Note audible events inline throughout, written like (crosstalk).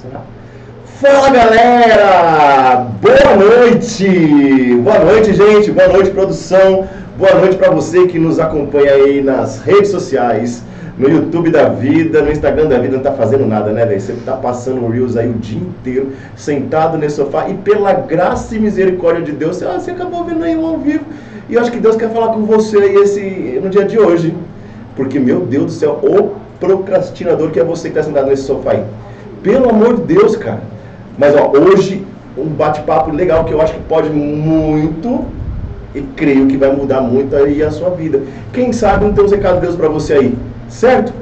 sei lá. Fala galera! Boa noite! Boa noite, gente! Boa noite, produção! Boa noite para você que nos acompanha aí nas redes sociais, no YouTube da vida, no Instagram da vida, não tá fazendo nada, né, velho? Você tá passando o Reels aí o dia inteiro, sentado nesse sofá, e pela graça e misericórdia de Deus, você, ah, você acabou vendo aí um ao vivo. E eu acho que Deus quer falar com você aí esse, no dia de hoje. Porque, meu Deus do céu, o procrastinador que é você que está sentado nesse sofá aí. Pelo amor de Deus, cara. Mas ó, hoje um bate-papo legal que eu acho que pode muito e creio que vai mudar muito aí a sua vida. Quem sabe não tem um recado de Deus para você aí, certo?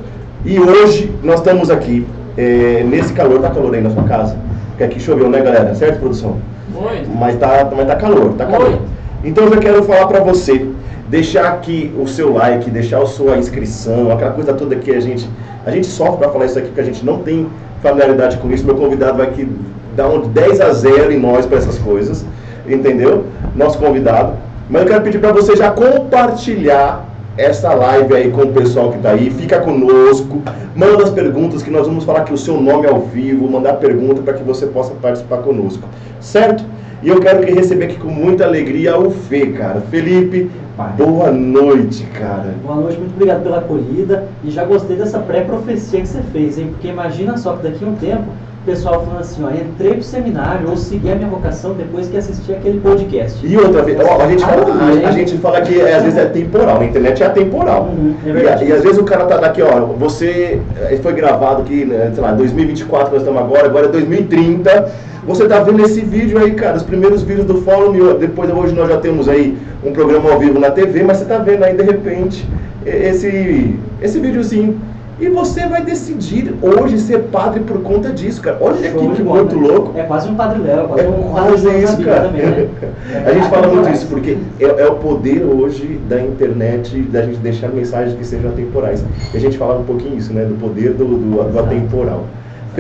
E hoje nós estamos aqui é, nesse calor, tá calor aí na sua casa? Que aqui choveu, né, galera? Certo, produção? Muito. Mas tá, mas tá calor, tá calor. Muito. Então eu já quero falar para você, deixar aqui o seu like, deixar a sua inscrição, aquela coisa toda que a gente a gente sofre para falar isso aqui porque a gente não tem familiaridade com isso. Meu convidado vai aqui dar um 10 a 0 em nós para essas coisas, entendeu? Nosso convidado. Mas eu quero pedir para você já compartilhar essa live aí com o pessoal que está aí. Fica conosco, manda as perguntas que nós vamos falar aqui o seu nome ao vivo, mandar pergunta para que você possa participar conosco, certo? E eu quero que receber aqui com muita alegria o Fê, cara. Felipe, boa noite, cara. Boa noite, muito obrigado pela acolhida. E já gostei dessa pré-profecia que você fez, hein? Porque imagina só que daqui a um tempo o pessoal falando assim, ó, entrei pro seminário ou segui a minha vocação depois que assisti aquele podcast. E outra vez, ó, a, gente fala, Ah, a, a hein? gente fala que às vezes é temporal, na internet é atemporal. Uhum, é e, a- e às vezes o cara tá daqui, ó, você eh, foi gravado aqui, né, sei lá, 2024 nós estamos agora, agora é 2030. Você tá vendo esse vídeo aí, cara, os primeiros vídeos do Follow Me, depois hoje nós já temos aí um programa ao vivo na TV, mas você tá vendo aí de repente esse esse videozinho. E você vai decidir hoje ser padre por conta disso, cara. Olha Show aqui que bola, muito né? louco. É quase um Padre Léo, quase É um Padre quase João isso, cara. também, né? (laughs) A gente É, fala muito atemporais. isso porque é, é o poder hoje da internet, da gente deixar mensagens que sejam atemporais. E a gente falava um pouquinho isso, né? Do poder do, do, do atemporal.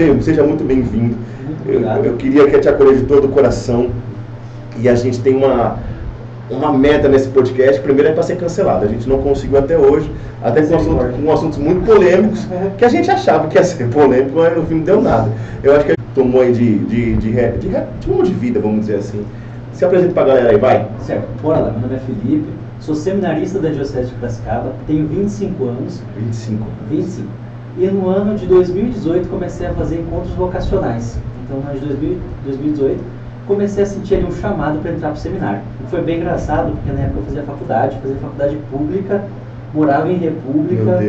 Fê, seja muito bem-vindo. Eu, eu queria que te acolher de todo o coração. E a gente tem uma, uma meta nesse podcast. Primeiro é para ser cancelado. A gente não conseguiu até hoje, até com, assunto, com assuntos muito polêmicos, que a gente achava que ia ser polêmico, mas no fim não deu nada. Eu acho que a gente tomou aí de, de, de, de, de de vida, vamos dizer assim. Se apresenta pra galera aí, vai. Certo, bora lá. Meu nome é Felipe, sou seminarista da Diocese de Piracicaba, tenho 25 anos, 25. 25. E no ano de 2018 comecei a fazer encontros vocacionais. Então, no ano de 2000 2018, comecei a sentir ali um chamado para entrar para o seminário. Foi bem engraçado, porque na época eu fazia faculdade, fazia faculdade pública, morava em república,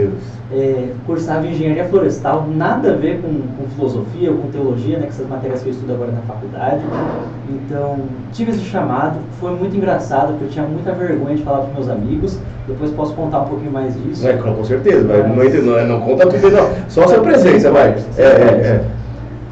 é, cursava engenharia florestal, nada a ver com, com filosofia ou com teologia, né, que essas matérias que eu estudo agora na faculdade. Então, tive esse chamado, foi muito engraçado, porque eu tinha muita vergonha de falar para meus amigos. Depois posso contar um pouquinho mais disso. É, com certeza. Não, entra- não, não conta tudo, não. Só a sua presença, vai. É, é, é.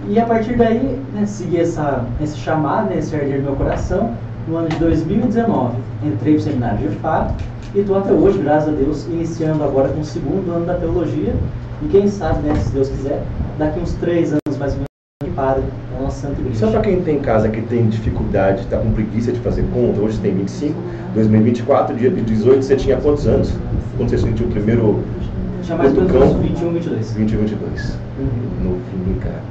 E a partir daí, né, segui essa, esse chamado, né, esse arder do meu coração. No ano de 2019, entrei para o seminário de fato e estou até hoje, graças a Deus, iniciando agora com o segundo ano da teologia. E quem sabe, né, se Deus quiser, daqui uns três anos mais ou menos, padre da nossa Santa Igreja. Só para quem tem em casa que tem dificuldade, está com preguiça de fazer conta, hoje tem 25, 2024, dia de 18, você tinha quantos anos? Quando você sentiu o primeiro Tinha mais ou menos Cutucão. uns 21, 22. 20 22? Uhum. Novinho, cara.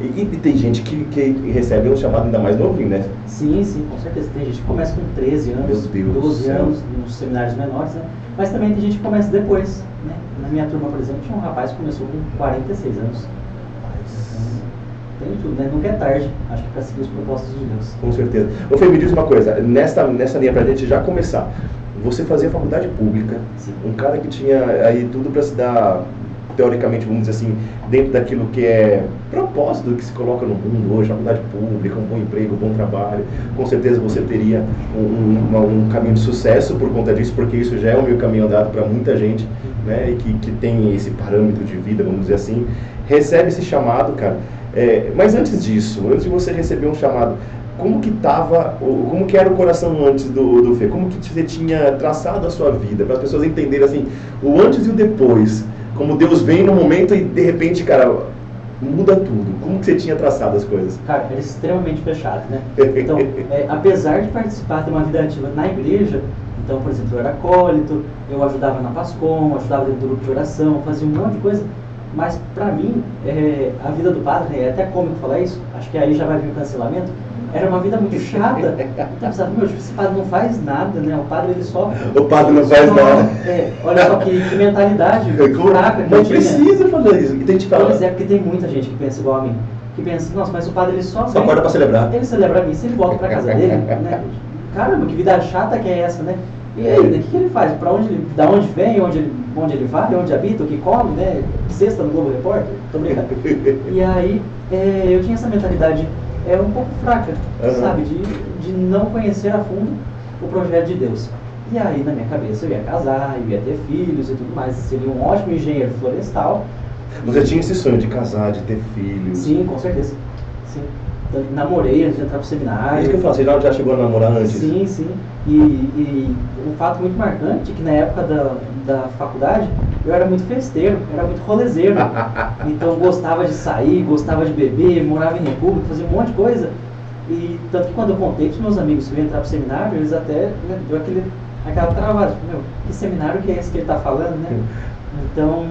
E, e tem gente que, que recebe um chamado ainda mais novinho, né? Sim, sim, com certeza. Tem gente que começa com 13 anos, Meu Deus do 12 céu. anos, nos seminários menores, né? Mas também tem gente que começa depois, né? Na minha turma, por exemplo, tinha um rapaz que começou com 46 anos. Tem tudo, né? Nunca é tarde, acho que para seguir os propósitos de Deus. Com certeza. Ô Fê, me diz uma coisa, nessa, nessa linha pra gente já começar. Você fazia faculdade pública, Sim. um cara que tinha aí tudo para se dar, teoricamente, vamos dizer assim, dentro daquilo que é propósito que se coloca no mundo hoje, faculdade pública, um bom emprego, um bom trabalho. Com certeza você teria um, um- um caminho de sucesso por conta disso, porque isso já é o meu caminho andado para muita gente, né, que, que tem esse parâmetro de vida, vamos dizer assim. Recebe esse chamado, cara. É, mas antes disso, antes de você receber um chamado, como que tava, como que era o coração antes do, do Fê? Como que você tinha traçado a sua vida? Para as pessoas entenderem assim, o antes e o depois. Como Deus vem no momento e de repente, cara, muda tudo. Como que você tinha traçado as coisas? Cara, era extremamente fechado, né? (laughs) Então, é, apesar de participar de uma vida ativa na igreja, então, por exemplo, eu era acólito, eu ajudava na Pascom, ajudava dentro do grupo de oração, fazia um monte de coisa, Mas para mim, é, a vida do padre, é até cômico falar isso, acho que aí já vai vir o cancelamento, era uma vida muito chata. (laughs) Então, pensava, meu, esse padre não faz nada, né? O padre ele só. O padre não faz nada. É, olha só que, que mentalidade fraca que Não precisa fazer isso. Tem que falar. Pois é, porque tem muita gente que pensa igual a mim. Que pensa, nossa, mas o padre ele só. Só acorda pra celebrar. Ele celebra a missa ele volta pra casa dele, né? (laughs) Caramba, que vida chata que é essa, né? E aí, o que, ele faz? Pra onde ele, da onde vem, onde ele, onde ele vai, onde habita, o que come, né? Sexta no Globo Repórter? Tô brincando. (laughs) E aí, é, eu tinha essa mentalidade é um pouco fraca, uhum. sabe? De, de não conhecer a fundo o projeto de Deus. E aí, na minha cabeça, eu ia casar, eu ia ter filhos e tudo mais. Seria um ótimo engenheiro florestal. Você tinha esse sonho de casar, de ter filhos? Sim, com certeza. Sim namorei antes de entrar pro seminário. É isso que eu falo, você já, já chegou a namorar antes? Sim, sim. E, e um fato muito marcante, que na época da, da faculdade, eu era muito festeiro, era muito rolezeiro. então gostava de sair, gostava de beber, morava em república, fazia um monte de coisa. E tanto que quando eu contei para os meus amigos que eu ia entrar pro seminário, eles até né, deu aquele, aquela travada, tipo, meu, que seminário que é esse que ele está falando, né? Então,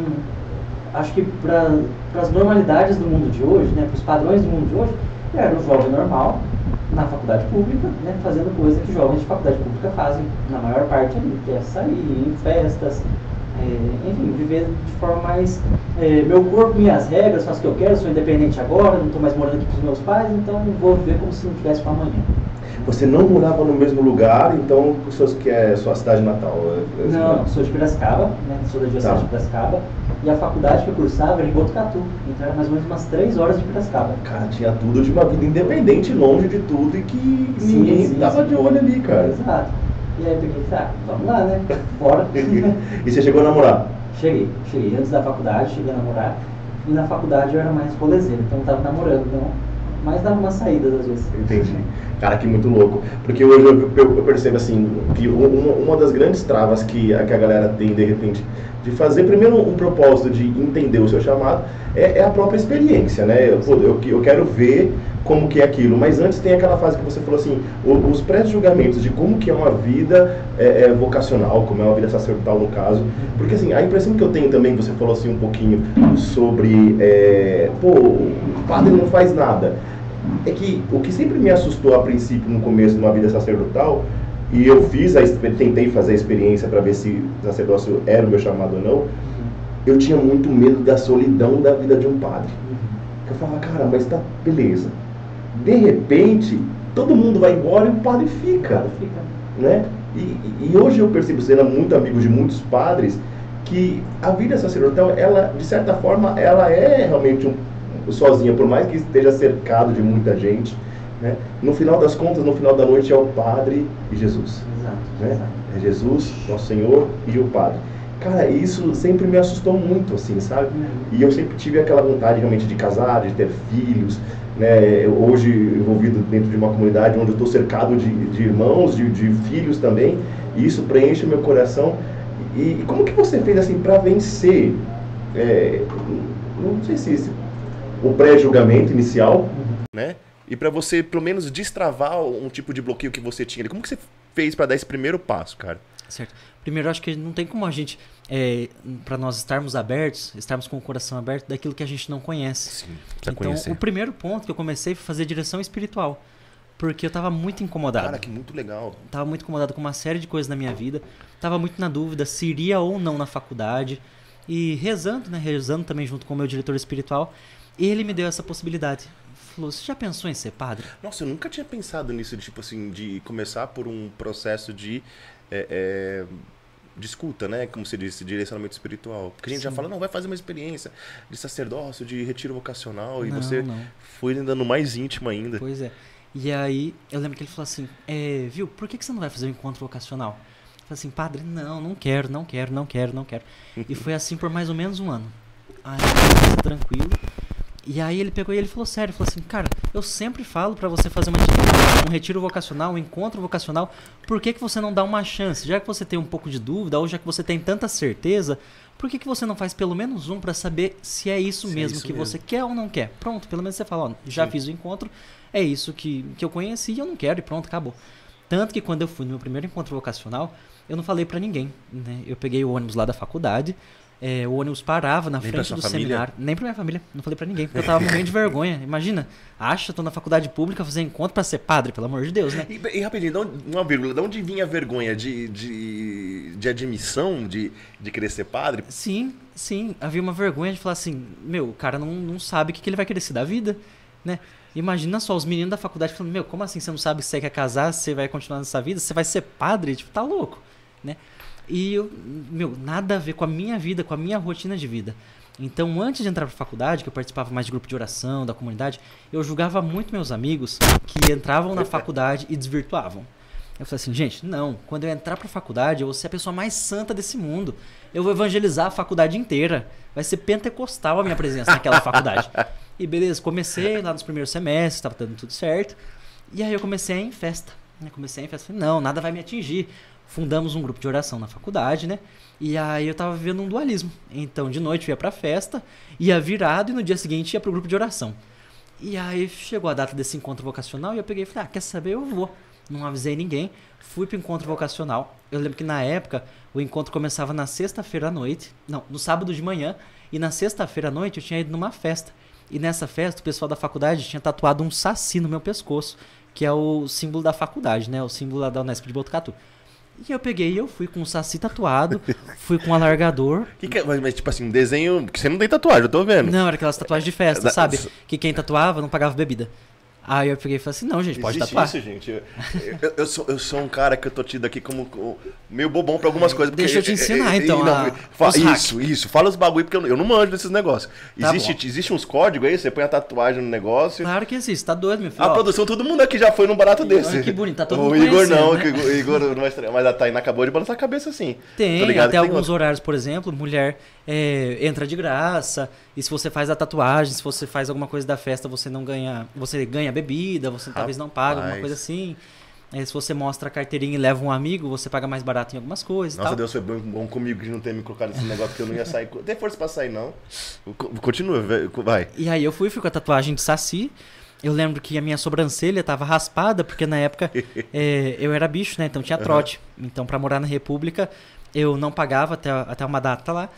acho que para as normalidades do mundo de hoje, né, para os padrões do mundo de hoje, era um jovem normal, na faculdade pública, né, fazendo coisa que jovens de faculdade pública fazem, na maior parte ali, que é sair em festas, é, enfim, viver de forma mais. É, meu corpo, minhas regras, faço o que eu quero, sou independente agora, não estou mais morando aqui com os meus pais, então vou viver como se não tivesse para amanhã. Você não morava no mesmo lugar, então, que é sua cidade natal? É, não, sou de Piracicaba, né, sou da Diocese tá. de Piracicaba. E a faculdade que eu cursava era em Botucatu. Então era mais ou menos umas três horas de Piracicaba. Cara, tinha tudo de uma vida independente, longe de tudo e que sim, ninguém sim, tava sim. de olho ali, cara. Exato. E aí eu peguei e ah, vamos lá, né? Bora. (laughs) e você chegou a namorar? Cheguei, cheguei. Antes da faculdade, cheguei a namorar. E na faculdade eu era mais rolezeiro, então eu tava namorando, não. Mas dava uma saída às vezes. Entendi. Cara, que muito louco. Porque hoje eu, eu, eu percebo assim, que uma, uma das grandes travas que, que a galera tem, de repente, de fazer primeiro um propósito de entender o seu chamado é, é a própria experiência, né? Eu, eu, eu, quero ver como que é aquilo, mas antes tem aquela fase que você falou assim, os pré-julgamentos de como que é uma vida é, é, vocacional, como é uma vida sacerdotal no caso, porque assim, a impressão que eu tenho também, você falou assim um pouquinho sobre, é, pô, o padre não faz nada, é que o que sempre me assustou a princípio no começo de uma vida sacerdotal e eu fiz a, tentei fazer a experiência para ver se o sacerdócio era o meu chamado ou não. Eu tinha muito medo da solidão da vida de um padre. Eu falava, cara, mas tá beleza. De repente, todo mundo vai embora e o padre fica. fica. Né? E, e, hoje eu percebo, sendo muito amigo de muitos padres, que a vida sacerdotal, ela, de certa forma, ela é realmente um, sozinha, por mais que esteja cercado de muita gente né? No final das contas, no final da noite, é o Padre e Jesus. Exato, né? exato. É Jesus, nosso Senhor e o Padre. Cara, isso sempre me assustou muito, assim, sabe? Uhum. E eu sempre tive aquela vontade realmente de casar, de ter filhos, né? Hoje envolvido dentro de uma comunidade onde eu estou cercado de, de irmãos, de, de, filhos também, e isso preenche o meu coração. E, e como que você fez assim para vencer? É, não sei se esse, o pré-julgamento inicial, uhum. né? E para você, pelo menos, destravar um tipo de bloqueio que você tinha. Como que você fez para dar esse primeiro passo, cara? Certo. Primeiro, acho que não tem como a gente, é, para nós estarmos abertos, estarmos com o coração aberto daquilo que a gente não conhece. Sim, então, conhecer. o primeiro ponto que eu comecei foi fazer direção espiritual. Porque eu estava muito incomodado. Cara, que muito legal. Tava muito incomodado com uma série de coisas na minha vida. Tava muito na dúvida se iria ou não na faculdade. E rezando, né? Rezando também junto com o meu diretor espiritual. Ele me deu essa possibilidade falou: Você já pensou em ser padre? Nossa, eu nunca tinha pensado nisso, de, tipo assim, de começar por um processo de. É, é, de escuta, né? Como se disse, direcionamento espiritual. Porque a gente Sim. já fala, não, vai fazer uma experiência de sacerdócio, de retiro vocacional, e não, você não. foi ainda no mais íntimo ainda. Pois é. E aí, eu lembro que ele falou assim: é, Viu, por que, que você não vai fazer um encontro vocacional? Eu falei assim, padre, não, não quero, não quero, não quero, não quero. e foi assim por mais ou menos um ano. Aí, tranquilo. E aí ele pegou e ele falou sério, falou assim, cara, eu sempre falo para você fazer uma, um retiro vocacional, um encontro vocacional, por que, que você não dá uma chance? Já que você tem um pouco de dúvida, ou já que você tem tanta certeza, por que, que você não faz pelo menos um para saber se é isso se é mesmo é isso que mesmo. você quer ou não quer? Pronto, pelo menos você fala, ó, já Sim. fiz o encontro, é isso que, que eu conheci e eu não quero, e pronto, acabou. Tanto que quando eu fui no meu primeiro encontro vocacional, eu não falei para ninguém, né? Eu peguei o ônibus lá da faculdade, é, o ônibus parava na Nem frente do família? seminário. Nem pra minha família. Não falei pra ninguém, porque eu tava morrendo de vergonha. Imagina, acha, tô na faculdade pública fazendo encontro pra ser padre, pelo amor de Deus, né? E, e rapidinho, de onde- uma vírgula, de onde vinha a vergonha de, de, de admissão de, de querer ser padre? Sim, sim. Havia uma vergonha de falar assim, meu, o cara não, não sabe o que, que ele vai querer ser da vida, né? Imagina só, os meninos da faculdade falando, meu, como assim você não sabe se você quer casar, se você vai continuar nessa vida, você vai ser padre? Tipo, tá louco, né? E eu, meu, nada a ver com a minha vida, com a minha rotina de vida. Então, antes de entrar pra faculdade, que eu participava mais de grupo de oração, da comunidade, eu julgava muito meus amigos que entravam na faculdade e desvirtuavam. Eu falei assim, gente, não, quando eu entrar pra faculdade, eu vou ser a pessoa mais santa desse mundo. Eu vou evangelizar a faculdade inteira. Vai ser pentecostal a minha presença naquela faculdade. E beleza, comecei lá nos primeiros semestres, tava dando tudo certo. E aí eu comecei em festa. Né? Comecei em festa, falei, não, nada vai me atingir. Fundamos um grupo de oração na faculdade, né? E aí eu tava vivendo um dualismo. Então, de noite eu ia pra festa, ia virado e no dia seguinte ia pro grupo de oração. E aí chegou a data desse encontro vocacional e eu peguei e falei, ah, quer saber? Eu vou. Não avisei ninguém. Fui pro encontro vocacional. Eu lembro que na época o encontro começava na sexta-feira à noite. Não, no sábado de manhã. E na sexta-feira à noite eu tinha ido numa festa. E nessa festa o pessoal da faculdade tinha tatuado um saci no meu pescoço. Que é o símbolo da faculdade, né? O símbolo da Unesp de Botucatu. E eu peguei e eu fui com o saci tatuado. fui com um alargador. (laughs) Que que é- mas, mas, tipo assim, um desenho. que você não tem tatuagem, eu tô vendo. Não, era aquelas tatuagens de festa, Da- sabe? Que quem tatuava não pagava bebida. Aí eu peguei e falei assim, não, gente, pode Existe isso, gente. Eu, eu- eu sou, eu sou um cara que eu tô tido aqui como, meio bobão pra algumas coisas. porque- Deixa eu te ensinar, então, não, a- fa- os hack. isso, isso. Fala os bagulho, porque eu, eu não manjo desses negócios. Tá existe, bom. existe uns códigos aí, você põe a tatuagem no negócio. Claro que existe, tá doido, meu filho. A Ó, produção, todo mundo aqui já foi num barato Olha desse. que bonito, tá todo O mundo Igor não, né? o Igor não vai estranhar, mas a Tainá acabou de balançar a cabeça assim. Tem, até tem alguns horários, por exemplo, mulher é, entra de graça, e se você faz a tatuagem, se você faz alguma coisa da festa, você não ganha, você ganha bebida, você talvez não paga, alguma Rapaz. coisa assim. É, se você mostra a carteirinha e leva um amigo, você paga mais barato em algumas coisas Nossa, tal. Deus foi bom, bom comigo de não ter me colocado nesse negócio que eu não ia sair. Tem força pra sair, não. Co- Continua, vai. E aí eu fui, fui com a tatuagem de saci. Eu lembro que a minha sobrancelha tava raspada, porque na época (laughs) é, eu era bicho, né? Então tinha trote. Então pra morar na República, eu não pagava até, até uma data lá.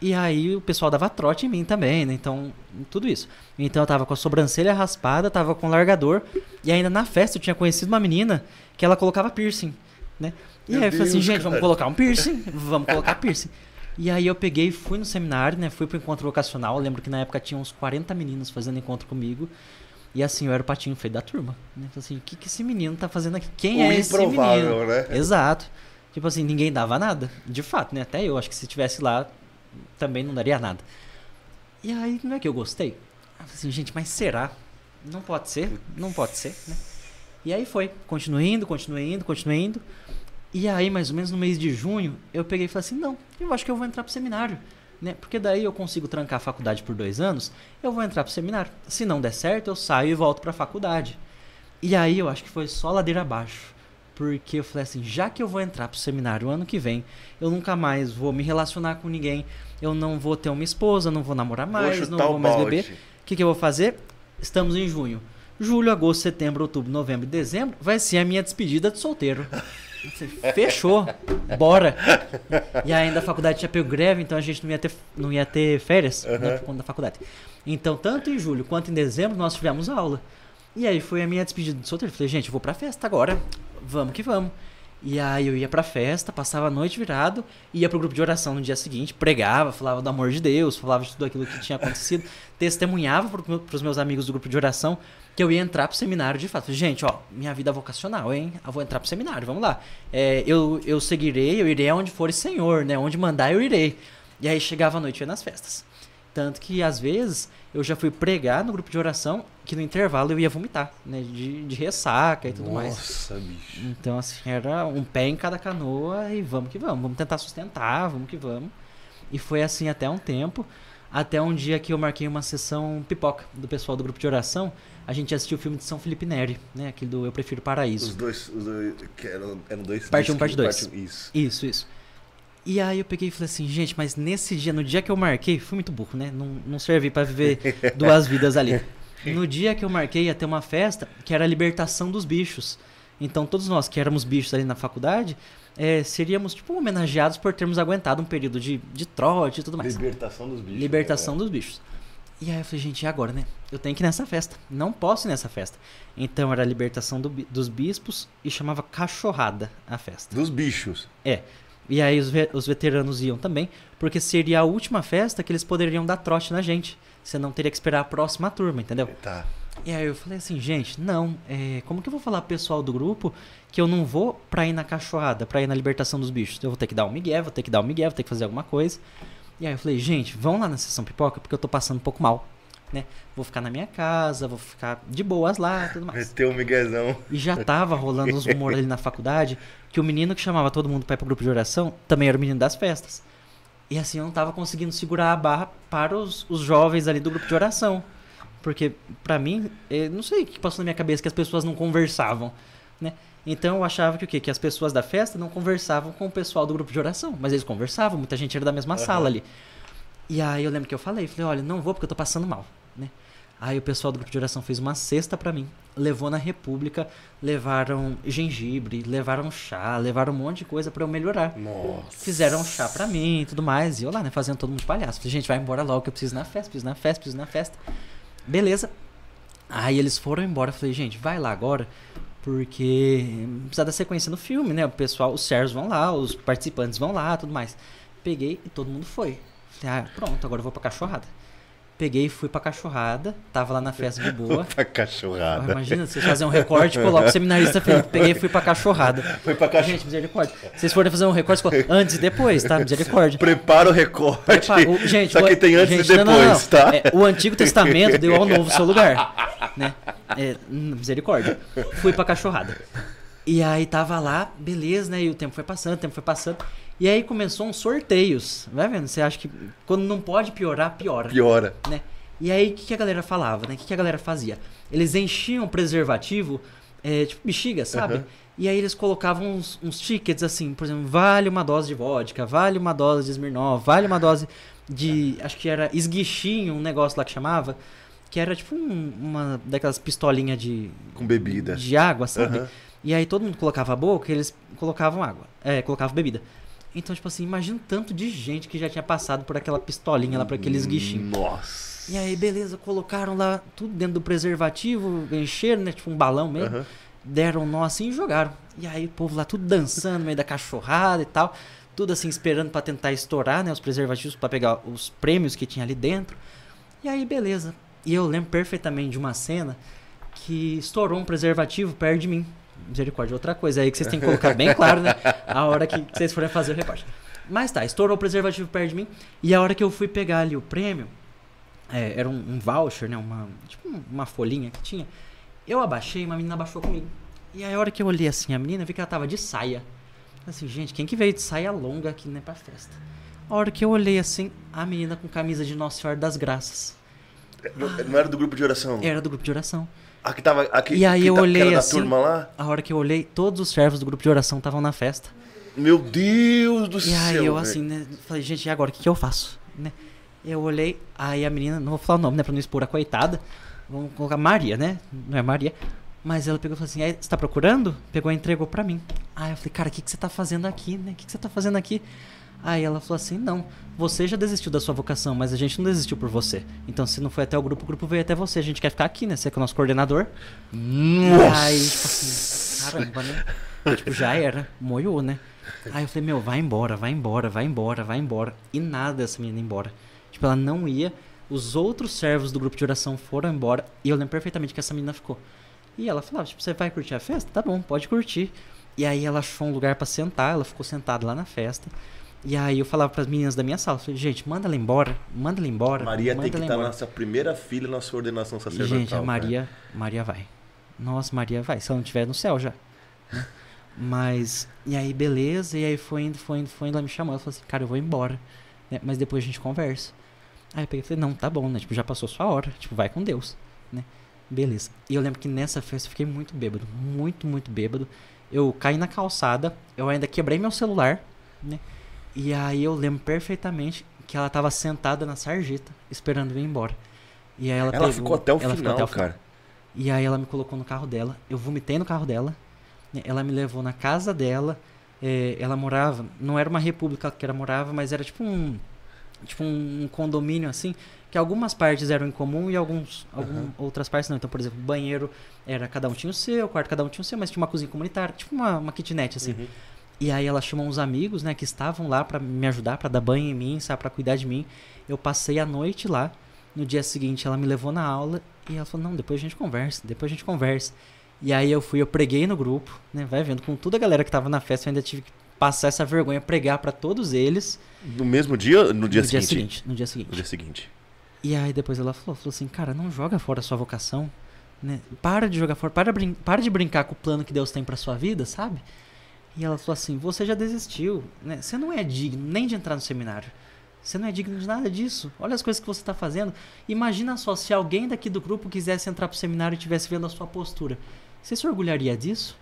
E aí o pessoal dava trote em mim também, né? Então, tudo isso. Então eu tava com a sobrancelha raspada, tava com largador. E ainda na festa eu tinha conhecido uma menina que ela colocava piercing, né? E Meu aí eu falei assim, gente, vamos colocar um piercing? Vamos colocar piercing. E aí eu peguei e fui no seminário, né? Fui pro encontro vocacional. Eu lembro que na época tinha uns 40 meninos fazendo encontro comigo. E assim, eu era o patinho feio da turma. Né? Falei assim, o que, que esse menino tá fazendo aqui? Quem O é esse menino? né? Exato. Tipo assim, ninguém dava nada. De fato, né? Até eu acho que se tivesse lá, também não daria nada. E aí, não é que eu gostei? Eu assim, gente, mas será? Não pode ser? Não pode ser, né? E aí foi. Indo, continuei indo. E aí, mais ou menos no mês de junho, eu peguei e falei assim, não, eu acho que eu vou entrar pro seminário. Né? Porque daí eu consigo trancar a faculdade por dois anos, eu vou entrar pro seminário. Se não der certo, eu saio e volto pra faculdade. E aí eu acho que foi só ladeira abaixo. Porque eu falei assim, já que eu vou entrar pro seminário ano que vem, eu nunca mais vou me relacionar com ninguém, eu não vou ter uma esposa, não vou namorar mais, não chutar o vou mais balde. beber. O que, que eu vou fazer? Estamos em junho. Julho, agosto, setembro, outubro, novembro e dezembro vai ser a minha despedida de solteiro. (laughs) Fechou, bora. E ainda a faculdade tinha pego greve, então a gente não ia ter, não ia ter férias né, por conta da faculdade. Então, tanto em julho quanto em dezembro, nós tivemos aula. E aí foi a minha despedida de solteiro. Falei, gente, eu vou pra festa agora. Vamos que vamos. E aí eu ia pra festa, passava a noite virado, ia pro grupo de oração no dia seguinte, pregava, falava do amor de Deus, falava de tudo aquilo que tinha acontecido, (laughs) testemunhava pro pros meus amigos do grupo de oração que eu ia entrar pro seminário de fato. Gente, ó, minha vida é vocacional, hein? Eu vou entrar pro seminário, vamos lá. É, eu, eu seguirei, eu irei aonde for o Senhor, né? Onde mandar, eu irei. E aí chegava a noite, eu ia nas festas. Tanto que, às vezes, eu já fui pregar no grupo de oração que no intervalo eu ia vomitar, né? De, de ressaca e tudo mais. Nossa, bicho. Então, assim, era um pé em cada canoa e vamos que vamos. Vamos tentar sustentar, vamos que vamos. E foi assim até um tempo. Até um dia que eu marquei uma sessão pipoca do pessoal do grupo de oração. A gente assistiu o filme de São Felipe Neri, né? Aquele do Eu Prefiro Os Paraíso. dois, os dois que eram, eram dois. Parte um, discos, parte dois. um, isso. Isso, isso. E aí eu peguei e falei assim, gente, mas nesse dia, no dia que eu marquei, fui muito burro, né? Não, não servi pra viver (laughs) duas vidas ali. No dia que eu marquei ia ter uma festa que era a libertação dos bichos. Então todos nós que éramos bichos ali na faculdade, é, seríamos tipo homenageados por termos aguentado um período de, de trote e tudo mais. Libertação dos bichos. Libertação né? dos bichos. E aí eu falei, gente, e agora, né? Eu tenho que ir nessa festa. Não posso ir nessa festa. Então era a libertação do dos bispos e chamava cachorrada a festa. Dos bichos. É. E aí os, ve- os veteranos iam também, porque seria a última festa que eles poderiam dar trote na gente. Você não teria que esperar a próxima turma, entendeu? Tá. E aí eu falei assim, gente, não, é, como que eu vou falar pro pessoal do grupo que eu não vou pra ir na cachorrada, pra ir na libertação dos bichos? Eu vou ter que dar um migué, vou ter que dar um migué, vou ter que fazer alguma coisa. E aí eu falei, gente, vão lá na sessão pipoca porque eu tô passando um pouco mal, né? Vou ficar na minha casa, vou ficar de boas lá tudo mais. Meteu um miguezão. E já tava rolando uns rumores ali na faculdade que o menino que chamava todo mundo pra ir pro grupo de oração também era o menino das festas. E assim, eu não tava conseguindo segurar a barra para os, os jovens ali do grupo de oração. Porque, pra mim, eh, não sei o que passou na minha cabeça que as pessoas não conversavam, né? Então eu achava que o quê? Que as pessoas da festa não conversavam com o pessoal do grupo de oração. Mas eles conversavam, muita gente era da mesma sala ali. E aí eu lembro que eu falei, falei, olha, não vou porque eu tô passando mal, né? Aí o pessoal do grupo de oração fez uma cesta pra mim, levou na República, levaram gengibre, levaram chá, levaram um monte de coisa pra eu melhorar. Nossa. Fizeram chá pra mim e tudo mais, e eu lá, né, fazendo todo mundo palhaço. Falei, gente, vai embora logo que eu preciso ir na festa, preciso ir na festa, preciso ir na festa. Beleza. Aí eles foram embora, falei, gente, vai lá agora, porque precisa dar sequência no filme, né? O pessoal, os sérvios vão lá, os participantes vão lá, tudo mais. Peguei e todo mundo foi. Falei, ah, pronto, agora eu vou pra cachorrada. Peguei e fui pra cachorrada, tava lá na festa de boa. (laughs) Pra cachorrada. Imagina, vocês fazem um recorte, coloca o seminarista Felipe. Peguei e fui pra cachorrada. Foi pra cachorrada. Gente, misericórdia. Vocês forem fazer um recorte, coloca antes e depois, tá? Misericórdia. Prepara o recorte. Prepara- o- gente, Só o- que tem antes gente, e não, depois, não, não. tá? É, o Antigo Testamento deu ao Novo seu lugar, né? É, hum, misericórdia. Fui pra cachorrada. E aí tava lá, beleza, né? E o tempo foi passando, o tempo foi passando. E aí começou uns sorteios. Vai vendo? Você acha que quando não pode piorar, piora Piora. né? E aí, o que, que a galera falava, né? O que, que a galera fazia? Eles enchiam o preservativo, é, tipo bexiga, sabe? Aham. E aí eles colocavam uns, uns tickets assim, por exemplo, vale uma dose de vodka, vale uma dose de Smirnoff, vale uma dose de, acho que era esguichinho, um negócio lá que chamava, que era tipo um- uma daquelas pistolinhas de, Com bebida. de água, sabe? Aham. E aí todo mundo colocava a boca, eles colocavam água, é, colocavam bebida. Então, tipo assim, imagina o tanto de gente que já tinha passado por aquela pistolinha lá, por aquele esguichinho. Nossa. E aí, beleza, colocaram lá tudo dentro do preservativo, encheram, né? Tipo um balão mesmo. Aham. Deram um nó assim e jogaram. E aí o povo lá tudo dançando no meio da cachorrada e tal. Tudo assim esperando pra tentar estourar, né? Os preservativos pra pegar os prêmios que tinha ali dentro. E aí, beleza. E eu lembro perfeitamente de uma cena que estourou um preservativo perto de mim. Misericórdia, outra coisa aí que vocês têm que colocar bem claro, né? A hora que vocês forem fazer o recorte. Mas tá, estourou o preservativo perto de mim. E a hora que eu fui pegar ali o prêmio, é, era um, um voucher, né? Uma, tipo um- uma folhinha que tinha. Eu abaixei, uma menina abaixou comigo. E aí a hora que eu olhei assim, a menina, eu vi que ela tava de saia. Assim, gente, quem que veio de saia longa aqui, né, pra festa? A hora que eu olhei assim, a menina com camisa de Nossa Senhora das Graças. Não, não era do grupo de oração? Era do grupo de oração. Aqui tava. Aqui, E aí que eu tá- que olhei assim- turma lá? A hora que eu olhei, todos os servos do grupo de oração estavam na festa. Meu Deus do E céu. aí eu velho. assim, né, falei, gente, e agora o que, que eu faço? Né? Eu olhei, aí a menina, não vou falar o nome, né, pra não expor a coitada. Vamos colocar Maria, né? Não é Maria. Mas ela pegou e falou assim, "É, você tá procurando? Pegou e entregou pra mim. Aí eu falei, cara, o que, que você tá fazendo aqui, né? O que, que você tá fazendo aqui? Aí ela falou assim, não, você já desistiu da sua vocação, mas a gente não desistiu por você. Então se não foi até o grupo, o grupo veio até você. A gente quer ficar aqui, né? Você é o nosso coordenador. Nossa. Aí, tipo assim, caramba, né? tipo, já era, moiou, né? Aí eu falei, meu, vai embora, vai embora, vai embora, vai embora. E nada essa menina embora. Tipo, ela não ia. Os outros servos do grupo de oração foram embora. E eu lembro perfeitamente que essa menina ficou. E ela falava, tipo, você vai curtir a festa? Tá bom, pode curtir. E aí ela achou um lugar pra sentar, ela ficou sentada lá na festa. E aí eu falava pras meninas da minha sala, falei, gente, manda ela embora, manda ela embora. Maria tem que estar embora. na nossa primeira filha na sua ordenação sacerdotal. gente, a. Maria, Maria vai. Nossa, Maria vai, se ela não estiver no céu já. né? (laughs) Mas, e aí, beleza, e aí foi indo, foi indo, foi indo, ela me chamou, ela falou assim, cara, eu vou embora, né? Mas depois a gente conversa. Aí eu peguei e falei, não, tá bom, né? Tipo, já passou sua hora, tipo, vai com Deus, né? Beleza. E eu lembro que nessa festa eu fiquei muito bêbado, muito, muito bêbado. Eu caí na calçada, eu ainda quebrei meu celular, né? E aí eu lembro perfeitamente que ela tava sentada na sarjeta, esperando eu ir embora. E aí ela, Ela pegou- ficou até o final, até o cara. E aí ela me colocou no carro dela, eu vomitei no carro dela. né? Ela me levou na casa dela. É, ela morava, não era uma república que ela morava, mas era tipo um, tipo um condomínio assim, que algumas partes eram em comum e alguns, algum, outras partes não. Então, por exemplo, o banheiro era cada um tinha o seu, o quarto cada um tinha o seu, mas tinha uma cozinha comunitária, tipo uma, uma kitnet assim. Uhum. E aí ela chamou uns amigos, né, que estavam lá para me ajudar, para dar banho em mim, sabe, para cuidar de mim. Eu passei a noite lá. No dia seguinte ela me levou na aula e ela falou: "Não, depois a gente conversa, depois a gente conversa". E aí eu fui, eu preguei no grupo, né, vai vendo com toda a galera que tava na festa, eu ainda tive que passar essa vergonha, pregar para todos eles. No mesmo dia, no dia no seguinte? dia seguinte, no dia seguinte. No dia seguinte. E aí depois ela falou, falou assim, cara, não joga fora a sua vocação, né? Para de jogar fora, para, brin para de brincar com o plano que Deus tem para sua vida, sabe? E ela falou assim, você já desistiu, né? Você não é digno nem de entrar no seminário. Você não é digno de nada disso. Olha as coisas que você está fazendo. Imagina só se alguém daqui do grupo quisesse entrar pro seminário e estivesse vendo a sua postura. Você se orgulharia disso?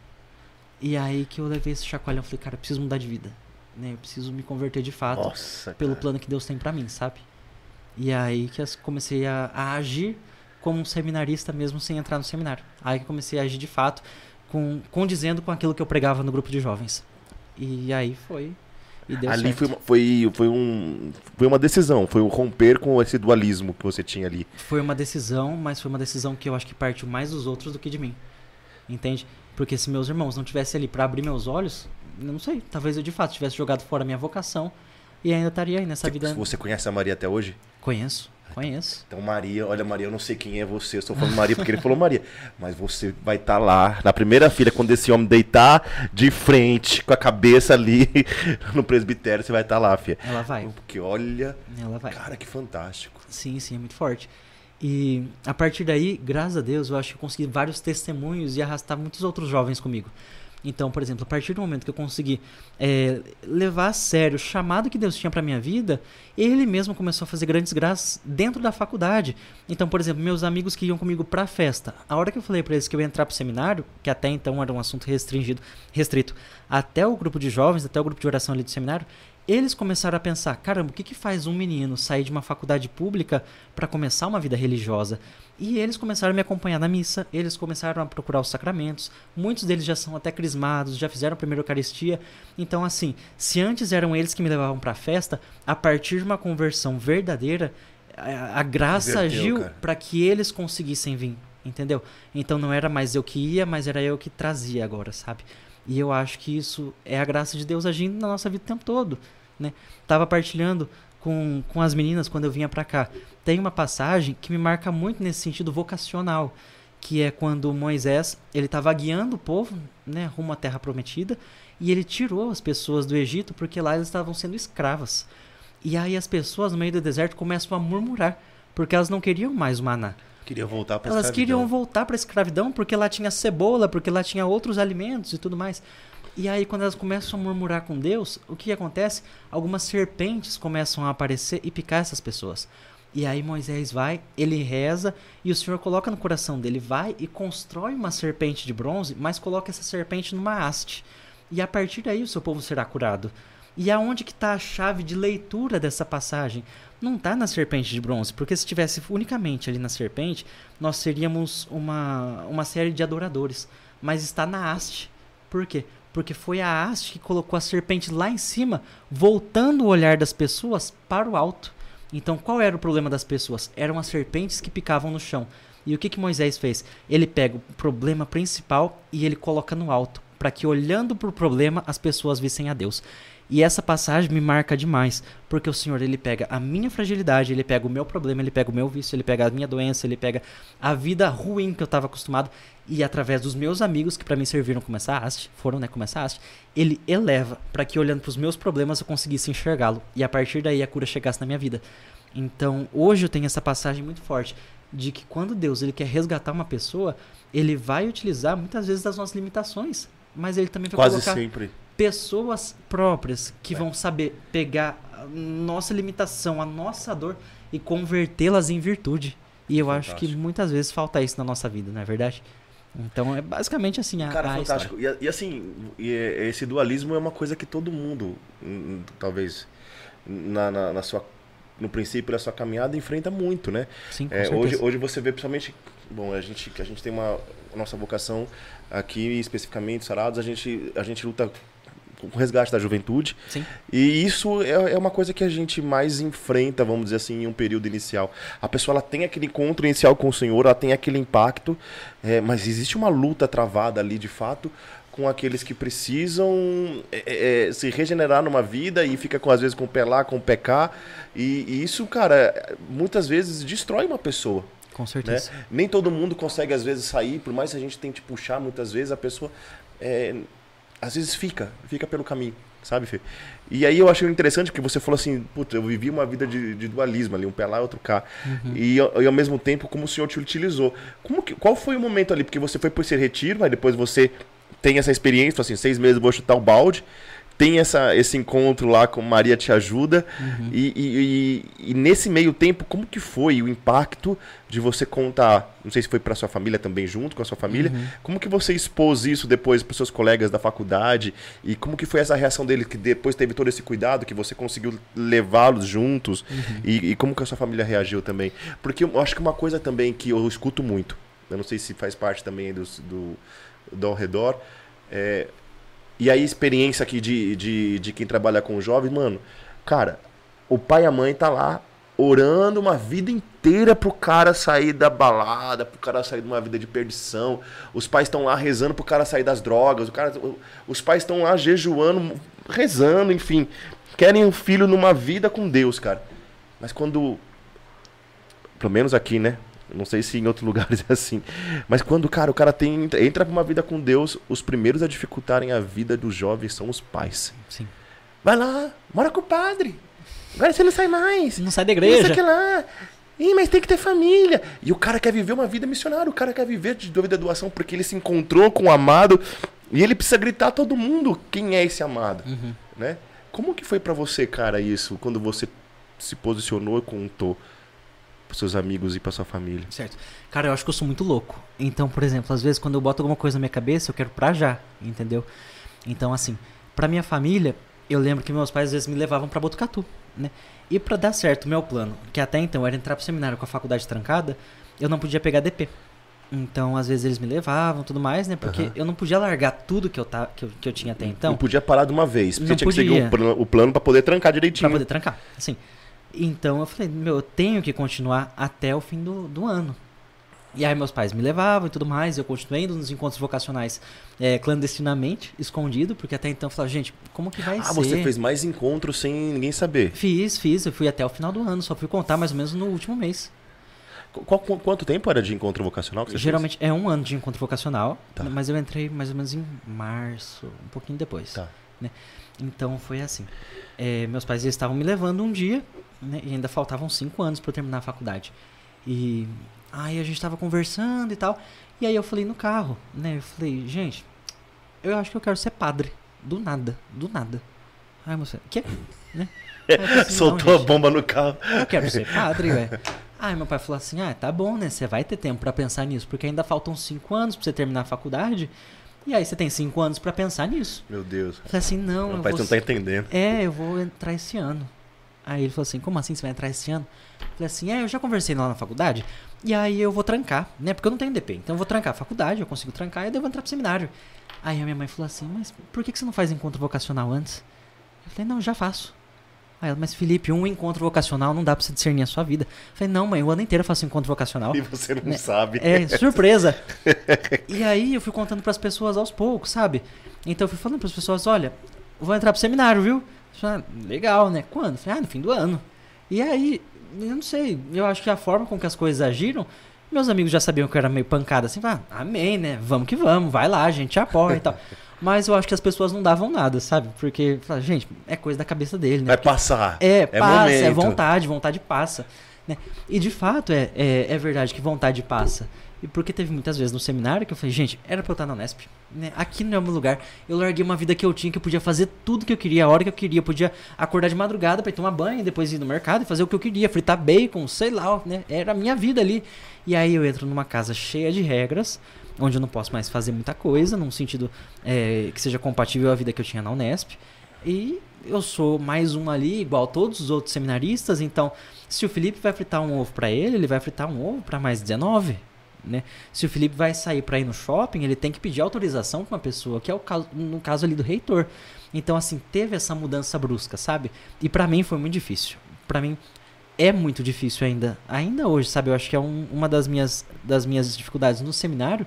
E aí que eu levei esse chacoalhão, falei, cara, eu preciso mudar de vida. Né? Eu preciso me converter de fato Nossa, pelo cara. plano que Deus tem pra mim, sabe? E aí que eu comecei a, a agir como um seminarista mesmo sem entrar no seminário. Aí que comecei a agir de fato, com, condizendo com aquilo que eu pregava no grupo de jovens. E aí foi. E deu ali certo. foi, uma- foi, foi, um, foi uma decisão, foi um romper com esse dualismo que você tinha ali. Foi uma decisão, mas foi uma decisão que eu acho que partiu mais dos outros do que de mim. Entende? Porque se meus irmãos não tivessem ali pra abrir meus olhos, eu não sei, talvez eu de fato tivesse jogado fora a minha vocação e ainda estaria aí nessa vida. Você conhece a Maria até hoje? Conheço, conheço. Então, Maria, olha, Maria, eu não sei quem é você, eu estou falando Maria porque ele falou Maria. Mas você vai estar lá, na primeira fila, quando esse homem deitar de frente, com a cabeça ali (laughs) no presbitério, você vai estar lá, filha. Ela vai. Porque olha, Ela vai. cara, que fantástico. Sim, sim, é muito forte. E a partir daí, graças a Deus, eu acho que eu consegui vários testemunhos e arrastar muitos outros jovens comigo. Então, por exemplo, a partir do momento que eu consegui é, levar a sério o chamado que Deus tinha para minha vida, ele mesmo começou a fazer grandes graças dentro da faculdade. Então, por exemplo, meus amigos que iam comigo para festa, a hora que eu falei para eles que eu ia entrar para o seminário, que até então era um assunto restringido, restrito, até o grupo de jovens, até o grupo de oração ali do seminário, eles começaram a pensar: caramba, o que, que faz um menino sair de uma faculdade pública para começar uma vida religiosa? E eles começaram a me acompanhar na missa, eles começaram a procurar os sacramentos. Muitos deles já são até crismados, já fizeram a primeira Eucaristia. Então, assim, se antes eram eles que me levavam para a festa, a partir de uma conversão verdadeira, a, a graça Inverteu, agiu para que eles conseguissem vir, entendeu? Então não era mais eu que ia, mas era eu que trazia agora, sabe? E eu acho que isso é a graça de Deus agindo na nossa vida o tempo todo, né? Tava partilhando com, com as meninas quando eu vinha pra cá. Tem uma passagem que me marca muito nesse sentido vocacional, que é quando Moisés, ele estava guiando o povo, né, rumo à terra prometida, e ele tirou as pessoas do Egito porque lá eles estavam sendo escravas. E aí as pessoas no meio do deserto começam a murmurar, porque elas não queriam mais o maná. Queria voltar para Elas queriam voltar para a escravidão porque lá tinha cebola, porque lá tinha outros alimentos e tudo mais. E aí, quando elas começam a murmurar com Deus, o que acontece? Algumas serpentes começam a aparecer e picar essas pessoas. E aí Moisés vai, ele reza e o Senhor coloca no coração dele, vai e constrói uma serpente de bronze, mas coloca essa serpente numa haste. E a partir daí o seu povo será curado. E aonde que está a chave de leitura dessa passagem? Não está na serpente de bronze, porque se estivesse unicamente ali na serpente, nós seríamos uma, uma série de adoradores. Mas está na haste. Por quê? Porque foi a haste que colocou a serpente lá em cima, voltando o olhar das pessoas para o alto. Então, qual era o problema das pessoas? Eram as serpentes que picavam no chão. E o que, que Moisés fez? Ele pega o problema principal e ele coloca no alto, para que olhando para o problema as pessoas vissem a Deus. E essa passagem me marca demais, porque o Senhor ele pega a minha fragilidade, ele pega o meu problema, ele pega o meu vício, ele pega a minha doença, ele pega a vida ruim que eu estava acostumado e através dos meus amigos que para mim serviram como essa haste, foram, né, como essa haste, ele eleva para que olhando para os meus problemas eu conseguisse enxergá-lo e a partir daí a cura chegasse na minha vida. Então, hoje eu tenho essa passagem muito forte de que quando Deus ele quer resgatar uma pessoa, ele vai utilizar muitas vezes das nossas limitações, mas ele também vai Quase colocar sempre. Pessoas próprias que É. vão saber pegar a nossa limitação, a nossa dor e convertê-las em virtude. E eu acho que Fantástico. muitas vezes falta isso na nossa vida, não é verdade? Então é basicamente assim a, Cara, a fantástico. E, e assim, e é- esse dualismo é uma coisa que todo mundo, talvez, na, na, na sua, no princípio da sua caminhada, enfrenta muito, né? Sim, com É, certeza. hoje, hoje você vê principalmente. Bom, a gente, que a gente tem uma, nossa vocação aqui, especificamente, Sarados, a gente, a gente luta o resgate da juventude. Sim. E isso é, é uma coisa que a gente mais enfrenta, vamos dizer assim, em um período inicial. A pessoa ela tem aquele encontro inicial com o Senhor, ela tem aquele impacto, é, mas existe uma luta travada ali, de fato, com aqueles que precisam é, é, se regenerar numa vida e fica com às vezes com o pé lá, com o pé cá. E, e isso, cara, muitas vezes destrói uma pessoa. Com Né? certeza. Nem todo mundo consegue às vezes sair, por mais que a gente tente puxar muitas vezes, a pessoa é, às vezes fica, fica pelo caminho, sabe, Fê? E aí eu achei interessante porque você falou assim, puta, eu vivi uma vida de, de dualismo ali, um pé lá e outro cá. E, ao- e ao mesmo tempo, como o senhor te utilizou. Como que, qual foi o momento ali? Porque você foi por esse retiro, aí depois você tem essa experiência, assim, seis meses eu vou chutar o balde. Tem essa, esse encontro lá com Maria Te Ajuda. E, e- e- e nesse meio tempo, como que foi o impacto de você contar? Não sei se foi para sua família também, junto com a sua família. Como que você expôs isso depois para seus colegas da faculdade? E como que foi essa reação deles, que depois teve todo esse cuidado, que você conseguiu levá-los juntos? E, e como que a sua família reagiu também? Porque eu acho que uma coisa também que eu escuto muito, eu não sei se faz parte também dos- do, do ao redor, é, e aí, experiência aqui de, de, de quem trabalha com jovens, mano, cara, o pai e a mãe tá lá orando uma vida inteira pro cara sair da balada, pro cara sair de uma vida de perdição. Os pais estão lá rezando pro cara sair das drogas. O cara, os pais estão lá jejuando, rezando, enfim. Querem um filho numa vida com Deus, cara. Mas quando. Pelo menos aqui, né? Não sei se em outros (laughs) lugares é assim. Mas quando, cara, o cara tem, entra pra uma vida com Deus, os primeiros a dificultarem a vida dos jovens são os pais. Sim. Vai lá, mora com o padre. Agora você não sai mais. Não sai da Isso igreja. aqui lá. Ih, mas tem que ter família. E o cara quer viver uma vida missionária, o cara quer viver de dúvida doação porque ele se encontrou com o amado e ele precisa gritar a todo mundo quem é esse amado, Uhum. né? Como que foi pra você, cara, isso, quando você se posicionou e contou pros seus amigos e pra sua família? Certo. Cara, eu acho que eu sou muito louco. Então, por exemplo, às vezes quando eu boto alguma coisa na minha cabeça, eu quero pra já, entendeu? Então, assim, pra minha família, eu lembro que meus pais às vezes me levavam pra Botucatu, né? E pra dar certo o meu plano, que até então era entrar pro seminário com a faculdade trancada, eu não podia pegar DP. Então, às vezes eles me levavam, tudo mais, né? Porque Aham. eu não podia largar tudo que eu, ta, que eu, que eu tinha até não então podia parar de uma vez, porque não tinha que seguir podia. o plano, o plano pra poder trancar direitinho. pra poder trancar, assim. Então eu falei, meu, eu tenho que continuar até o fim do, do ano. E aí meus pais me levavam e tudo mais, eu continuei indo nos encontros vocacionais é, clandestinamente, escondido, porque até então eu falava, gente, como que vai ah, ser? você fez mais encontros sem ninguém saber. Fiz, fiz, eu fui até o final do ano, só fui contar mais ou menos no último mês. Qual- qu- quanto tempo era de encontro vocacional Geralmente é um ano de encontro vocacional, Tá. mas eu entrei mais ou menos em março, um pouquinho depois. Tá. Então foi assim. É, meus pais estavam me levando um dia, né, e ainda faltavam cinco anos para eu terminar a faculdade. E aí a gente tava conversando e tal. E aí eu falei no carro, né? Eu falei, gente, eu acho que eu quero ser padre. Do nada, do nada. Aí moça, quê? Né? Assim, "Não, Soltou a bomba no carro. eu quero ser padre, velho. (laughs) Aí meu pai falou assim: ah, tá bom, né? Você vai ter tempo pra pensar nisso, porque ainda faltam cinco anos pra você terminar a faculdade. E aí você tem cinco anos pra pensar nisso. Meu Deus. Eu falei assim: não, eu Meu pai vou... não tá entendendo. É, eu vou entrar esse ano. Aí ele falou assim: como assim você vai entrar esse ano? Eu falei assim: é, eu já conversei lá na faculdade. E aí eu vou trancar, né? Porque eu não tenho DP. Então eu vou trancar a faculdade, eu consigo trancar e eu vou entrar pro seminário. Aí a minha mãe falou assim: mas por que você não faz encontro vocacional antes? Eu falei: não, já faço. Aí ela, mas Felipe, um encontro vocacional não dá pra você discernir a sua vida. Eu falei: não, mãe, o ano inteiro eu faço encontro vocacional. E você não Né? sabe. É, surpresa. (laughs) e aí eu fui contando pras pessoas aos poucos, sabe? Então eu fui falando pras pessoas, olha, vou entrar pro seminário, viu? "Ah, legal, né? Quando? Ah, no fim do ano. E aí, eu não sei, eu acho que a forma com que as coisas agiram, meus amigos já sabiam que eu era meio pancada, assim, ah, amém, né? Vamos que vamos, vai lá, a gente apoia e tal. (laughs) Mas eu acho que as pessoas não davam nada, sabe? Porque, gente, é coisa da cabeça dele, né? Vai passar. É, passa, é momento. vontade, vontade passa. Né? E de fato é, é, é verdade que vontade passa. E porque teve muitas vezes no seminário que eu falei, gente, era pra eu estar na Unesp. Né? Aqui não é o meu lugar. Eu larguei uma vida que eu tinha, que eu podia fazer tudo que eu queria, a hora que eu queria. Eu podia acordar de madrugada pra ir tomar banho, depois ir no mercado e fazer o que eu queria, fritar bacon, sei lá, né? Era a minha vida ali. E aí eu entro numa casa cheia de regras, onde eu não posso mais fazer muita coisa, num sentido é, que seja compatível à vida que eu tinha na Unesp. E eu sou mais um ali, igual todos os outros seminaristas, então se o Felipe vai fritar um ovo pra ele, ele vai fritar um ovo pra mais 19, Né? Se o Felipe vai sair para ir no shopping, ele tem que pedir autorização com uma pessoa, que é o caso, no caso ali do reitor. Então, assim, teve essa mudança brusca, sabe? E para mim foi muito difícil. Para mim é muito difícil ainda, ainda hoje, sabe? Eu acho que é um, uma das minhas, das minhas dificuldades no seminário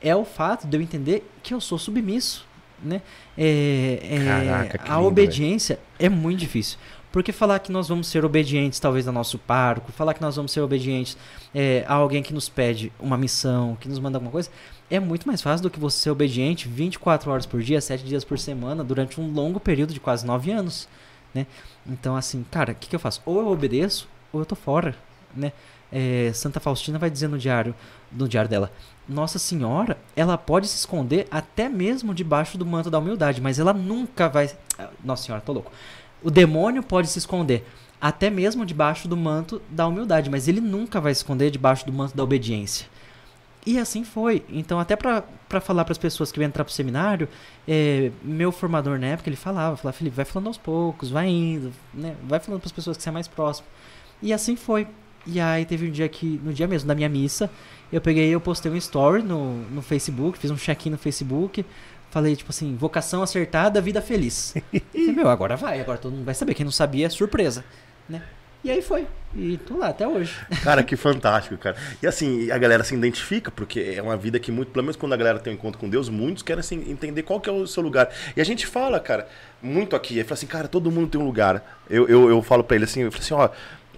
é o fato de eu entender que eu sou submisso, né? É, é, Caraca, que a lindo, obediência é muito difícil. Porque falar que nós vamos ser obedientes, talvez, ao nosso pároco, falar que nós vamos ser obedientes é, a alguém que nos pede uma missão, que nos manda alguma coisa, é muito mais fácil do que você ser obediente 24 horas por dia, 7 dias por semana, durante um longo período de quase 9 anos. Né? Então, assim, cara, o que, que eu faço? Ou eu obedeço, ou eu tô fora. Né? É, Santa Faustina vai dizer no diário, no diário dela: Nossa Senhora, ela pode se esconder até mesmo debaixo do manto da humildade, mas ela nunca vai. Nossa Senhora, tô louco. O demônio pode se esconder até mesmo debaixo do manto da humildade, mas ele nunca vai se esconder debaixo do manto da obediência. E assim foi. Então, até para falar para as pessoas que vão entrar pro seminário, é, meu formador na época, ele falava, falava, Felipe, vai falando aos poucos, vai indo, né? Vai falando para as pessoas que você é mais próximo. E assim foi. E aí teve um dia que, no dia mesmo da minha missa, eu peguei eu postei um story no, no Facebook, fiz um check-in no Facebook, Falei, tipo assim, vocação acertada, vida feliz. (laughs) e, meu, agora vai, agora todo mundo vai saber. Quem não sabia é surpresa, né? E aí foi. E tô lá até hoje. Cara, que (laughs) fantástico, cara. E assim, a galera se identifica, porque é uma vida que muito, pelo menos quando a galera tem um encontro com Deus, muitos querem assim, entender qual que é o seu lugar. E a gente fala, cara, muito aqui, aí fala assim, cara, todo mundo tem um lugar. Eu, eu, eu falo para ele assim, eu falo assim, ó,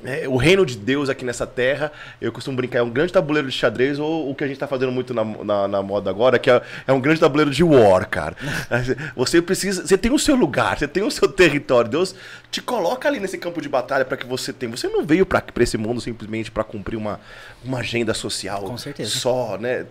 é, o reino de Deus aqui nessa terra, eu costumo brincar, é um grande tabuleiro de xadrez, ou o que a gente está fazendo muito na, na, na, moda agora, que é, é, um grande tabuleiro de war, cara. (laughs) Você precisa. Você tem o seu lugar, você tem o seu território. Deus te coloca ali nesse campo de batalha para que você tenha. Você não veio para esse mundo simplesmente para cumprir uma, uma agenda social. Com certeza. Só, né?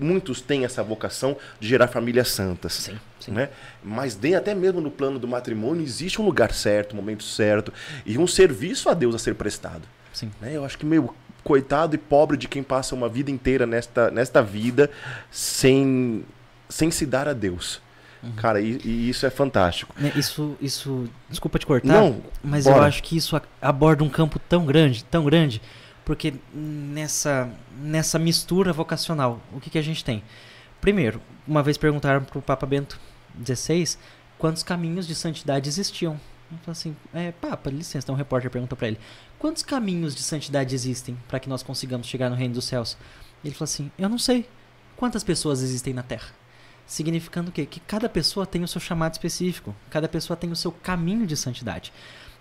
Muitos têm essa vocação de gerar famílias santas. Sim, sim. Né? Mas de, até mesmo no plano do matrimônio existe um lugar certo, um momento certo e um serviço a Deus a ser prestado. Sim. Né? Eu acho que meio coitado e pobre de quem passa uma vida inteira nesta, nesta vida sem, sem se dar a Deus. Uhum. Cara, e, e, isso é fantástico. Né, isso, isso, desculpa te cortar, Não, mas bora. eu acho que isso aborda um campo tão grande, tão grande, porque nessa, nessa mistura vocacional, o que, que a gente tem? Primeiro, uma vez perguntaram para o Papa Bento XVI quantos caminhos de santidade existiam. Falou assim, é, Papa, licença, então um repórter perguntou para ele, quantos caminhos de santidade existem para que nós consigamos chegar no reino dos céus? Ele falou assim, eu não sei. Quantas pessoas existem na Terra? Significando o quê? Que cada pessoa tem o seu chamado específico, cada pessoa tem o seu caminho de santidade.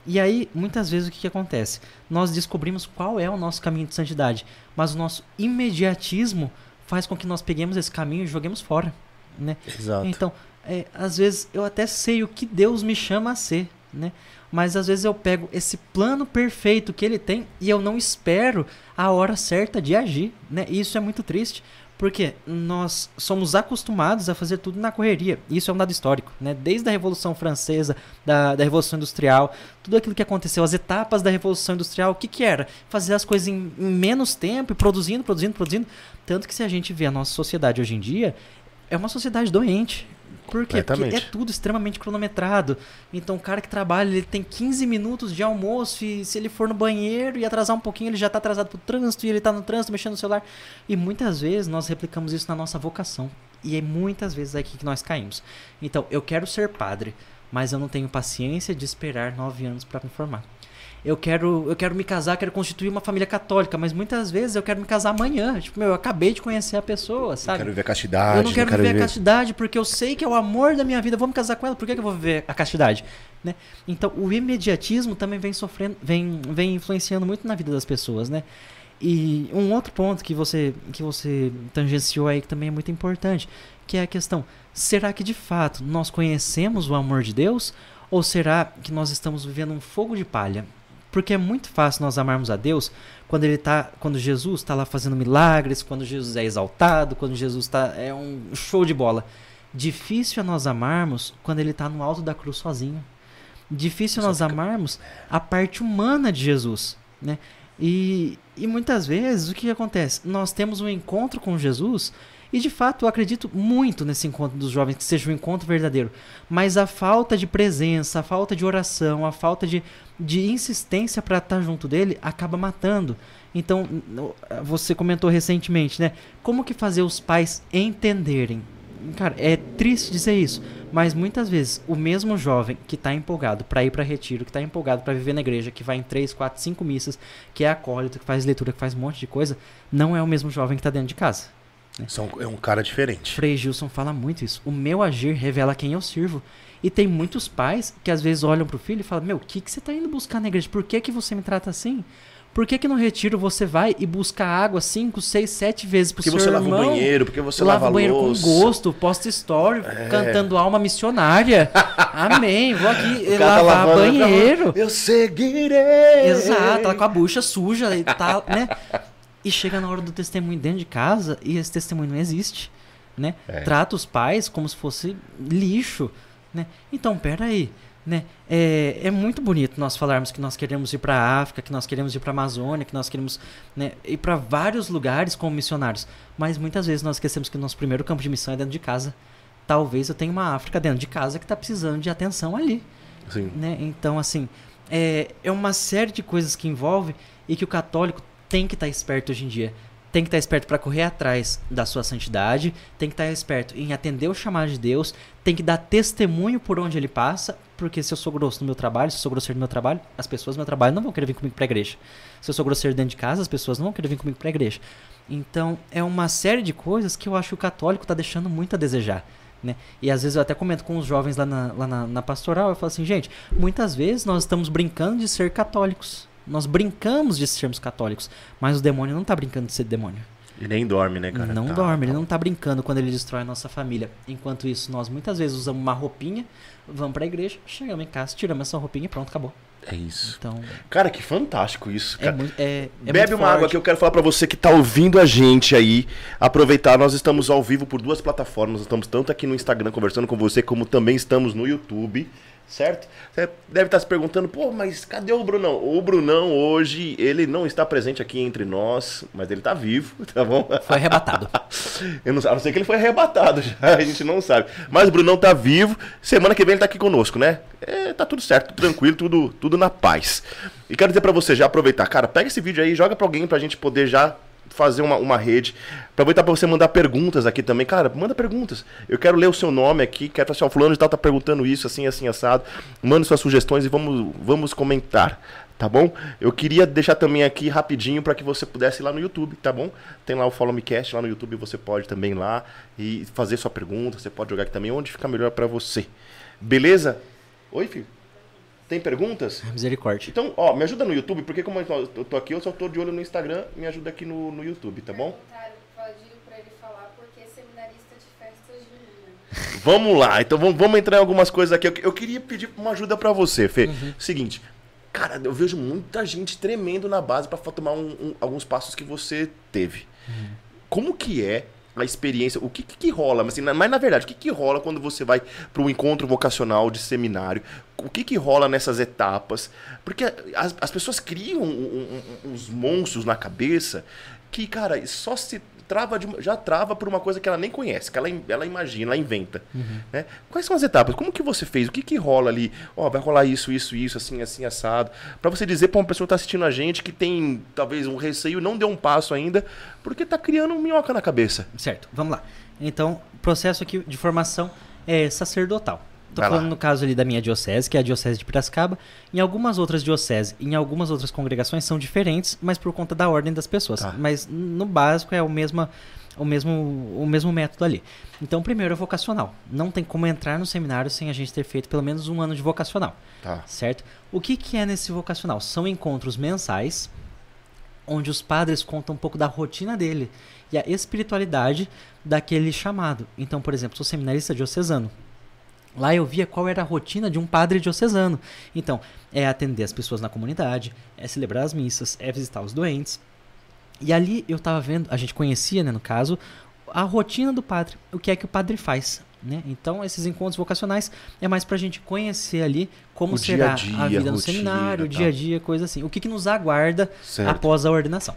E aí, muitas vezes, o que, que acontece? Nós descobrimos qual é o nosso caminho de santidade, mas o nosso imediatismo faz com que nós peguemos esse caminho e joguemos fora. Né? Exato. Então, é, às vezes, eu até sei o que Deus me chama a ser, né? mas às vezes eu pego esse plano perfeito que ele tem e eu não espero a hora certa de agir. Né? E isso é muito triste, porque nós somos acostumados a fazer tudo na correria. Isso é um dado histórico, né? Desde a Revolução Francesa, da, da Revolução Industrial, tudo aquilo que aconteceu, as etapas da Revolução Industrial, o que, que era? Fazer as coisas em, em menos tempo, produzindo, produzindo, produzindo. Tanto que se a gente vê a nossa sociedade hoje em dia, é uma sociedade doente. Por quê? Porque é tudo extremamente cronometrado. Então o cara que trabalha, ele tem 15 minutos de almoço e se ele for no banheiro e atrasar um pouquinho, ele já está atrasado pro trânsito e ele está no trânsito mexendo no celular. E muitas vezes nós replicamos isso na nossa vocação. E é muitas vezes aqui que nós caímos. Então, eu quero ser padre, mas eu não tenho paciência de esperar nove anos para me formar eu quero, eu quero me casar, quero constituir uma família católica, mas muitas vezes eu quero me casar amanhã. Tipo, meu, eu acabei de conhecer a pessoa, sabe? Eu quero viver a castidade. Eu não quero, não quero viver viver a castidade porque eu sei que é o amor da minha vida. Eu vou me casar com ela, por que, que eu vou viver a castidade? Né? Então, o imediatismo também vem sofrendo, vem, vem influenciando muito na vida das pessoas, né? E um outro ponto que você, que você tangenciou aí que também é muito importante, que é a questão: será que de fato nós conhecemos o amor de Deus? Ou será que nós estamos vivendo um fogo de palha? Porque é muito fácil nós amarmos a Deus quando ele tá, quando Jesus está lá fazendo milagres, quando Jesus é exaltado, quando Jesus está é um show de bola. Difícil é nós amarmos quando ele está no alto da cruz sozinho. Difícil nós amarmos a parte humana de Jesus, né? E, e muitas vezes o que acontece? Nós temos um encontro com Jesus E de fato, eu acredito muito nesse encontro dos jovens, que seja um encontro verdadeiro. Mas a falta de presença, a falta de oração, a falta de, de insistência para estar junto dele acaba matando. Então, você comentou recentemente, né? Como que fazer os pais entenderem? Cara, é triste dizer isso, mas muitas vezes o mesmo jovem que está empolgado para ir para retiro, que está empolgado para viver na igreja, que vai em 3, 4, 5 missas, que é acólito, que faz leitura, que faz um monte de coisa, não é o mesmo jovem que está dentro de casa. São, é um cara diferente. Frei Gilson fala muito isso. O meu agir revela quem eu sirvo. E tem muitos pais que às vezes olham pro filho e falam: Meu, o que, que você tá indo buscar na igreja? Por que, que você me trata assim? Por que, que no retiro você vai e busca água 5, 6, 7 vezes pro Porque seu você lava o irmão? banheiro, porque você lava lava o banheiro a com louça. gosto, posta story, cantando alma missionária. (laughs) Amém. Vou aqui O cara tá lavar lavando, banheiro. Eu seguirei. Exato, ela com a bucha suja e tal, né? E chega na hora do testemunho dentro de casa e esse testemunho não existe, né? É. Trata os pais como se fosse lixo, né? Então, peraí, né? É, é muito bonito nós falarmos que nós queremos ir para a África, que nós queremos ir para a Amazônia, que nós queremos né, ir para vários lugares como missionários, mas muitas vezes nós esquecemos que o nosso primeiro campo de missão é dentro de casa. Talvez eu tenha uma África dentro de casa que está precisando de atenção ali Sim. né? Então, assim, é, é uma série de coisas que envolve e que o católico tem que estar esperto hoje em dia. Tem que estar esperto para correr atrás da sua santidade, tem que estar esperto em atender o chamado de Deus, tem que dar testemunho por onde ele passa, porque se eu sou grosso no meu trabalho, se eu sou grosseiro no meu trabalho, as pessoas do meu trabalho não vão querer vir comigo para a igreja. Se eu sou grosseiro dentro de casa, as pessoas não vão querer vir comigo para a igreja. Então, é uma série de coisas que eu acho que o católico está deixando muito a desejar. Né? E às vezes eu até comento com os jovens lá na, lá na, na pastoral, eu falo assim, gente, muitas vezes nós estamos brincando de ser católicos. Nós brincamos de sermos católicos, mas o demônio não tá brincando de ser demônio. E nem dorme, né, cara? não Tá. dorme, ele não tá brincando quando ele destrói a nossa família. Enquanto isso, nós muitas vezes usamos uma roupinha, vamos pra igreja, chegamos em casa, tiramos essa roupinha e pronto, acabou. É isso. Então, Cara, que fantástico isso, é cara. muito. É, é Bebe uma água forte. que eu quero falar pra você que tá ouvindo a gente aí. Aproveitar, nós estamos ao vivo por duas plataformas. Nós estamos tanto aqui no Instagram conversando com você, como também estamos no YouTube. Certo? Você deve estar se perguntando, pô, mas cadê o Brunão? O Brunão hoje, ele não está presente aqui entre nós, mas ele tá vivo, (laughs) tá bom? Foi arrebatado. (laughs) Eu não, a não ser que ele foi arrebatado (laughs) já, a gente não sabe. Mas o Brunão tá vivo, semana que vem ele tá aqui conosco, né? É, tá tudo certo, tudo tranquilo, tudo, tudo na paz. E quero dizer pra você, já aproveitar, cara, pega esse vídeo aí, joga pra alguém pra gente poder já fazer uma, uma rede. Aproveitar pra você mandar perguntas aqui também. Cara, manda perguntas. Eu quero ler o seu nome aqui, quero falar assim, ó, fulano de tal tá perguntando isso, assim, assim, assado. Manda suas sugestões e vamos, vamos comentar. Tá bom? Eu queria deixar também aqui rapidinho para que você pudesse ir lá no YouTube, tá bom? Tem lá o Follow Me Cast lá no YouTube, você pode também ir lá e fazer sua pergunta, você pode jogar aqui também onde fica melhor para você. Beleza? Oi, filho. Tem perguntas? Misericórdia. Então, ó, me ajuda no YouTube, porque como eu tô- aqui, eu só tô de olho no Instagram, me ajuda aqui no, no YouTube, tá bom? Perguntaram, pediram pra ele falar porque é seminarista de festas juninas. (laughs) Vamos lá, então vamos, vamos entrar em algumas coisas aqui. Eu, eu queria pedir uma ajuda pra você, Fê. Seguinte, cara, eu vejo muita gente tremendo na base pra tomar um- um- alguns passos que você teve. Como que é a experiência? O que, que, que rola? Mas, assim, na- mas na verdade, o que, que rola quando você vai para um encontro vocacional de seminário? O que, que rola nessas etapas? Porque as, as pessoas criam um- um- uns monstros na cabeça que, cara, só se trava de já trava por uma coisa que ela nem conhece, que ela, ela imagina, ela inventa. né? Quais são as etapas? Como que você fez? O que, que rola ali? Ó, vai rolar isso, isso, isso, assim, assim, assado. Pra você dizer pra uma pessoa que tá assistindo a gente que tem talvez um receio, não deu um passo ainda, porque tá criando um minhoca na cabeça. Certo, vamos lá. Então, processo aqui de formação é sacerdotal. Tô Vai lá. falando no caso ali da minha diocese, que é a diocese de Piracicaba. Em algumas outras dioceses, em algumas outras congregações são diferentes, mas por conta da ordem das pessoas. Tá. Mas no básico é o mesmo, o mesmo, o mesmo método ali. Então, primeiro é vocacional. Não tem como entrar no seminário sem a gente ter feito pelo menos um ano de vocacional Tá. certo? O que, que é nesse vocacional? São encontros mensais, onde os padres contam um pouco da rotina dele e a espiritualidade daquele chamado. Então, por exemplo, sou seminarista diocesano. Lá eu via qual era a rotina de um padre diocesano. Então, é atender as pessoas na comunidade, é celebrar as missas, é visitar os doentes. E ali eu tava vendo, a gente conhecia, né, no caso, a rotina do padre, o que é que o padre faz. Né? Então, esses encontros vocacionais é mais pra gente conhecer ali como O será dia a dia, a vida no rotina, seminário, o dia a dia, coisa assim. O que, que nos aguarda Certo. após a ordenação.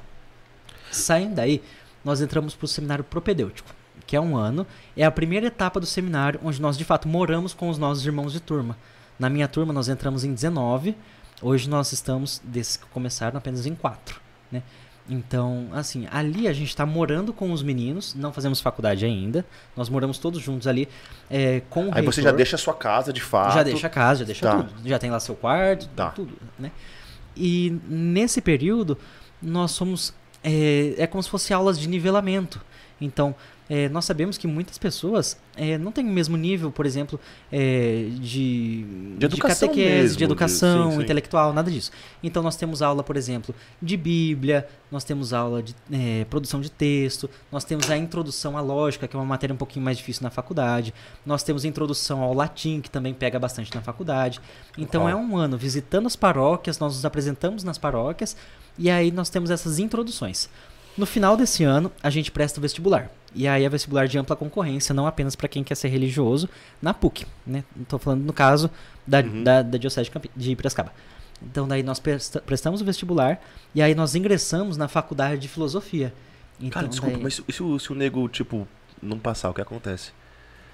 Saindo daí, nós entramos pro seminário propedêutico, que é um ano, é a primeira etapa do seminário onde nós de fato moramos com os nossos irmãos de turma. Na minha turma nós entramos em 19, hoje nós estamos, desses que começaram, apenas em 4. Né? Então, assim, ali a gente está morando com os meninos, não fazemos faculdade ainda, nós moramos todos juntos ali é, com o Aí você já reitor. deixa a sua casa de fato. Já deixa a casa, já deixa Tá. tudo. Já tem lá seu quarto, Tá. tudo, né? E nesse período, nós somos... É, é como se fosse aulas de nivelamento. Então, é, nós sabemos que muitas pessoas é, não têm o mesmo nível, por exemplo, é, de, De educação catequese, mesmo, de de- educação sim, sim. intelectual, nada disso. Então, nós temos aula, por exemplo, de Bíblia, nós temos aula de é, produção de texto, nós temos a introdução à lógica, que é uma matéria um pouquinho mais difícil na faculdade, nós temos introdução ao latim, que também pega bastante na faculdade. Então, é um ano visitando as paróquias, nós nos apresentamos nas paróquias, e aí nós temos essas introduções. No final desse ano, a gente presta o vestibular. E aí é vestibular de ampla concorrência, não apenas para quem quer ser religioso, na PUC. Né? Estou falando no caso da, Uhum. da, da Diocese de, Campi- de Piracicaba. Então daí nós presta- prestamos o vestibular e aí nós ingressamos na faculdade de filosofia. Então, Cara, desculpa, daí, mas se, se o, se o nego, tipo, não passar, o que acontece?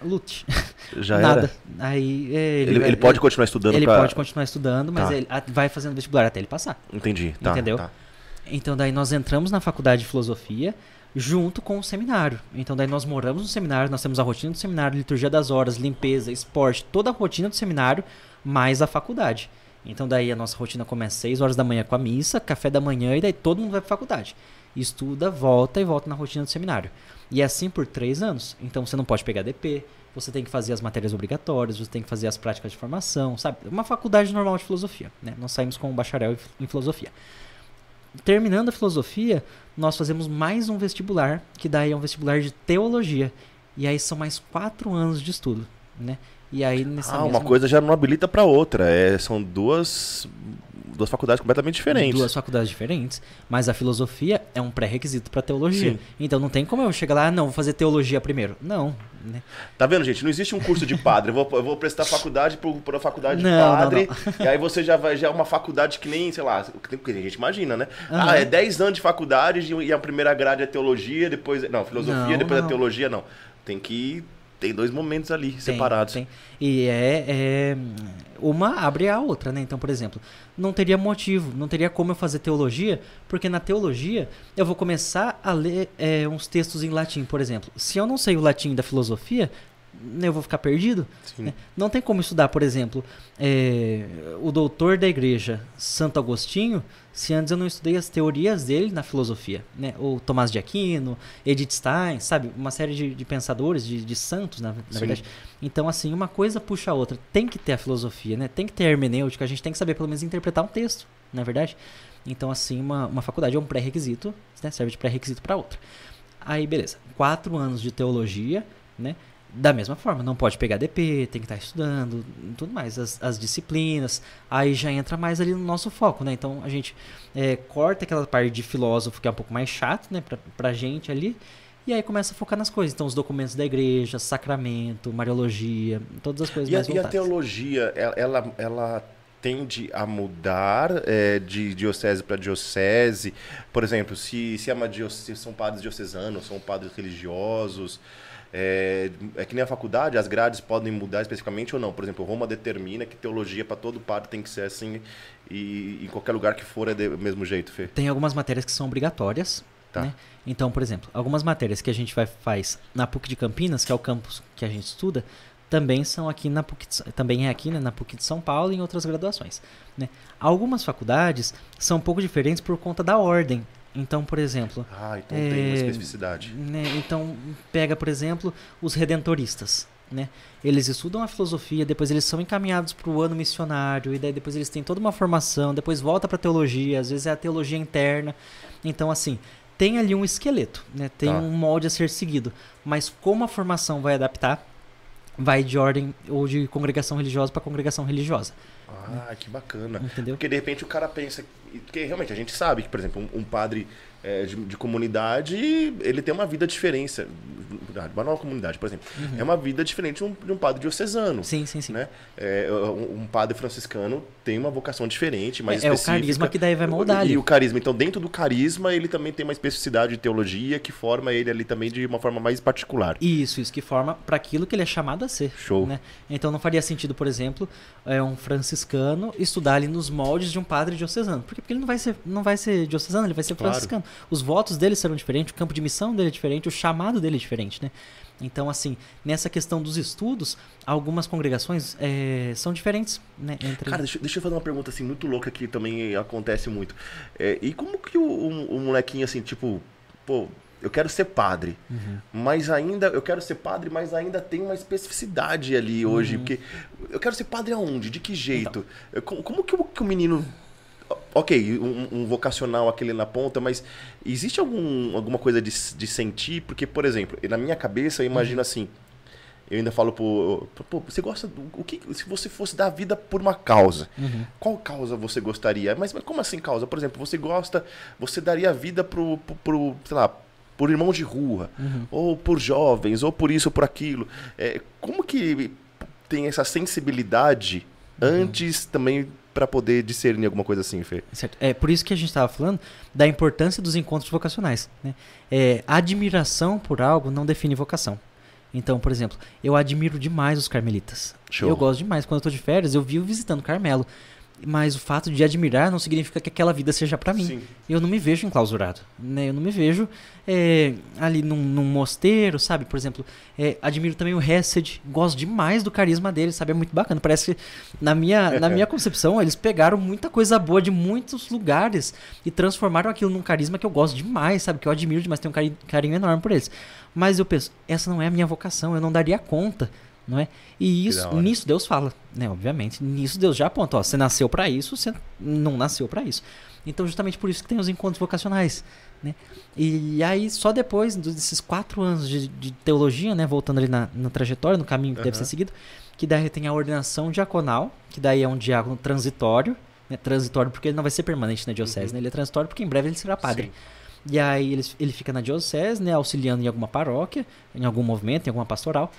lute. (laughs) Já Nada. era? Aí é, Ele, vai- ele pode continuar estudando ele pra... pode continuar estudando, mas Tá. ele vai fazendo vestibular até ele passar. Entendi, tá, Entendeu? tá. Então daí nós entramos na faculdade de filosofia junto com o seminário. Então daí nós moramos no seminário, nós temos a rotina do seminário, liturgia das horas, limpeza, esporte, toda a rotina do seminário, mais a faculdade. Então daí a nossa rotina começa às 6 horas da manhã com a missa, café da manhã e daí todo mundo vai pra faculdade. Estuda, volta e volta na rotina do seminário. E é assim por três anos. Então você não pode pegar DP, você tem que fazer as matérias obrigatórias, você tem que fazer as práticas de formação, sabe? Uma faculdade normal de filosofia, né? Nós saímos com um bacharel em- em filosofia. Terminando a filosofia, nós fazemos mais um vestibular, que daí é um vestibular de teologia. E aí são mais quatro anos de estudo, né? E aí nessa Ah, uma mesma- coisa já não habilita pra outra. É, são duas, duas faculdades completamente diferentes. Duas faculdades diferentes, mas a filosofia é um pré-requisito para teologia. Sim. Então não tem como eu chegar lá, ah, não, vou fazer teologia primeiro. Não, né? Tá vendo, gente? Não existe um curso de padre. Eu vou, eu vou prestar faculdade uma faculdade de Não, não, padre. E aí você já vai, já é uma faculdade que nem, sei lá, que a gente imagina, né? Aham. Ah, é 10 anos de faculdade e a primeira grade é teologia, depois. Não, filosofia, Não, depois é não. teologia, não. Tem que. Tem dois momentos ali, Tem, separados. tem. E é, é- Uma abre a outra, né? Então, por exemplo, não teria motivo, não teria como eu fazer teologia, porque na teologia eu vou começar a ler é, uns textos em latim, por exemplo. Se eu não sei o latim da filosofia, eu vou ficar perdido. Né? Não tem como estudar, por exemplo, é, o doutor da igreja, Santo Agostinho, se antes eu não estudei as teorias dele na filosofia, né? Ou Tomás de Aquino, Edith Stein, sabe? Uma série de, de pensadores, de, de santos, na, na verdade. Então, assim, uma coisa puxa a outra. Tem que ter a filosofia, né? Tem que ter a hermenêutica, a gente tem que saber pelo menos interpretar um texto, na é verdade. Então, assim, uma, uma faculdade é um pré-requisito, né? Serve de pré-requisito para outra. Aí, beleza. Quatro anos de teologia, né? Da mesma forma, não pode pegar DP, tem que estar estudando, tudo mais, as, as disciplinas. Aí já entra mais ali no nosso foco, né? Então a gente é, corta aquela parte de filósofo que é um pouco mais chato, né, pra, pra gente ali. E aí começa a focar nas coisas. Então, os documentos da igreja, sacramento, mariologia, todas as coisas E a, mais e a teologia, ela, ela, ela tende a mudar é, de diocese para diocese? Por exemplo, se, se, é uma dio- se são padres diocesanos, são padres religiosos, é, é que nem a faculdade, as grades podem mudar especificamente ou não. Por exemplo, Roma determina que teologia para todo padre tem que ser assim e em qualquer lugar que for é do mesmo jeito, Fê. Tem algumas matérias que são obrigatórias. Tá. Né? Então, por exemplo, algumas matérias que a gente vai, faz na PUC de Campinas, que é o campus que a gente estuda, também são aqui na PUC de, também é aqui né, na PUC de São Paulo e em outras graduações. Né? Algumas faculdades são um pouco diferentes por conta da ordem. Então, por exemplo, Ah, então tem uma É, especificidade. né, então pega, por exemplo, os redentoristas. Né? Eles estudam a filosofia, depois eles são encaminhados para o ano missionário, e daí depois eles têm toda uma formação, depois volta para teologia, às vezes é a teologia interna. Então, assim, tem ali um esqueleto, né? tem Tá. um molde a ser seguido. Mas como a formação vai adaptar, vai de ordem ou de congregação religiosa para congregação religiosa. Ah, que bacana. Entendeu? Porque de repente o cara pensa, porque realmente a gente sabe que, por exemplo, um, um padre é, de, de comunidade, ele tem uma vida diferente. Uma nova comunidade, por exemplo. É uma vida diferente de um, de um padre diocesano. Uhum. Sim, sim, sim. Né? É, um, um padre franciscano tem uma vocação diferente, mais É, é o específica. carisma que daí vai moldar E ali. o carisma. Então, dentro do carisma, ele também tem uma especificidade de teologia que forma ele ali também de uma forma mais particular. Isso, isso que forma para aquilo que ele é chamado a ser. Show. né? Então não faria sentido, por exemplo, é, um franciscano estudar ali nos moldes de um padre diocesano. Por quê? Porque ele não vai ser, não vai ser diocesano, ele vai ser Claro. franciscano. Os votos dele serão diferentes, o campo de missão dele é diferente, o chamado dele é diferente, né? Então, assim, nessa questão dos estudos, algumas congregações é, são diferentes, né? Entre... Cara, deixa, deixa eu fazer uma pergunta assim, muito louca que também acontece muito. É, e como que o, o- o molequinho, assim, tipo, pô, eu quero ser padre, Uhum. mas ainda, eu quero ser padre, mas ainda tem uma especificidade ali hoje, Uhum. porque eu quero ser padre aonde? De que jeito? Então. Como, como que, o, que o menino. Ok, um, um vocacional aquele na ponta, mas existe algum, alguma coisa de, de sentir? Porque, por exemplo, na minha cabeça eu imagino Uhum. assim. Eu ainda falo pro, pô, você gosta do o que se você fosse dar a vida por uma causa? Uhum. Qual causa você gostaria? Mas, mas como assim causa? Por exemplo, você gosta, você daria a vida pro, pro, pro, sei lá, por irmãos de rua, Uhum. ou por jovens, ou por isso ou por aquilo. É, como que tem essa sensibilidade Uhum. antes também para poder discernir alguma coisa assim, Fê? Certo. É por isso que a gente estava falando da importância dos encontros vocacionais. Né? É, admiração por algo não define vocação. Então, por exemplo, eu admiro demais os carmelitas. Show. Eu gosto demais. Quando eu estou de férias, eu vivo visitando Carmelo. Mas o fato de admirar não significa que aquela vida seja para mim. Sim. Eu não me vejo enclausurado. Né? Eu não me vejo é, ali num, num mosteiro, sabe? Por exemplo, é, admiro também o Hesed. Gosto demais do carisma dele, sabe? É muito bacana. Parece que, na minha, (laughs) na minha concepção, eles pegaram muita coisa boa de muitos lugares e transformaram aquilo num carisma que eu gosto demais, sabe? Que eu admiro demais, tenho um cari- carinho enorme por eles. Mas eu penso, essa não é a minha vocação, eu não daria conta. Não é? E isso, nisso Deus fala, né? Obviamente. Nisso Deus já aponta, ó, você nasceu para isso, você não nasceu para isso. Então, justamente por isso que tem os encontros vocacionais, né? E aí, só depois desses quatro anos de, de teologia, né? Voltando ali na, na trajetória, no caminho que deve ser seguido, que daí tem a ordenação diaconal, que daí é um diácono transitório, né? Transitório porque ele não vai ser permanente na diocese, né? Ele é transitório porque em breve ele será padre. Sim. E aí ele, ele fica na diocese, né? Auxiliando em alguma paróquia, em algum movimento, em alguma pastoral.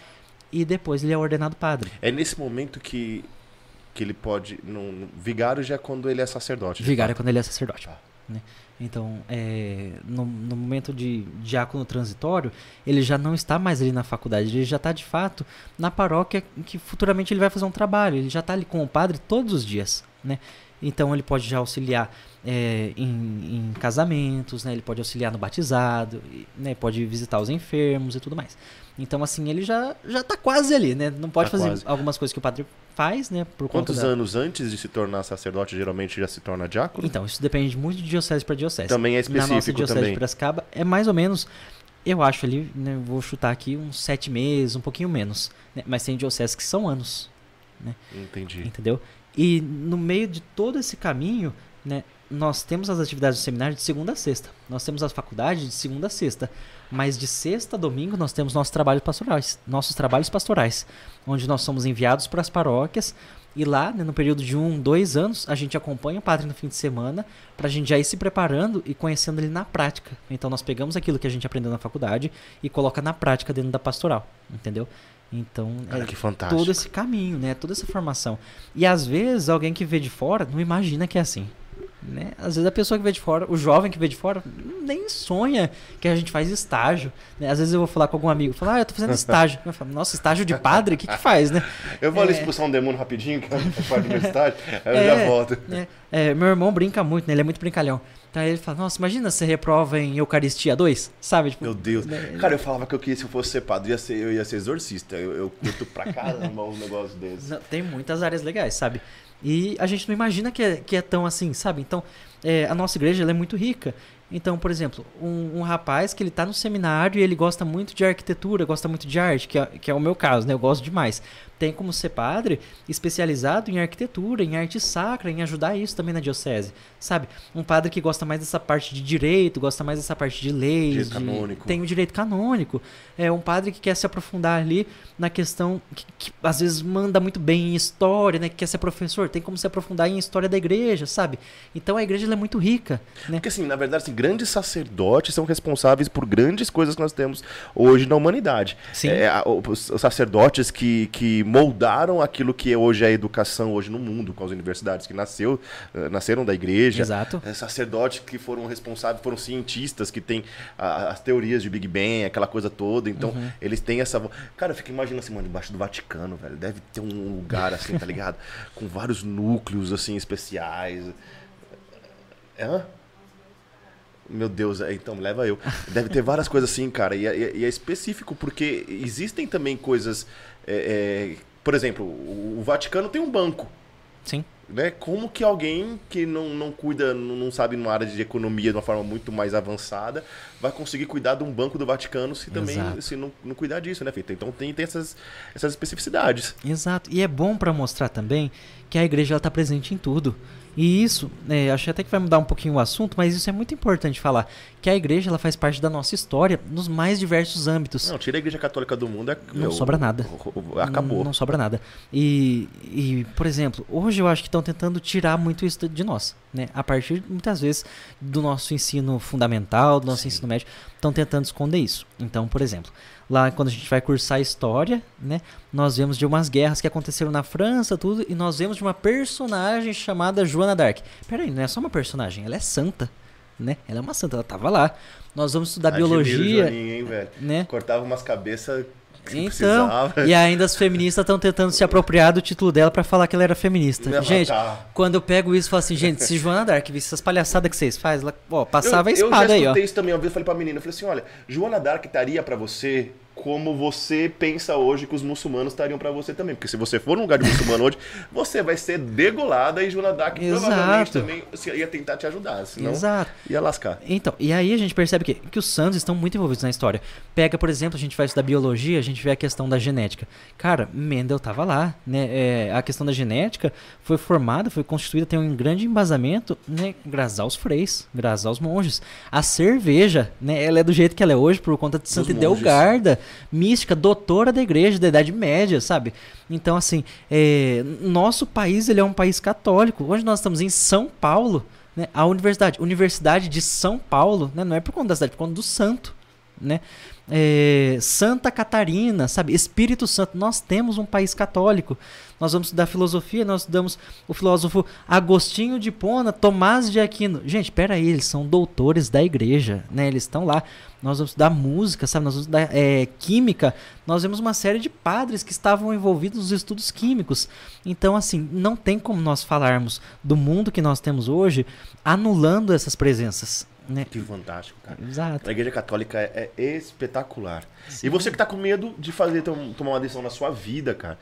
E depois ele é ordenado padre. É nesse momento que, que ele pode. Vigário já é quando ele é sacerdote. Vigário é quando ele é sacerdote. Tá. né? Então, é, no, no momento de diácono transitório, ele já não está mais ali na faculdade, ele já está de fato na paróquia que futuramente ele vai fazer um trabalho, ele já está ali com o padre todos os dias, né? Então ele pode já auxiliar é, em, em casamentos, né? Ele pode auxiliar no batizado, né? Pode visitar os enfermos e tudo mais. Então assim ele já já está quase ali, né? Não pode Tá fazer quase. algumas coisas que o padre faz, né? Por Quantos da... anos antes de se tornar sacerdote, geralmente já se torna diácono? Então, isso depende muito de diocese para diocese. Também é Na nossa específico diocese também. de Piracicaba é mais ou menos, eu acho ali, né, vou chutar aqui uns sete meses, um pouquinho menos. né, mas tem dioceses que são anos, Entendi. entendeu? E no meio de todo esse caminho, né, nós temos as atividades do seminário de segunda a sexta. Nós temos as faculdades de segunda a sexta. Mas de sexta a domingo nós temos nossos trabalhos pastorais, nossos trabalhos pastorais, onde nós somos enviados para as paróquias e lá, né, no período de um, dois anos, a gente acompanha o padre no fim de semana para a gente já ir se preparando e conhecendo ele na prática. Então nós pegamos aquilo que a gente aprendeu na faculdade e coloca na prática dentro da pastoral, entendeu? Então Cara, é que fantástico. todo esse caminho, né? Toda essa formação. E às vezes alguém que vê de fora não imagina que é assim. Né? Às vezes a pessoa que vê de fora, o jovem que vê de fora, nem sonha que a gente faz estágio. Né? Às vezes eu vou falar com algum amigo, falar, ah, eu tô fazendo (laughs) estágio. Eu falo, nossa, estágio de padre? O que que faz, né? (laughs) Eu vou ali É. expulsar um demônio rapidinho, que faz meu estágio, (laughs) aí eu É, já volto. né? É, meu irmão brinca muito, né? Ele é muito brincalhão. Então ele fala, nossa, imagina você reprova em Eucaristia 2, sabe? Tipo, Meu Deus. né? Cara, eu falava que eu queria, se eu fosse ser padre, eu ia ser, eu ia ser exorcista. Eu, eu curto pra caramba uns negócios desses. Não, tem muitas áreas legais, sabe? E a gente não imagina que é, que é tão assim, sabe? Então, é, a nossa igreja é muito rica. Então, por exemplo, um, um rapaz que ele tá no seminário e ele gosta muito de arquitetura, gosta muito de arte, que é, que é o meu caso, né? Eu gosto demais. Tem como ser padre especializado em arquitetura, em arte sacra, em ajudar isso também na diocese, sabe? Um padre que gosta mais dessa parte de direito, gosta mais dessa parte de leis, de- canônico. tem o direito canônico. É um padre que quer se aprofundar ali na questão que, que às vezes manda muito bem em história, né? Que quer ser professor, tem como se aprofundar em história da igreja, sabe? Então a igreja é muito rica, né? Porque, assim, na verdade, assim, grandes sacerdotes são responsáveis por grandes coisas que nós temos hoje na humanidade. Sim. É, os sacerdotes que, que moldaram aquilo que é hoje a educação hoje no mundo, com as universidades que nasceu, eh, nasceram da igreja. Exato. É, sacerdotes que foram responsáveis, foram cientistas que têm a- as teorias de Big Bang, aquela coisa toda. Então, Uhum. eles têm essa. Cara, eu fico imaginando assim, mano, debaixo do Vaticano, velho. Deve ter um lugar assim, tá ligado? (laughs) Com vários núcleos, assim, especiais. Hã? Meu Deus, é, então leva eu. Deve ter várias coisas assim, cara. E, é- e é específico, porque existem também coisas. É, é, por exemplo, o, Vaticano tem um banco Sim. né? Como que alguém que não, não cuida, não, não sabe numa área de economia de uma forma muito mais avançada, vai conseguir cuidar de um banco do Vaticano se também Exato. se não, não cuidar disso, né, Fita? Então tem, tem essas, essas especificidades. Exato. E é bom para mostrar também que a igreja está presente em tudo. E isso, né, acho até que vai mudar um pouquinho o assunto, mas isso é muito importante falar. Que a igreja ela faz parte da nossa história nos mais diversos âmbitos. Não, tira a igreja católica do mundo, é, Não sobra nada. Acabou. Não, não sobra nada. E, e, por exemplo, hoje eu acho que estão tentando tirar muito isso de nós. Né? A partir, muitas vezes, do nosso ensino fundamental, do nosso ensino médio, estão tentando esconder isso. Então, por exemplo, lá quando a gente vai cursar história, né, nós vemos de umas guerras que aconteceram na França, tudo, e nós vemos de uma personagem chamada Joana d'Arc. Peraí, não é só uma personagem, ela é santa. Né? Ela é uma santa, ela tava lá. Nós vamos estudar Admiro biologia, Joaninho, hein, velho? né? Cortava umas cabeças Então, e ainda as feministas estão tentando se apropriar do título dela pra falar que ela era feminista. Não, gente, tá. quando eu pego isso, eu falo assim, gente, se Joana Dark visse essas palhaçadas que vocês fazem, ela, ó, passava eu, a espada eu já aí, ó. escutei isso também, uma vez eu falei pra menina, eu falei assim, olha, Joana Dark estaria pra você como você pensa hoje que os muçulmanos estariam pra você também. Porque se você for num lugar de muçulmano hoje, você vai ser degolada e Joana Dark provavelmente também se- ia tentar te ajudar, senão Exato. ia lascar. Então, e aí a gente percebe que, que os santos estão muito envolvidos na história. Pega, por exemplo, a gente vai estudar biologia, a gente vê a questão da genética. Cara, Mendel tava lá, né? É, a questão da genética foi formada, foi constituída, tem um grande embasamento, né? Graças aos freis, graças aos monges. A cerveja, né? Ela é do jeito que ela é hoje por conta de Santa monges. Mística, doutora da igreja da Idade Média, sabe? Então, assim, é, nosso país, ele é um país católico. Hoje nós estamos em São Paulo, né? A universidade, Universidade de São Paulo, né? Não é por conta da cidade, é por conta do santo, né? É, Santa Catarina, sabe? Espírito Santo. Nós temos um país católico. Nós vamos estudar filosofia, nós estudamos o filósofo Agostinho de Pona, Tomás de Aquino. Gente, pera aí, eles são doutores da igreja, né? Eles estão lá. Nós vamos estudar música, sabe? Nós vamos estudar é, química. Nós vemos uma série de padres que estavam envolvidos nos estudos químicos. Então, assim, não tem como nós falarmos do mundo que nós temos hoje anulando essas presenças, né? Que fantástico, cara. Exato. A igreja católica é, é espetacular. E você que tá com medo de fazer tom- tomar uma decisão na sua vida, cara.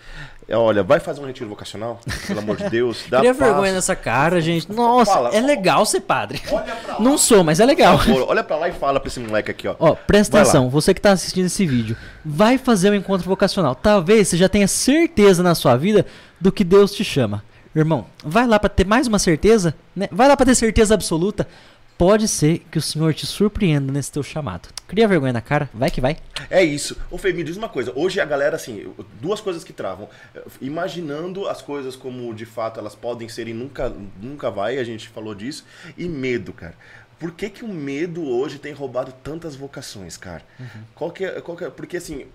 é, olha, vai fazer um retiro vocacional, pelo amor de (laughs) Deus. Dá Cria vergonha nessa cara, gente. Nossa, Fala. é legal ser padre. Olha pra lá. Não sou, mas é legal. Favor, olha pra lá e fala pra esse moleque aqui, ó. Ó, presta atenção, você que tá assistindo esse vídeo, vai fazer um encontro vocacional. Talvez você já tenha certeza na sua vida do que Deus te chama. Irmão, vai lá pra ter mais uma certeza, né? Vai lá pra ter certeza absoluta. Pode ser que o Senhor te surpreenda nesse teu chamado. Cria vergonha na cara, vai que vai. É isso. Ô Fê, me diz uma coisa. Hoje a galera, assim, duas coisas que travam. Imaginando as coisas como de fato elas podem ser e nunca, nunca vai, a gente falou disso. E medo, cara. Por que, que o medo hoje tem roubado tantas vocações, cara? Qual que é, qual que é- Porque assim,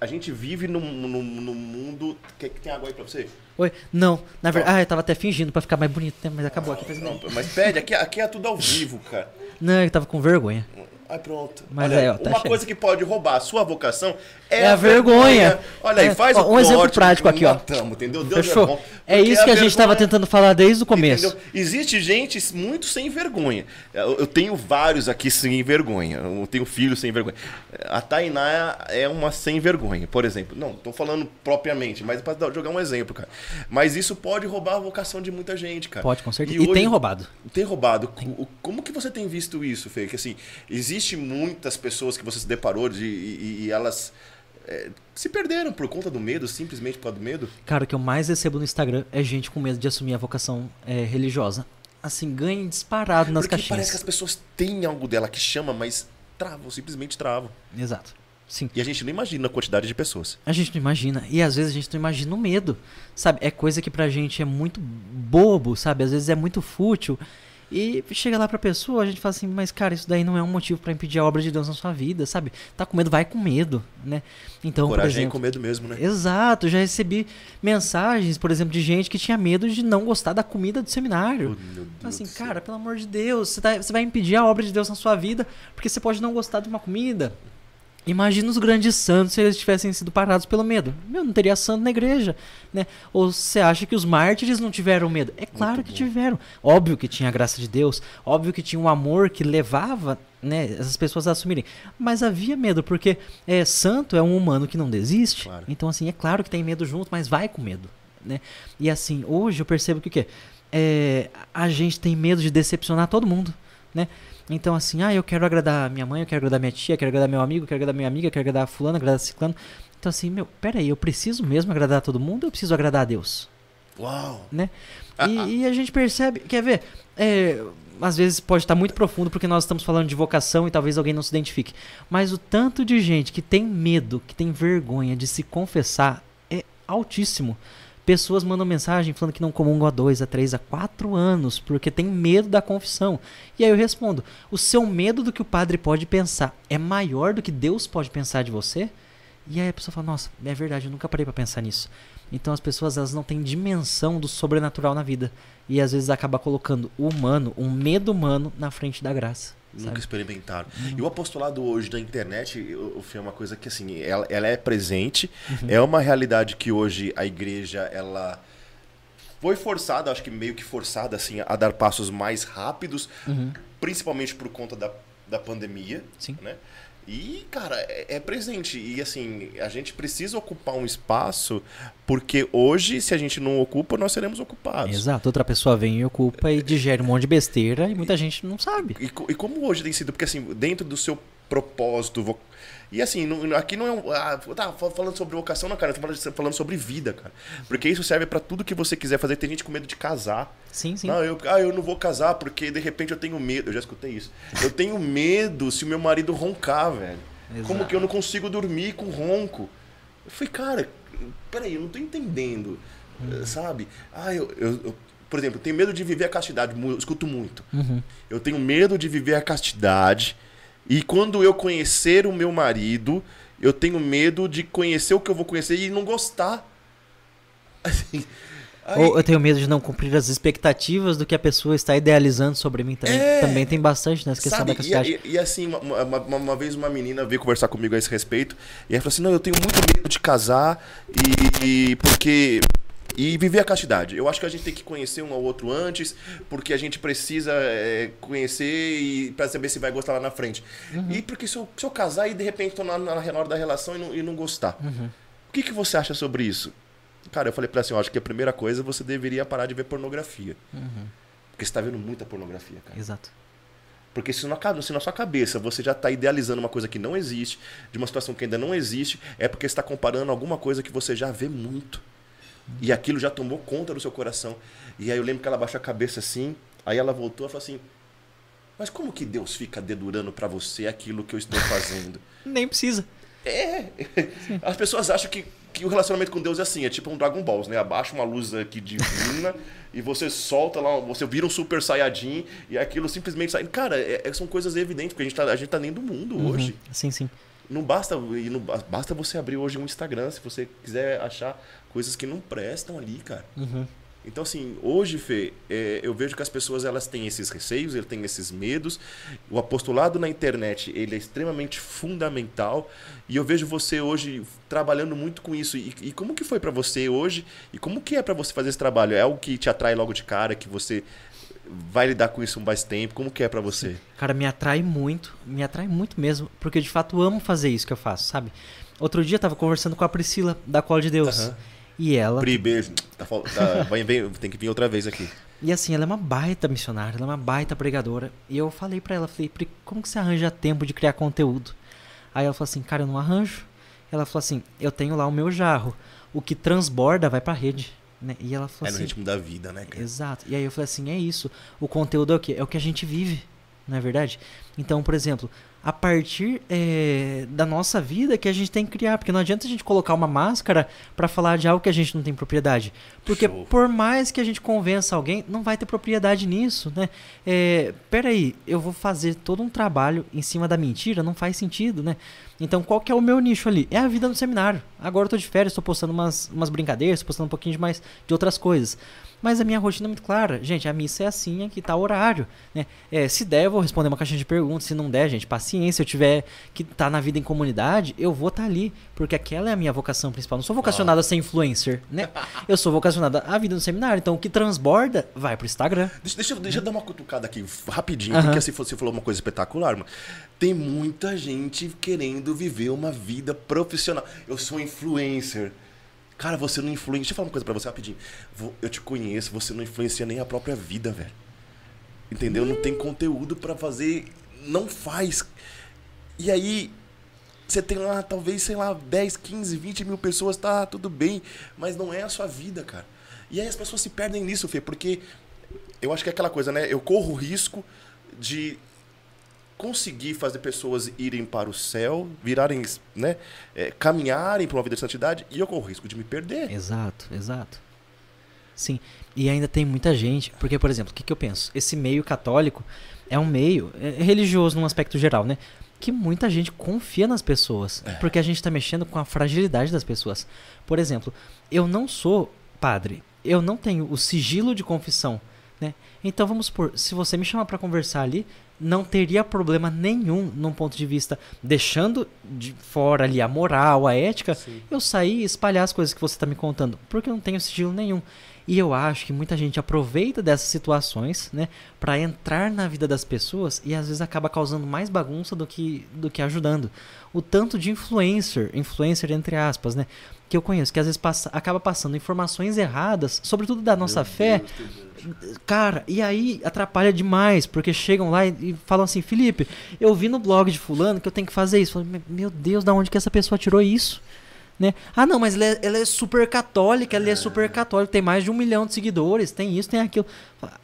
a gente vive num, num, num mundo. Quer que tem água aí pra você? Oi, não, na verdade, ah, eu tava até fingindo pra ficar mais bonito, né? mas acabou aqui. Faz... Não, mas pede, aqui, aqui é tudo ao vivo, cara. Não, eu tava com vergonha. Aí pronto. Mas Olha, aí, ó, tá uma cheio. coisa que pode roubar a sua vocação é, É a vergonha. Olha aí, É, faz ó, um exemplo prático aqui, ó. matamos, entendeu? Deus Fechou? é bom. É Porque isso que a gente estava vergonha- tentando falar desde o começo. Entendeu? Existe gente muito sem vergonha. Eu, eu tenho vários aqui sem vergonha. Eu tenho filhos sem vergonha. A Tainá é uma sem vergonha, por exemplo. Não, tô falando propriamente, mas para jogar um exemplo, cara. Mas isso pode roubar a vocação de muita gente, cara. Pode, com certeza. E E, tem hoje- roubado. Tem roubado. Co- Como que você tem visto isso, Fê? Que assim, existe muitas pessoas que você se deparou de, e, e elas é, se perderam por conta do medo, simplesmente por causa do medo? Cara, o que eu mais recebo no Instagram é gente com medo de assumir a vocação é, religiosa. Assim, ganha disparado nas Porque caixinhas. parece que as pessoas têm algo dela que chama, mas travam, simplesmente travam. Exato. Sim. E a gente não imagina a quantidade de pessoas. A gente não imagina. E às vezes a gente não imagina o medo. Sabe? É coisa que pra gente é muito bobo, sabe? Às vezes é muito fútil. E chega lá pra pessoa, a gente fala assim, mas cara, isso daí não é um motivo pra impedir a obra de Deus na sua vida, sabe? Tá com medo, vai com medo, né? Então, Coragem é exemplo, com medo mesmo, né? Exato, já recebi mensagens, por exemplo, de gente que tinha medo de não gostar da comida do seminário. Oh, Assim, cara, pelo amor de Deus, você, tá- você vai impedir a obra de Deus na sua vida porque você pode não gostar de uma comida. Imagina os grandes santos se eles tivessem sido parados pelo medo. Meu, não teria santo na igreja, né? Ou você acha que os mártires não tiveram medo? É claro que tiveram. Óbvio que tinha a graça de Deus, óbvio que tinha um amor que levava, né, essas pessoas a assumirem. Mas havia medo, porque é, santo é um humano que não desiste. Claro. Então, assim, é claro que tem medo junto, mas vai com medo, né? E assim, hoje eu percebo que o quê? É, a gente tem medo de decepcionar todo mundo, né? Então, assim, ah, eu quero agradar minha mãe, eu quero agradar minha tia, eu quero agradar meu amigo, eu quero agradar minha amiga, eu quero agradar fulano, agradar ciclano. Então, assim, meu, peraí, eu preciso mesmo agradar todo mundo ou eu preciso agradar a Deus? Uau! né? Ah, E, ah. e a gente percebe, quer ver? É, às vezes pode estar muito profundo porque nós estamos falando de vocação e talvez alguém não se identifique. Mas o tanto de gente que tem medo, que tem vergonha de se confessar é altíssimo. Pessoas mandam mensagem falando que não comungam há dois, a três, a quatro anos porque tem medo da confissão. E aí eu respondo: o seu medo do que o padre pode pensar é maior do que Deus pode pensar de você? E aí a pessoa fala: nossa, é verdade, eu nunca parei pra pensar nisso. Então as pessoas elas não têm dimensão do sobrenatural na vida e às vezes acaba colocando o humano, um medo humano na frente da graça. Nunca sabe? Experimentaram. E o apostolado hoje da internet, o, é uma coisa que assim, ela, ela é presente, Uhum. é uma realidade que hoje a igreja ela foi forçada, acho que meio que forçada assim a dar passos mais rápidos, Uhum. principalmente por conta da, da pandemia, Sim. né? E, cara, é, é presente. E, assim, a gente precisa ocupar um espaço, porque hoje, se a gente não ocupa, nós seremos ocupados. Exato, outra pessoa vem e ocupa e digere um monte de besteira e muita gente não sabe. E, e como hoje tem sido, porque assim, dentro do seu propósito, vo- e assim, não- aqui não é um. Ah, tá fa- falando sobre vocação, não, cara, eu tô falando- sobre vida, cara. Porque isso serve pra tudo que você quiser fazer. Tem gente com medo de casar. Sim, sim. Não, eu, ah, eu não vou casar porque de repente eu tenho medo. Eu já escutei isso. Eu tenho medo se o meu marido roncar, velho. Como Exato. que eu não consigo dormir com ronco? Eu falei, cara, peraí, eu não tô entendendo. Uhum. eh, Sabe? Ah, eu, eu- eu- por exemplo, eu tenho medo de viver a castidade. Eu escuto muito. Uhum. Eu tenho medo de viver a castidade. E quando eu conhecer o meu marido, eu tenho medo de conhecer o que eu vou conhecer e não gostar. (laughs) Assim, aí- Ou eu tenho medo de não cumprir as expectativas do que a pessoa está idealizando sobre mim também. É. Também tem bastante nessa questão Sabe, da castidade. E, e- e assim, uma, uma- uma- vez uma menina veio conversar comigo a esse respeito, e ela falou assim, não, eu tenho muito medo de casar, e, e porque... E viver a castidade. Eu acho que a gente tem que conhecer um ao outro antes, porque a gente precisa é, conhecer e para saber se vai gostar lá na frente. Uhum. E porque se eu, se eu casar e de repente tô na, na, na hora da relação e não, e não gostar. Uhum. O que, que você acha sobre isso? Cara, eu falei pra ela assim, eu acho que a primeira coisa você deveria parar de ver pornografia. Uhum. Porque você tá vendo muita pornografia, cara. Exato. Porque se na, se na sua cabeça você já está idealizando uma coisa que não existe, de uma situação que ainda não existe, é porque você está comparando alguma coisa que você já vê muito. E aquilo já tomou conta do seu coração. E aí eu lembro que ela baixou a cabeça assim, aí ela voltou e falou assim: Mas como que Deus fica dedurando para você aquilo que eu estou fazendo? (laughs) Nem precisa. É! As pessoas acham que, que o relacionamento com Deus é assim, é tipo um Dragon Balls, né? Abaixa uma luz aqui divina (laughs) e você solta lá, você vira um super saiyajin e aquilo simplesmente sai. Cara, é- é- são coisas evidentes, porque a gente tá, a gente tá dentro do mundo hoje. Uhum. Sim, sim. Não basta, e não, ba- basta você abrir hoje um Instagram se você quiser achar coisas que não prestam ali, cara. Uhum. Então, assim, hoje, Fê, é, eu vejo que as pessoas elas têm esses receios, eles têm esses medos. O apostolado na internet, ele é extremamente fundamental. E eu vejo você hoje trabalhando muito com isso. E, e como que foi para você hoje? E como que é para você fazer esse trabalho? É algo que te atrai logo de cara, que você vai lidar com isso mais tempo? Como que é para você? Cara, me atrai muito, me atrai muito mesmo, porque eu de fato amo fazer isso que eu faço, sabe? Outro dia eu tava conversando com a Priscila, da Cola de Deus. Aham. E ela. Pri, beijo. Tá, tá, (laughs) vai- vem- tem que vir outra vez aqui. E assim, ela é uma baita missionária, ela é uma baita pregadora. E eu falei pra ela, falei, Pri, como que você arranja tempo de criar conteúdo? Aí ela falou assim, cara, eu não arranjo. Ela falou assim, eu tenho lá o meu jarro. O que transborda vai pra rede. Né? E ela falou É no assim. ritmo da vida, né, cara? Exato. E aí eu falei assim, é isso. O conteúdo é o quê? É o que a gente vive, não é verdade? Então, por exemplo, a partir eh, da nossa vida que a gente tem que criar, porque não adianta a gente colocar uma máscara pra falar de algo que a gente não tem propriedade, porque Show. por mais que a gente convença alguém, não vai ter propriedade nisso, né? É, peraí, eu vou fazer todo um trabalho em cima da mentira, não faz sentido, né? Então, qual que é o meu nicho ali? É a vida no seminário. Agora eu tô de férias, tô postando umas, umas brincadeiras, tô postando um pouquinho de mais de outras coisas. Mas a minha rotina é muito clara. Gente, a missa é assim, aqui tá o horário. Né? É, se der, eu vou responder uma caixinha de perguntas. Se não der, gente, paciência. Se eu tiver que estar na vida em comunidade, eu vou estar ali. Porque aquela é a minha vocação principal. Não sou vocacionado a ser influencer, né? (laughs) Eu sou vocacionado à vida no seminário. Então, o que transborda, vai pro Instagram. Deixa, deixa, eu- deixa eu dar uma cutucada aqui rapidinho, porque assim, você falou uma coisa espetacular, mano. Tem muita gente querendo viver uma vida profissional. Eu sou influencer. Cara, você não influencia. Deixa eu falar uma coisa pra você rapidinho. Eu te conheço, você não influencia nem a própria vida, velho. Entendeu? Não tem conteúdo pra fazer. Não faz. E aí, você tem lá, talvez, sei lá, 10, 15, 20 mil pessoas, tá tudo bem, mas não é a sua vida, cara. E aí as pessoas se perdem nisso, Fê, porque eu acho que é aquela coisa, né? Eu corro o risco de conseguir fazer pessoas irem para o céu, virarem, né? é, caminharem para uma vida de santidade, e eu corro o risco de me perder. Exato, exato. Sim, e ainda tem muita gente, porque, por exemplo, o que, que eu penso? Esse meio católico é um meio é religioso num aspecto geral, né? Que muita gente confia nas pessoas, porque a gente está mexendo com a fragilidade das pessoas. Por exemplo, eu não sou padre, eu não tenho o sigilo de confissão, né? Então vamos supor, se você me chamar para conversar ali, não teria problema nenhum num ponto de vista deixando de fora ali a moral, a ética, eu sair e espalhar as coisas que você está me contando, porque eu não tenho sigilo nenhum. E eu acho que muita gente aproveita dessas situações, né, para entrar na vida das pessoas e às vezes acaba causando mais bagunça do que do que ajudando. O tanto de influencer, influencer entre aspas, né, que eu conheço, que às vezes passa, acaba passando informações erradas, sobretudo da nossa fé, Cara, e aí atrapalha demais, porque chegam lá e, e falam assim, Felipe, eu vi no blog de fulano que eu tenho que fazer isso. Meu Deus, da onde que essa pessoa tirou isso? Né? Ah, não, mas ela é, ela é super católica, ela é super católica, tem mais de um milhão de seguidores, tem isso, tem aquilo.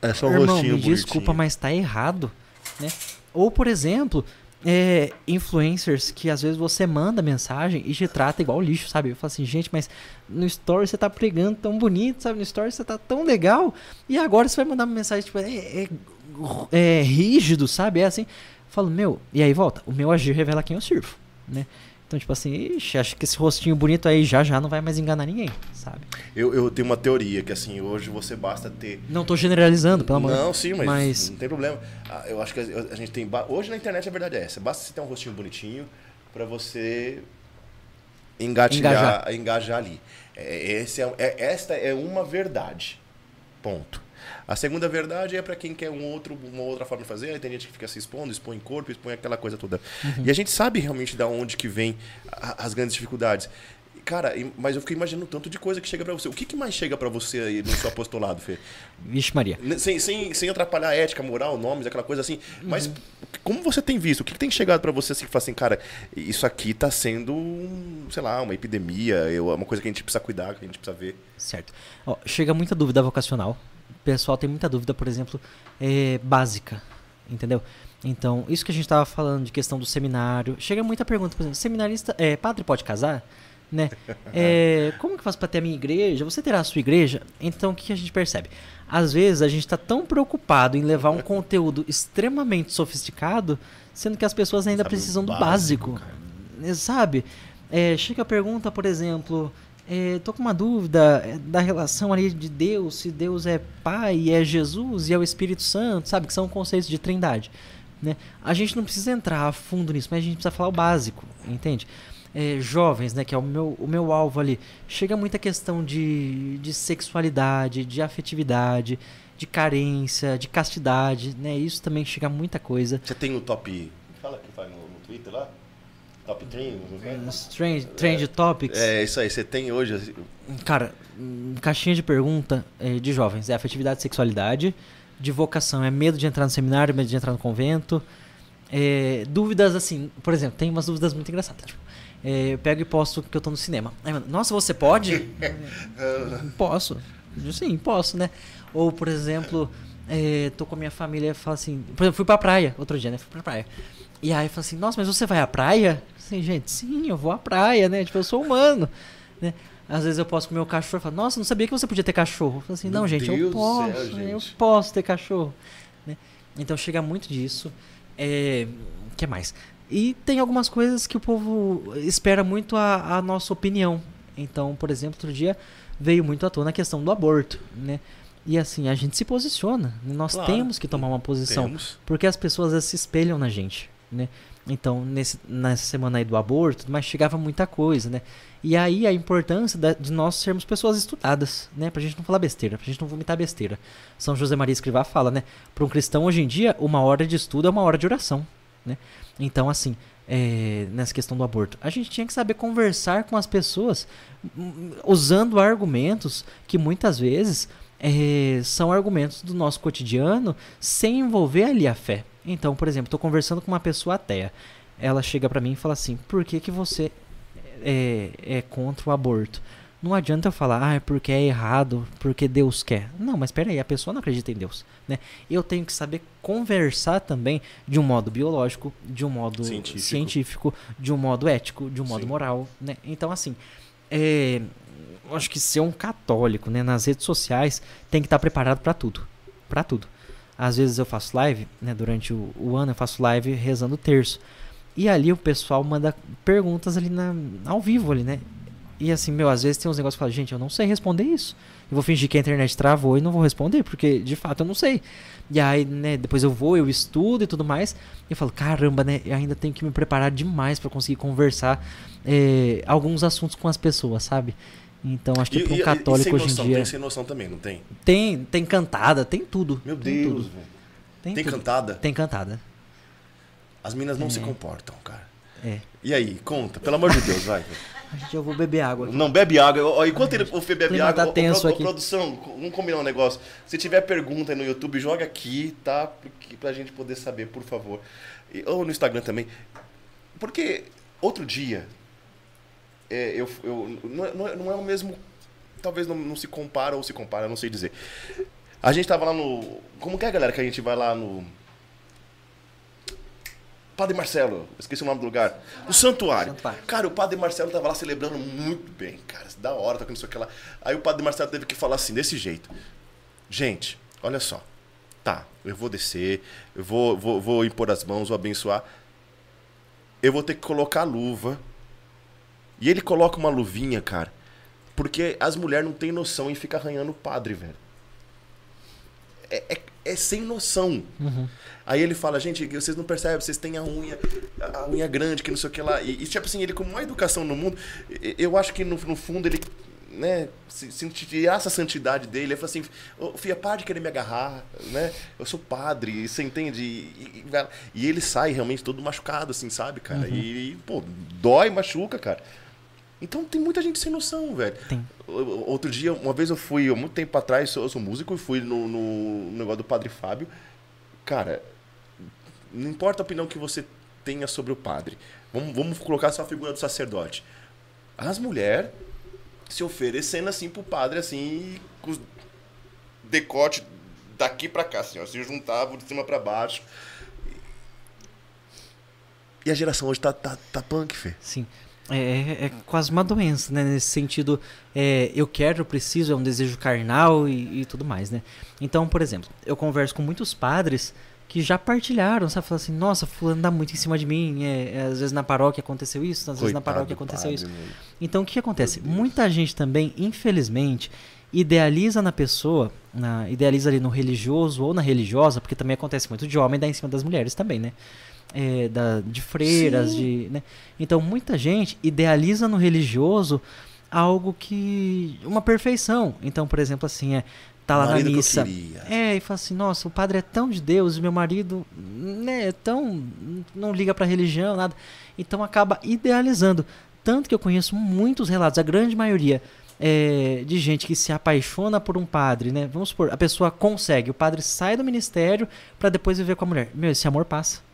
É só um Irmão, rostinho me desculpa, bonitinho." mas tá errado. Né? Ou, por exemplo, é, influencers que às vezes você manda mensagem e te trata igual lixo, sabe? Eu falo assim, gente, mas no story você tá pregando tão bonito, sabe? No story você tá tão legal, e agora você vai mandar uma mensagem, tipo, é, é- é rígido, sabe? É assim. Eu falo, meu, e aí volta, o meu agir revela quem eu sirvo, né? Então, tipo assim, ixi, acho que esse rostinho bonito aí já já não vai mais enganar ninguém, sabe? Eu, eu tenho uma teoria que assim, hoje você basta ter Não tô generalizando, pelo amor Não, sim, mas, mas não tem problema. Ah, Eu acho que a, gente tem. Hoje na internet a verdade é essa. Basta você ter um rostinho bonitinho pra você engatilhar, Engajar. engajar, ali. É, esse é, é- esta é uma verdade. Ponto. A segunda verdade é pra quem quer um outro, uma outra forma de fazer. Aí tem gente que fica se expondo, expõe corpo, expõe aquela coisa toda. E a gente sabe realmente da onde que vem a- as grandes dificuldades. Cara, mas eu fiquei imaginando tanto de coisa que chega pra você. O que, que mais chega pra você aí no seu apostolado, Fê? Vixe Maria. Sem, sem, sem atrapalhar a ética, moral, nomes, aquela coisa assim. Mas Uhum. como você tem visto? O que, que tem chegado pra você assim que fala assim, cara, isso aqui tá sendo, sei lá, uma epidemia, eu- uma coisa que a gente precisa cuidar, que a gente precisa ver. Certo. Ó, chega muita dúvida vocacional. Pessoal tem muita dúvida, por exemplo, é, básica. Entendeu? Então, isso que a gente estava falando de questão do seminário. Chega muita pergunta, por exemplo, seminarista, é, padre pode casar? Né? (laughs) É, como que eu faço para ter a minha igreja? Você terá a sua igreja? Então, o que a gente percebe? Às vezes a gente está tão preocupado em levar um conteúdo extremamente sofisticado, sendo que as pessoas ainda Sabe precisam do básico, básico. Sabe? É, chega a pergunta, por exemplo, é, tô com uma dúvida é, da relação ali de Deus, se Deus é Pai, é Jesus e é o Espírito Santo, sabe? Que são conceitos de trindade. Né? A gente não precisa entrar a fundo nisso, mas a gente precisa falar o básico, entende? É, jovens, né, que é o meu, o meu alvo ali, chega muita questão de, de sexualidade, de afetividade, de carência, de castidade, né? Isso também chega muita coisa. Você tem o top. Fala que vai no, no Twitter lá? Top 3, não é? Trend, trend Topics. É, isso aí, você tem hoje. assim, Cara, hum, caixinha de pergunta eh, de jovens. É afetividade e sexualidade. De vocação é medo de entrar no seminário, medo de entrar no convento. É, dúvidas assim, por exemplo, tem umas dúvidas muito engraçadas. Tipo, é, eu pego e posto que eu tô no cinema. Aí, mano, Nossa, você pode? (laughs) posso. Sim, posso, né? Ou, por exemplo, é, tô com a minha família e falo assim. Por exemplo, fui pra praia outro dia, né? Fui pra praia. E aí falo assim, nossa, mas você vai à praia? Assim, gente, sim, eu vou à praia, né? Tipo, eu sou humano. Né? Às vezes eu posso com o cachorro e falo, nossa, não sabia que você podia ter cachorro. Eu assim, Meu não, gente, Deus eu do posso, céu, eu gente. posso ter cachorro. né? Então chega muito disso. É, que mais? E tem algumas coisas que o povo espera muito a, a nossa opinião. Então, por exemplo, outro dia veio muito à tona a questão do aborto, né? E assim, a gente se posiciona. Nós Claro. temos que tomar uma posição. Temos. Porque as pessoas se espelham na gente, né? Então, nesse, nessa semana aí do aborto, mas chegava muita coisa, né? E aí a importância da- de nós sermos pessoas estudadas, né? Pra gente não falar besteira, pra gente não vomitar besteira. São José Maria Escrivá fala, né? Para um cristão hoje em dia, uma hora de estudo é uma hora de oração, né? Então, assim, é, nessa questão do aborto, a gente tinha que saber conversar com as pessoas hum, usando argumentos que muitas vezes é, são argumentos do nosso cotidiano sem envolver ali a fé. Então, por exemplo, estou conversando com uma pessoa ateia. Ela chega para mim e fala assim: por que, que você é, é contra o aborto? Não adianta eu falar, ah, é porque é errado, porque Deus quer. Não, mas peraí, a pessoa não acredita em Deus. Né? Eu tenho que saber conversar também de um modo biológico, de um modo Científico. científico, de um modo ético, de um modo Sim. moral. Né? Então, assim, é, eu acho que ser um católico né, nas redes sociais tem que estar preparado para tudo. Para tudo. Às vezes eu faço live, né, durante o, o ano eu faço live rezando o terço. E ali o pessoal manda perguntas ali na, ao vivo ali, né? E assim, meu, às vezes tem uns negócios que eu falo, gente, eu não sei responder isso. Eu vou fingir que a internet travou e não vou responder, porque de fato eu não sei. E aí, né, depois eu vou, eu estudo e tudo mais. E eu falo, caramba, né, eu ainda tenho que me preparar demais para conseguir conversar eh, alguns assuntos com as pessoas, sabe? Então acho que E- para um e- e católico sem hoje noção, em dia Tem sem noção também, não tem? tem, tem cantada, tem tudo. Meu tem Deus, tudo, velho. Tem, Tem cantada? Tem cantada. As minas não se comportam, cara. É. E aí, conta, pelo amor de Deus, vai. (laughs) Eu vou beber água. aqui. Não bebe água. Enquanto ele o Fê bebe clima água, tá tenso ô, ô, aqui. produção, vamos combinar um negócio. Se tiver pergunta aí no YouTube, joga aqui, tá? Porque, pra gente poder saber, por favor. E- ou no Instagram também. Porque outro dia, é, eu, eu, não, é- não é- não é o mesmo. Talvez não, não se compara ou se compara, não sei dizer. A gente tava lá no. Como que é, galera, que a gente vai lá no. Padre Marcelo, esqueci o nome do lugar. O Santuário. Santuário. Cara, o Padre Marcelo tava lá celebrando muito bem, cara. Da hora, tá com isso aqui lá. Aí o Padre Marcelo teve que falar assim, desse jeito. Gente, olha só. Tá, eu vou descer, eu vou, vou, vou impor as mãos, vou abençoar. Eu vou ter que colocar a luva. E ele coloca uma luvinha, cara. Porque as mulheres não têm noção e fica arranhando o padre, velho. É, é, é sem noção. Uhum. Aí ele fala, gente, vocês não percebem, vocês têm a unha, a unha grande, que não sei o que lá. E, e, tipo assim, ele com uma educação no mundo, eu acho que no, no fundo ele, né, se, se tirar essa santidade dele, ele fala assim, ô filha, para de querer me agarrar, né? Eu sou padre, você entende? E, e- e- e ele sai realmente todo machucado, assim, sabe, cara? E, pô, dói, machuca, cara. Então tem muita gente sem noção, velho. Tem. Outro dia, uma vez eu fui, muito tempo atrás, eu sou músico e fui no, no negócio do Padre Fábio. Cara, não importa a opinião que você tenha sobre o padre. Vamos, vamos colocar só a figura do sacerdote. As mulheres se oferecendo assim pro padre, assim, com os decote daqui pra cá, assim, ó, se juntavam de cima pra baixo. E a geração hoje tá, tá, tá punk, Fê. Sim. É, é quase uma doença, né? Nesse sentido, é, eu quero, eu preciso, é um desejo carnal e, e tudo mais, né? Então, por exemplo, eu converso com muitos padres que já partilharam, sabe? Falaram assim, nossa, fulano dá muito em cima de mim. É, é, às vezes na paróquia aconteceu isso, às vezes na Coitado paróquia aconteceu padre, isso. mano. Então o que, acontece? Meu. Muita gente também, infelizmente, idealiza na pessoa, na- idealiza ali no religioso ou na religiosa, porque também acontece muito de homem dar em cima das mulheres também, né? É, da, de freiras, de. Né? Então muita gente idealiza no religioso algo que. uma perfeição. Então, por exemplo, assim, é. Tá lá na que missa. queria. É, e fala assim, nossa, o padre é tão de Deus, meu marido, né, é tão. não liga pra religião, nada. Então acaba idealizando. Tanto que eu conheço muitos relatos, a grande maioria, é, de gente que se apaixona por um padre, né? Vamos supor, a pessoa consegue, o padre sai do ministério pra depois viver com a mulher. Meu, esse amor passa.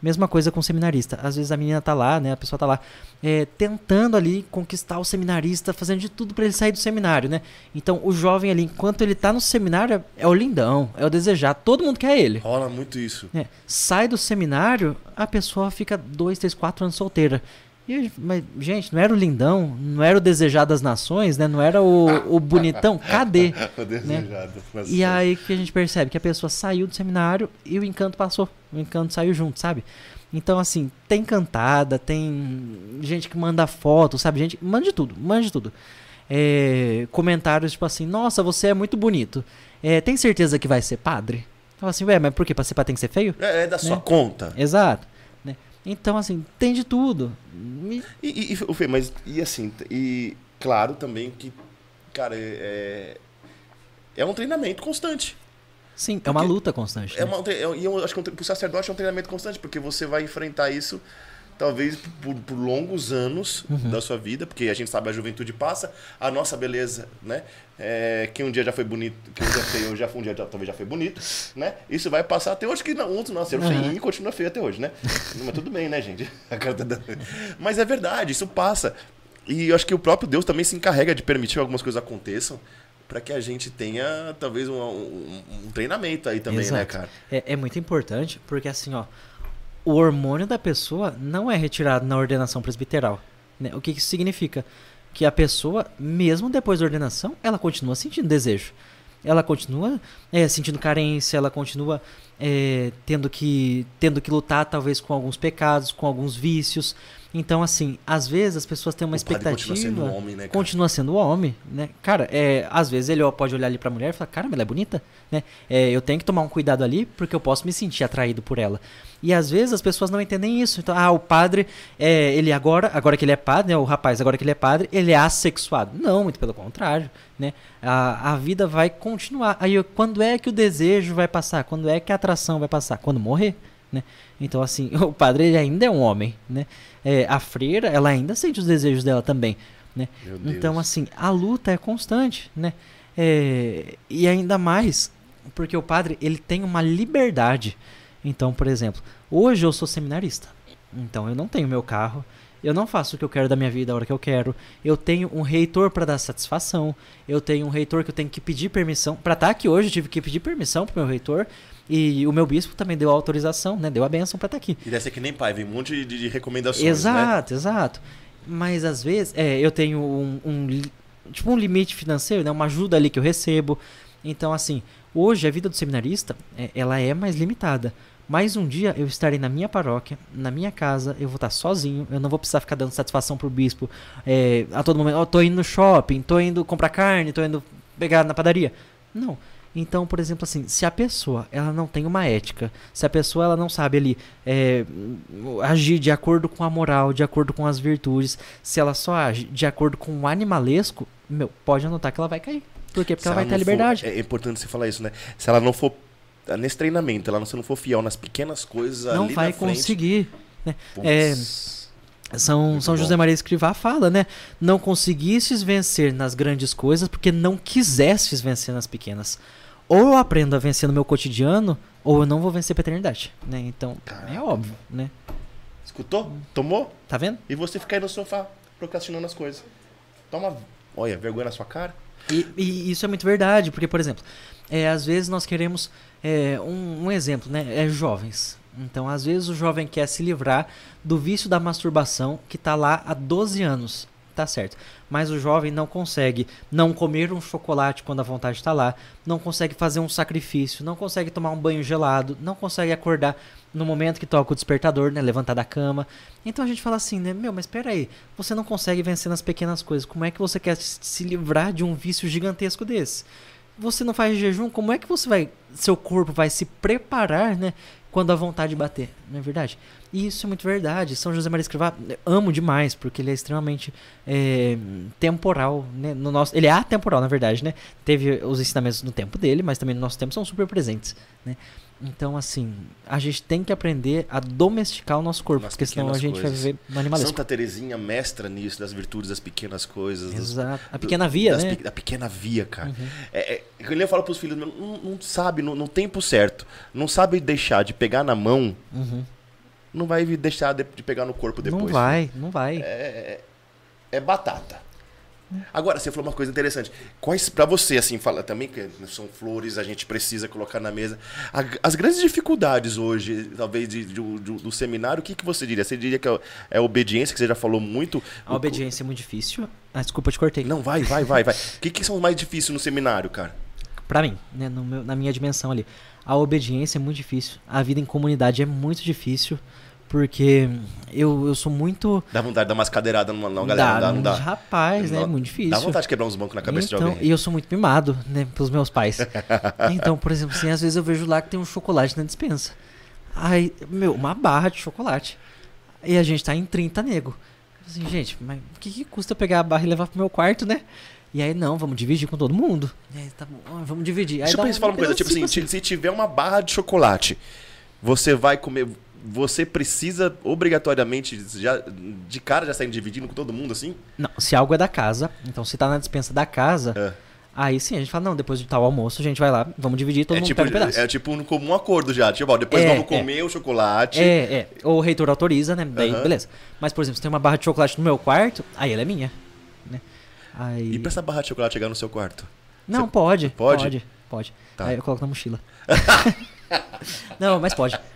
Mesma coisa com o seminarista. Às vezes a menina tá lá, né? A pessoa tá lá é, tentando ali conquistar o seminarista, fazendo de tudo pra ele sair do seminário, né? Então o jovem ali, enquanto ele tá no seminário, é, o lindão, é o desejado. Todo mundo quer ele. Rola muito isso. É, sai do seminário, a pessoa fica dois, três, quatro anos solteira. E, mas, gente, não era o lindão, não era o desejado das nações, né? Não era o, o bonitão. (laughs) Cadê? O desejado. Mas- E aí que a gente percebe que a pessoa saiu do seminário e o encanto passou. O encanto saiu junto, sabe? Então, assim, tem cantada, tem gente que manda foto, sabe? Gente, manda de tudo, manda de tudo. É, comentários tipo assim, nossa, você é muito bonito. É, tem certeza que vai ser padre? Fala assim, ué, mas por quê? Pra ser padre tem que ser feio? É, é da sua Né? conta. Exato. Né? Então, assim, tem de tudo. E- E, e, e, Fê, mas e assim, e claro também que, cara, é, é um treinamento constante. sim, é uma Porque luta constante. É né? uma, é- e eu acho que o sacerdote é um treinamento constante, porque você vai enfrentar isso talvez por, por longos anos Uhum. da sua vida, porque a gente sabe a juventude passa, a nossa beleza, né? É, que um dia já foi bonito, que um dia (laughs) feio, já foi um dia já- talvez já foi bonito, né? Isso vai passar até hoje que não, outros nasceram Uhum. feinho e continua feio até hoje, né? Mas tudo bem, né, gente? (laughs) Tá Mas é verdade, isso passa. E eu acho que o próprio Deus também se encarrega de permitir que algumas coisas aconteçam para que a gente tenha talvez um, um- um treinamento aí também, né, Exato. cara? É, é muito importante, porque assim, ó, o hormônio da pessoa não é retirado na ordenação presbiteral. né? O que que isso significa? Que a pessoa, mesmo depois da ordenação, ela continua sentindo desejo. Ela continua é, sentindo carência, ela continua é, tendo, que, tendo que lutar, talvez, com alguns pecados, com alguns vícios. Então, assim, às vezes as pessoas têm uma O expectativa. continua sendo homem, né, cara? Continua sendo homem, né? Cara, é, às vezes ele pode olhar ali pra mulher e falar, cara, ela é bonita, né? É, eu tenho que tomar um cuidado ali porque eu posso me sentir atraído por ela. E às vezes as pessoas não entendem isso. Então, ah, o padre, é, ele agora, agora que ele é padre, né? O rapaz, agora que ele é padre, ele é assexuado. Não, muito pelo contrário, né? A, a vida vai continuar. Aí, quando é que o desejo vai passar? Quando é que a atração vai passar? Quando morrer, né? Então, assim, (laughs) o padre ele ainda é um homem, né? É, a freira, ela ainda sente os desejos dela também, né? Então, assim, a luta é constante, né? É, e ainda mais porque o padre, ele tem uma liberdade. Então, por exemplo, hoje eu sou seminarista. Então, eu não tenho meu carro. Eu não faço o que eu quero da minha vida a hora que eu quero. Eu tenho um reitor para dar satisfação. Eu tenho um reitor que eu tenho que pedir permissão. Para estar aqui hoje, eu tive que pedir permissão pro meu reitor. E o meu bispo também deu a autorização, né? Deu a benção para estar aqui. E deve ser que nem pai, vem um monte de, de recomendações, né? Exato, exato. Mas às vezes, é, eu tenho um, um tipo um limite financeiro, né? Uma ajuda ali que eu recebo. Então, assim, hoje a vida do seminarista, é, ela é mais limitada. Mas um dia eu estarei na minha paróquia, na minha casa, eu vou estar sozinho, eu não vou precisar ficar dando satisfação pro bispo é, a todo momento. Ó, tô indo no shopping, tô indo comprar carne, tô indo pegar na padaria. Não. Então, por exemplo, assim, se a pessoa ela não tem uma ética, se a pessoa ela não sabe ali é, agir de acordo com a moral, de acordo com as virtudes, se ela só age de acordo com o animalesco, meu, pode anotar que ela vai cair. Por quê? Porque Se ela vai ter for- liberdade. é importante você falar isso, né? Se ela não for nesse treinamento, ela não, se não for fiel nas pequenas coisas não vai conseguir. putz, É, São, Muito São bom. José Maria Escrivá fala, né? Não conseguistes vencer nas grandes coisas porque não quisestes vencer nas pequenas. Ou eu aprendo a vencer no meu cotidiano, ou eu não vou vencer pra eternidade, né? Então, é Caraca. óbvio, né? Escutou? Tomou? Tá vendo? E você fica aí no sofá procrastinando as coisas. Toma, olha, vergonha na sua cara. E, e isso é muito verdade, porque, por exemplo, é, às vezes nós queremos é, um, um exemplo, né? É jovens. Então, às vezes o jovem quer se livrar do vício da masturbação que tá lá há 12 anos. Tá certo. Mas o jovem não consegue não comer um chocolate quando a vontade está lá, não consegue fazer um sacrifício, não consegue tomar um banho gelado, não consegue acordar no momento que toca o despertador, né, levantar da cama. Então a gente fala assim, né, meu, mas espera aí, você não consegue vencer nas pequenas coisas. Como é que você quer se livrar de um vício gigantesco desse? Você não faz jejum, como é que você vai, seu corpo vai se preparar, né, quando a vontade bater, não é verdade? E isso é muito verdade. São José Maria Escrivá, amo demais, porque ele é extremamente é, temporal, né? No nosso, ele é atemporal, na verdade, né? Teve os ensinamentos no tempo dele, mas também no nosso tempo são super presentes, né? Então, assim, a gente tem que aprender a domesticar o nosso corpo, Nas porque senão a gente vai coisas. viver no animalismo. Santa Terezinha, mestra nisso, das virtudes das pequenas coisas. Exato. A pequena via, das né? pe- Da pequena via, cara. Uhum. É, é, eu falo pros filhos, não, não- sabe, no, no tempo certo, não sabe deixar de pegar na mão, Uhum. não vai deixar de, de pegar no corpo depois. Não vai, não vai. É, é batata. Agora, você falou uma coisa interessante. Quais, pra você, assim, fala também que são flores, a gente precisa colocar na mesa. A- as grandes dificuldades hoje, talvez, de- de- do, do seminário, o que, que você diria? Você diria que é, é a obediência, que você já falou muito? A obediência é muito difícil. Ah, desculpa, eu te cortei. Não, vai, vai, vai, vai. O que, que são os mais difíceis no seminário, cara? Pra mim, né, no meu- na minha dimensão ali. A obediência é muito difícil. A vida em comunidade é muito difícil. Porque eu, eu sou muito. Dá vontade de dar umas cadeiradas numa, numa galera, não dá, não dá. Rapaz, né? É Não- muito difícil. Dá vontade de quebrar uns bancos na cabeça então, de alguém. E eu sou muito mimado, né, pelos meus pais. (laughs) então, por exemplo, assim, às vezes eu vejo lá que tem um chocolate na dispensa. Aí, meu, uma barra de chocolate. E a gente tá em 30 nego. Assim, gente, mas o que, que custa eu pegar a barra e levar pro meu quarto, né? E aí, não, vamos dividir com todo mundo. E aí, tá bom, ah, vamos dividir. Aí Deixa eu dá pensar, uma coisa, tipo assim, se- se tiver uma barra de chocolate, você vai comer. Você precisa obrigatoriamente, já, de cara, já sair dividindo com todo mundo assim? Não, se algo é da casa, então se tá na dispensa da casa, É. aí sim a gente fala, não, depois de tal almoço a gente vai lá, vamos dividir, todo é, mundo tipo, pega um pedaço. é tipo um comum acordo já. Tipo, ó, depois É, vamos é. comer o chocolate. É, é. Ou o reitor autoriza, né? Daí, Aham. beleza. Mas, por exemplo, se tem uma barra de chocolate no meu quarto, aí ela é minha. Né? Aí... E pra essa barra de chocolate chegar no seu quarto? Não, Você- pode. pode? Pode, pode. Tá. Aí eu coloco na mochila. (laughs) (laughs) não, mas pode. (laughs)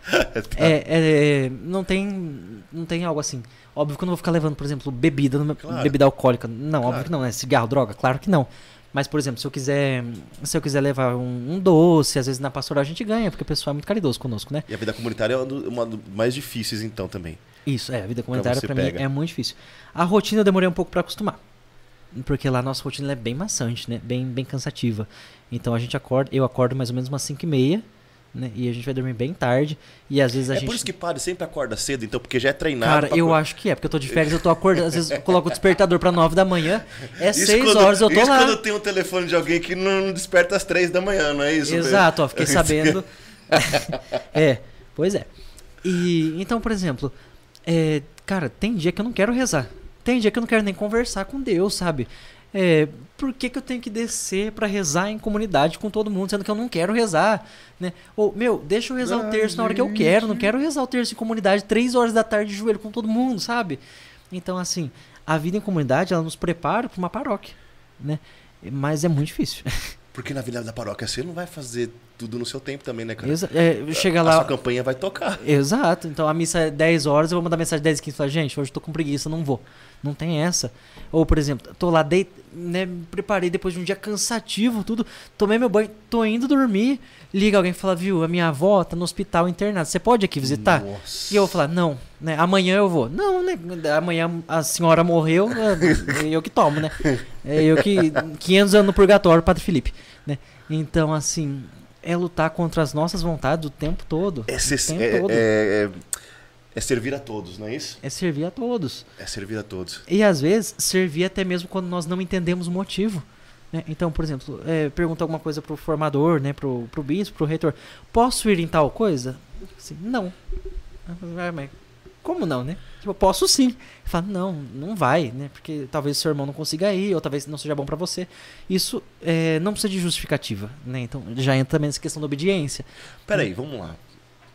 É, é, não tem não tem algo assim. Óbvio que eu não vou ficar levando, por exemplo, bebida, Claro. bebida alcoólica. Não, Claro. óbvio que não, né? Cigarro, droga, claro que não. Mas, por exemplo, se eu quiser, se eu quiser levar um, um doce, às vezes na pastoral a gente ganha, porque o pessoal é muito caridoso conosco, né? E a vida comunitária é uma dos mais difíceis, então, também. Isso, é, a vida comunitária pra mim é muito difícil. A rotina eu demorei um pouco pra acostumar. Porque lá a nossa rotina é bem maçante, né? Bem, bem cansativa. Então a gente acorda, eu acordo mais ou menos umas 5 e meia, né? E a gente vai dormir bem tarde. E às vezes a é gente. por isso que padre sempre acorda cedo, então, porque já é treinado. Cara, eu acor- acho que é, porque eu tô de férias, eu tô acordando, às vezes eu coloco o despertador pra 9 da manhã, é Isso 6 quando- horas, eu tô isso lá. quando tem um telefone de alguém que não desperta às três da manhã, não é isso? Exato, ó, fiquei (laughs) sabendo. (laughs) é, pois é. E então, por exemplo, é, cara, tem dia que eu não quero rezar. Tem dia que eu não quero nem conversar com Deus, sabe? É, por que, que eu tenho que descer pra rezar em comunidade com todo mundo, sendo que eu não quero rezar, né? Ou, meu, deixa eu rezar o terço na hora que eu quero, não quero rezar o terço em comunidade três horas da tarde de joelho com todo mundo, sabe? Então, assim, a vida em comunidade, ela nos prepara pra uma paróquia, né? Mas é muito difícil. (laughs) Porque na vida da paróquia você não vai fazer tudo no seu tempo também, né, cara? Exa- é, chega A lá. sua campanha vai tocar. Exato. Então a missa é 10 horas, eu vou mandar mensagem 10 e 15 e falar, gente, hoje eu tô com preguiça, não vou. Não tem essa. Ou, por exemplo, tô lá, dei, né, me preparei depois de um dia cansativo, tudo, tomei meu banho, tô indo dormir, liga alguém e fala, viu, a minha avó tá no hospital internada, você pode aqui visitar? Nossa. E eu vou falar, não, né, amanhã eu vou. Não, né, amanhã a senhora morreu, é eu que tomo, né? É eu que, 500 anos no purgatório, Padre Felipe, né? Então, assim, é lutar contra as nossas vontades o tempo todo. É, o tempo é- todo. é- é- é servir a todos, não é isso? É servir a todos. É servir a todos. E às vezes servir até mesmo quando nós não entendemos o motivo. né? Então, por exemplo, é, pergunta alguma coisa pro formador, né, pro, pro bispo, pro reitor. Posso ir em tal coisa? Assim, não. Ah, como não, né? Tipo, eu posso sim. Fala, não, não vai, né? Porque talvez seu irmão não consiga ir, ou talvez não seja bom pra você. Isso é, não precisa de justificativa, né? Então já entra também nessa questão da obediência. Peraí, vamos lá.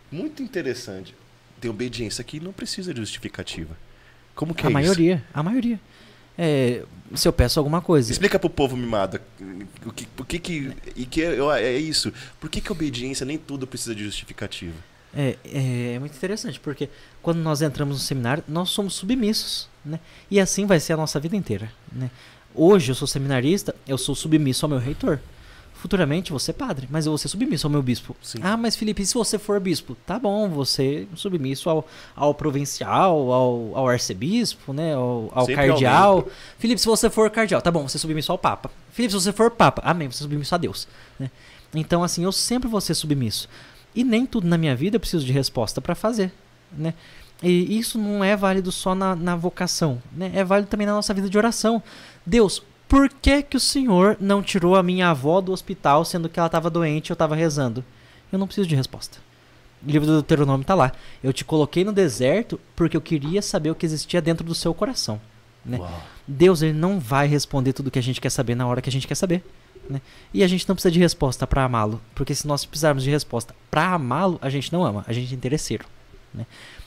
Muito interessante. Tem obediência que não precisa de justificativa. Como que a é isso? maioria, a maioria. É, se eu peço alguma coisa. Explica pro povo mimado o que, por que que e que eu- é isso. Por que que a obediência nem tudo precisa de justificativa? É, é, é muito interessante, porque quando nós entramos no seminário, nós somos submissos, né? E assim vai ser a nossa vida inteira, né? Hoje eu sou seminarista, eu sou submisso ao meu reitor. Futuramente vou ser padre, mas eu vou ser submisso ao meu bispo. Sim. Ah, mas Felipe, e se você for bispo? Tá bom, você submisso ao, ao provincial, ao, ao arcebispo, né? Ao, ao cardeal. Felipe, se você for cardeal, tá bom, você é submisso ao papa. Felipe, se você for papa, amém, você é submisso a Deus. Né? Então, assim, eu sempre vou ser submisso. E nem tudo na minha vida eu preciso de resposta para fazer, né? E isso não é válido só na, na vocação, né? É válido também na nossa vida de oração. Deus, por que que o Senhor não tirou a minha avó do hospital sendo que ela estava doente e eu estava rezando? Eu não preciso de resposta. O livro do Deuteronômio está lá. Eu te coloquei no deserto porque eu queria saber o que existia dentro do seu coração. Né? Deus ele não vai responder tudo que a gente quer saber na hora que a gente quer saber. Né? E a gente não precisa de resposta para amá-lo, porque se nós precisarmos de resposta para amá-lo, a gente não ama, a gente é interesseiro. Né?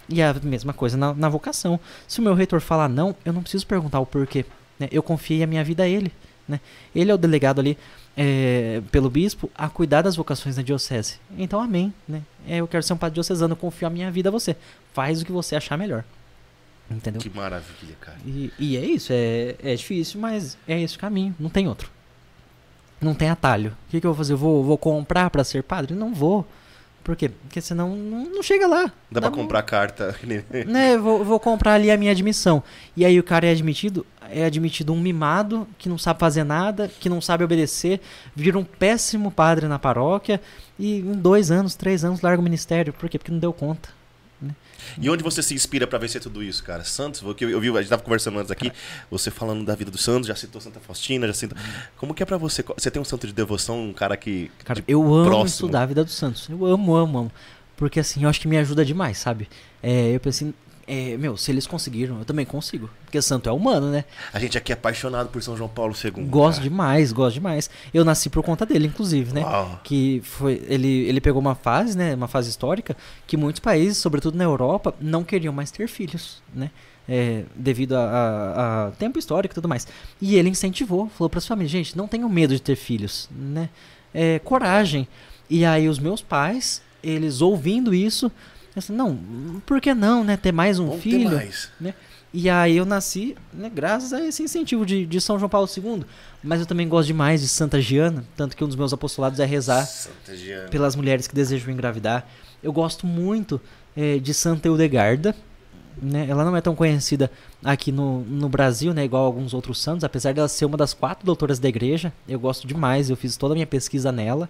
E a mesma coisa na, na vocação. Se o meu reitor falar não, eu não preciso perguntar o porquê. Né? Eu confiei a minha vida a ele. Né? Ele é o delegado ali é, pelo bispo a cuidar das vocações da diocese. Então, amém. Né? É, eu quero ser um padre diocesano, eu confio a minha vida a você. Faz o que você achar melhor. Entendeu? Que maravilha, cara. E, e é isso, é, é difícil, mas é esse o caminho, não tem outro. Não tem atalho. O que, que eu vou fazer? Eu vou, vou comprar pra ser padre? Não vou. Por quê? Porque senão não, não chega lá. Dá pra comprar carta. (laughs) Né, vou, vou comprar ali a minha admissão. E aí o cara é admitido, é admitido um mimado, que não sabe fazer nada, que não sabe obedecer, vira um péssimo padre na paróquia e em dois anos, três anos larga o ministério. Por quê? Porque não deu conta. E onde você se inspira pra vencer tudo isso, cara? Santos, porque eu, eu vi, a gente tava conversando antes aqui, você falando da vida do Santos, já citou Santa Faustina, já citou. Como que é pra você? Você tem um santo de devoção, um cara que. Cara, de eu amo próximo? estudar a vida dos santos. Eu amo, amo, amo. Porque assim, eu acho que me ajuda demais, sabe? É, eu pensei, é, meu, se eles conseguiram, eu também consigo. Porque santo é humano, né? A gente aqui é apaixonado por São João Paulo II. Gosto cara. demais, gosto demais. Eu nasci por conta dele, inclusive, né? Uau. Que foi. Ele, ele pegou uma fase, né? Uma fase histórica que muitos países, sobretudo na Europa, não queriam mais ter filhos, né? É, devido a, a- a tempo histórico e tudo mais. E ele incentivou, falou para as famílias, gente, não tenham medo de ter filhos, né? É, coragem. E aí os meus pais, eles ouvindo isso, não, por que não, né? Ter mais um Vamos ter filho. mais. E aí eu nasci, né, graças a esse incentivo de, de São João Paulo II. Mas eu também gosto demais de Santa Giana, tanto que um dos meus apostolados é rezar pelas mulheres que desejam engravidar. Eu gosto muito eh, de Santa Eudegarda. Né? Ela não é tão conhecida aqui no, no Brasil, né? igual alguns outros santos, apesar dela ser uma das quatro doutoras da igreja. Eu gosto demais, eu fiz toda a minha pesquisa nela.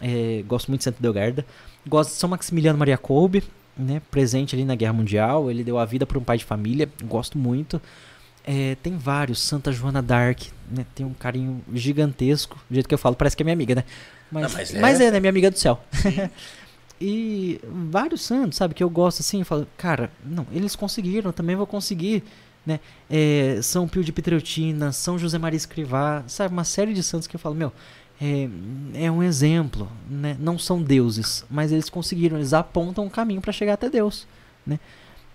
Eh, gosto muito de Santa Eudegarda. Gosto de São Maximiliano Maria Kolbe, né? presente ali na Guerra Mundial. Ele deu a vida para um pai de família, gosto muito. É, tem vários, Santa Joana Dark, né? Tem um carinho gigantesco. Do jeito que eu falo, parece que é minha amiga, né? Mas, Ah, mas mas, é. é. né? Minha amiga do céu. (laughs) e vários santos, sabe? Que eu gosto assim, eu falo, cara, não, eles conseguiram, também vou conseguir. Né? É, São Pio de Pietreutina, São José Maria Escrivá, sabe? Uma série de santos que eu falo, meu, é, é um exemplo, né? Não são deuses, mas eles conseguiram, eles apontam um caminho para chegar até Deus, né?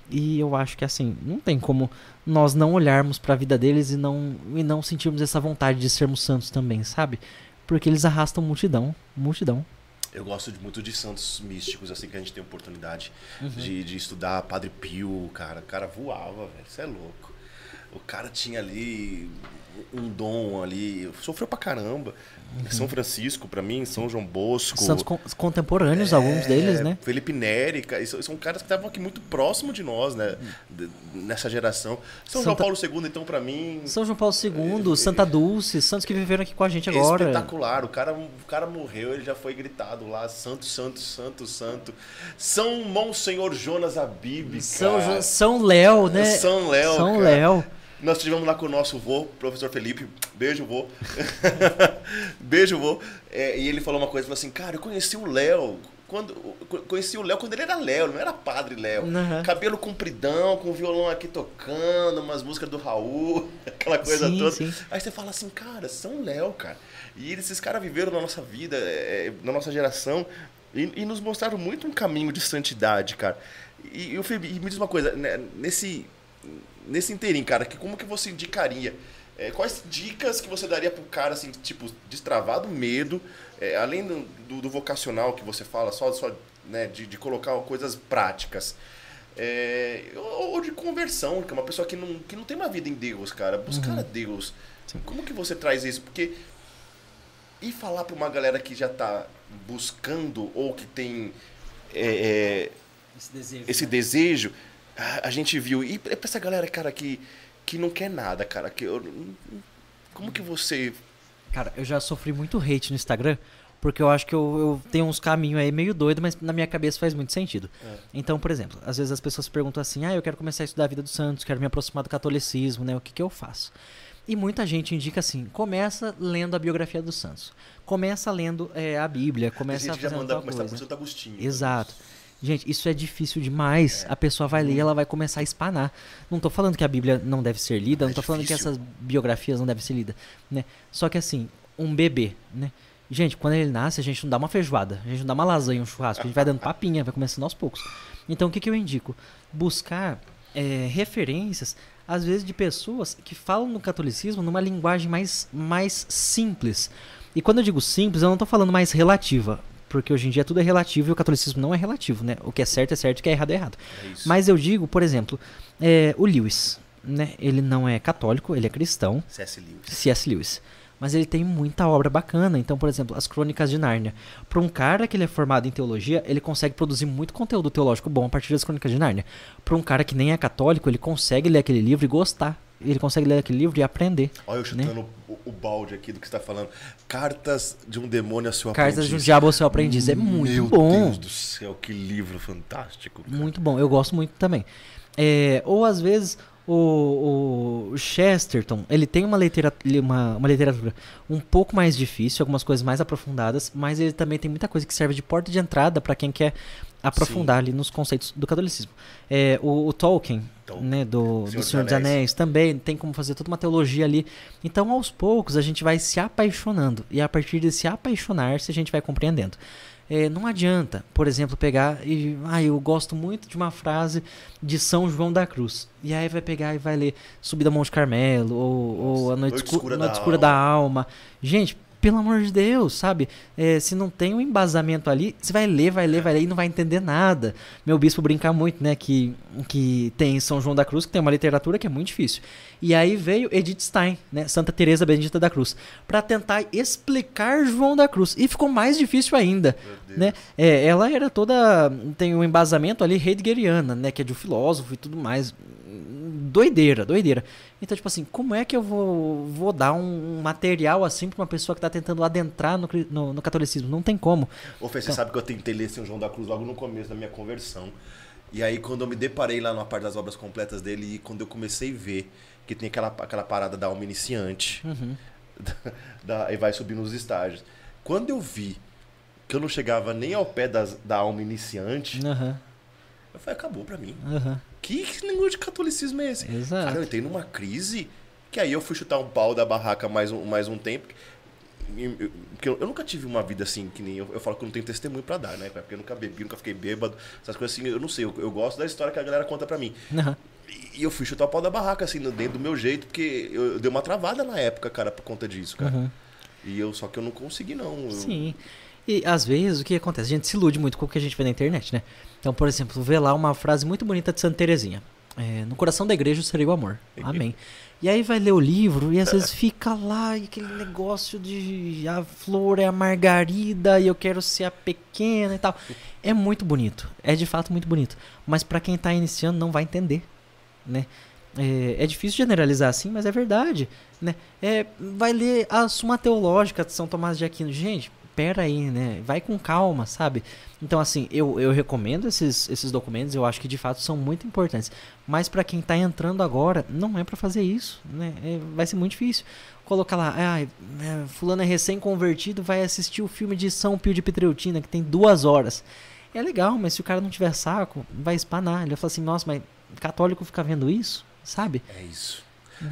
E eu acho que assim, não tem como nós não olharmos para a vida deles e não e não sentirmos essa vontade de sermos santos também, sabe? Porque eles arrastam multidão, multidão. Eu gosto de- muito de santos místicos, assim, que a gente tem oportunidade Uhum. de, de estudar. Padre Pio, cara, o cara voava, velho. Isso é louco. O cara tinha ali um dom ali, sofreu pra caramba. São Francisco, pra mim, São João Bosco. Uhum. Santos con- contemporâneos, alguns deles, É, né? Felipe Neri, isso- são caras que estavam aqui muito próximo de nós, né? D- Nessa geração. São João Santa- Paulo II, então, pra mim. São João Paulo II, Santa Dulce, santos que viveram aqui com a gente agora. Espetacular. O cara, o cara morreu, ele já foi gritado lá. Santo, santo, santo, santo. São Monsenhor Jonas Abib, São, São Léo, né? São Léo, São. Léo. Nós estivemos lá com o nosso vô, professor Felipe. Beijo, vô. (laughs) Beijo, vô. É, e ele falou uma coisa, falou assim, cara, eu conheci o Léo. Quando, co- conheci o Léo quando ele era Léo, não era padre Léo. Uhum. Cabelo compridão, com o violão aqui tocando, umas músicas do Raul, (laughs) aquela coisa Sim, toda. sim. Aí você fala assim, cara, São Léo, cara. E esses caras viveram na nossa vida, é, na nossa geração, e, e nos mostraram muito um caminho de santidade, cara. E, Felipe, e me diz uma coisa, né, nesse, nesse inteirinho, cara, que como que você indicaria É, quais dicas que você daria pro cara, assim, tipo, destravar do medo, é, além do, do- do vocacional que você fala, só, só né, de, de colocar coisas práticas? É, ou, ou de conversão, que é uma pessoa que não, que não tem uma vida em Deus, cara. Buscar a Deus. Como que você traz isso? Porque e falar pra uma galera que já tá buscando ou que tem é, é, Esse desejo. esse né? desejo, a, a gente viu. E pra essa galera, cara, que, que não quer nada, cara, que eu- como que você. Cara, eu já sofri muito hate no Instagram, porque eu acho que eu, eu tenho uns caminhos aí meio doido, mas na minha cabeça faz muito sentido. Então, por exemplo, às vezes as pessoas perguntam assim: ah, eu quero começar a estudar a vida dos santos, quero me aproximar do catolicismo, né? O que, que eu faço? E muita gente indica assim: começa lendo a biografia dos santos, começa lendo é, a Bíblia, A começa a gente já fazer manda começar por. Santo Agostinho. Exato. Gente, isso é difícil demais. A pessoa vai ler e ela vai começar a espanar. Não tô falando que a Bíblia não deve ser lida, não É tô falando que essas biografias não devem ser lidas, né? Só que assim, um bebê, né? Gente, quando ele nasce, a gente não dá uma feijoada, a gente não dá uma lasanha, um churrasco, a gente vai dando papinha, vai começando aos poucos. Então, o que, que eu indico? Buscar é, referências, às vezes, de pessoas que falam no catolicismo numa linguagem mais, mais simples. E quando eu digo simples, eu não tô falando mais relativa, porque hoje em dia tudo é relativo e o catolicismo não é relativo, né? O que é certo é certo, o que é errado é errado. É. Mas eu digo, por exemplo, é, o Lewis, né? Ele não é católico, ele é cristão, C.S. Lewis. C.S. Lewis. Mas ele tem muita obra bacana. Então, por exemplo, as Crônicas de Nárnia. Para um cara que ele é formado em teologia, ele consegue produzir muito conteúdo teológico bom a partir das Crônicas de Nárnia. Para um cara que nem é católico, ele consegue ler aquele livro e gostar. Ele consegue ler aquele livro e aprender. Olha eu né? chutando o, o balde aqui do que você tá falando. Cartas de um demônio a seu Cartas de um aprendiz. Diabo ao seu aprendiz. É muito Meu bom. Deus do céu, que livro fantástico. cara. Muito bom, eu gosto muito também. É, ou às vezes o, o Chesterton, ele tem uma, litera- uma, uma literatura um pouco mais difícil, algumas coisas mais aprofundadas, mas ele também tem muita coisa que serve de porta de entrada para quem quer aprofundar ali nos conceitos do catolicismo. É, o, o Tolkien, Tolkien, né, do, do Senhor dos Senhor dos Anéis. Anéis, também tem como fazer toda uma teologia ali. Então, aos poucos, a gente vai se apaixonando. E a partir de se apaixonar-se, a gente vai compreendendo. É, não adianta, por exemplo, pegar e. Ah, eu gosto muito de uma frase de São João da Cruz. E aí vai pegar e vai ler Subida Monte Carmelo, ou, ou A Noite, Noite Escu- Escura Noite da Escura da Alma. Gente, pelo amor de Deus, sabe? É, se não tem um embasamento ali, você vai ler, vai ler, vai ler e não vai entender nada. Meu bispo brinca muito, né? Que, que tem São João da Cruz, que tem uma literatura que é muito difícil. E aí veio Edith Stein, né? Santa Teresa Benedita da Cruz, para tentar explicar João da Cruz. E ficou mais difícil ainda, né? É, ela era toda tem um embasamento ali heideggeriana, né? Que é de um filósofo e tudo mais. Doideira, doideira. Então, tipo assim, como é que eu vou, vou dar um, um material assim pra uma pessoa que tá tentando adentrar no, no, no catolicismo? Não tem como. Ô, Fê, você Então- sabe que eu tentei ler São João da Cruz logo no começo da minha conversão. E aí, quando eu me deparei lá na parte das obras completas dele, e quando eu comecei a ver que tem aquela, aquela parada da alma iniciante, Uhum. (laughs) da, e vai subindo os estágios. Quando eu vi que eu não chegava nem ao pé das, da alma iniciante, Aham, eu falei, acabou pra mim. aham. Que, que negócio de catolicismo é esse? Exato. Cara, eu entrei numa crise que aí eu fui chutar um pau da barraca mais um, mais um tempo. Eu- Porque eu, eu nunca tive uma vida assim, que nem eu, eu falo que eu não tenho testemunho pra dar, né? Porque eu nunca bebi, nunca fiquei bêbado, essas coisas assim, eu não sei, eu, eu gosto da história que a galera conta pra mim. aham. E eu fui chutar o pau da barraca, assim, dentro do meu jeito, porque eu, eu dei uma travada na época, cara, por conta disso, cara. Uhum. E eu, só que eu não consegui, não. Sim. E às vezes o que acontece? A gente se ilude muito com o que a gente vê na internet, né? Então, por exemplo, vê lá uma frase muito bonita de Santa Terezinha. É, no coração da igreja seria o amor. Amém. E aí vai ler o livro e às vezes fica lá e aquele negócio de a flor é a margarida e eu quero ser a pequena e tal. É muito bonito. É de fato muito bonito. Mas pra quem tá iniciando não vai entender, né? É, é difícil generalizar assim, mas é verdade, né? É, vai ler a Suma Teológica de São Tomás de Aquino. Gente, pera aí, né? Vai com calma, sabe? Então, assim, eu, eu recomendo esses, esses documentos, eu acho que de fato são muito importantes. Mas pra quem tá entrando agora, não é pra fazer isso, né? É, vai ser muito difícil. Colocar lá, ah, fulano é recém-convertido, vai assistir o filme de São Pio de Petreutina, que tem duas horas. É legal, mas se o cara não tiver saco, vai espanar. Ele vai falar assim, nossa, mas católico fica vendo isso, sabe? É isso.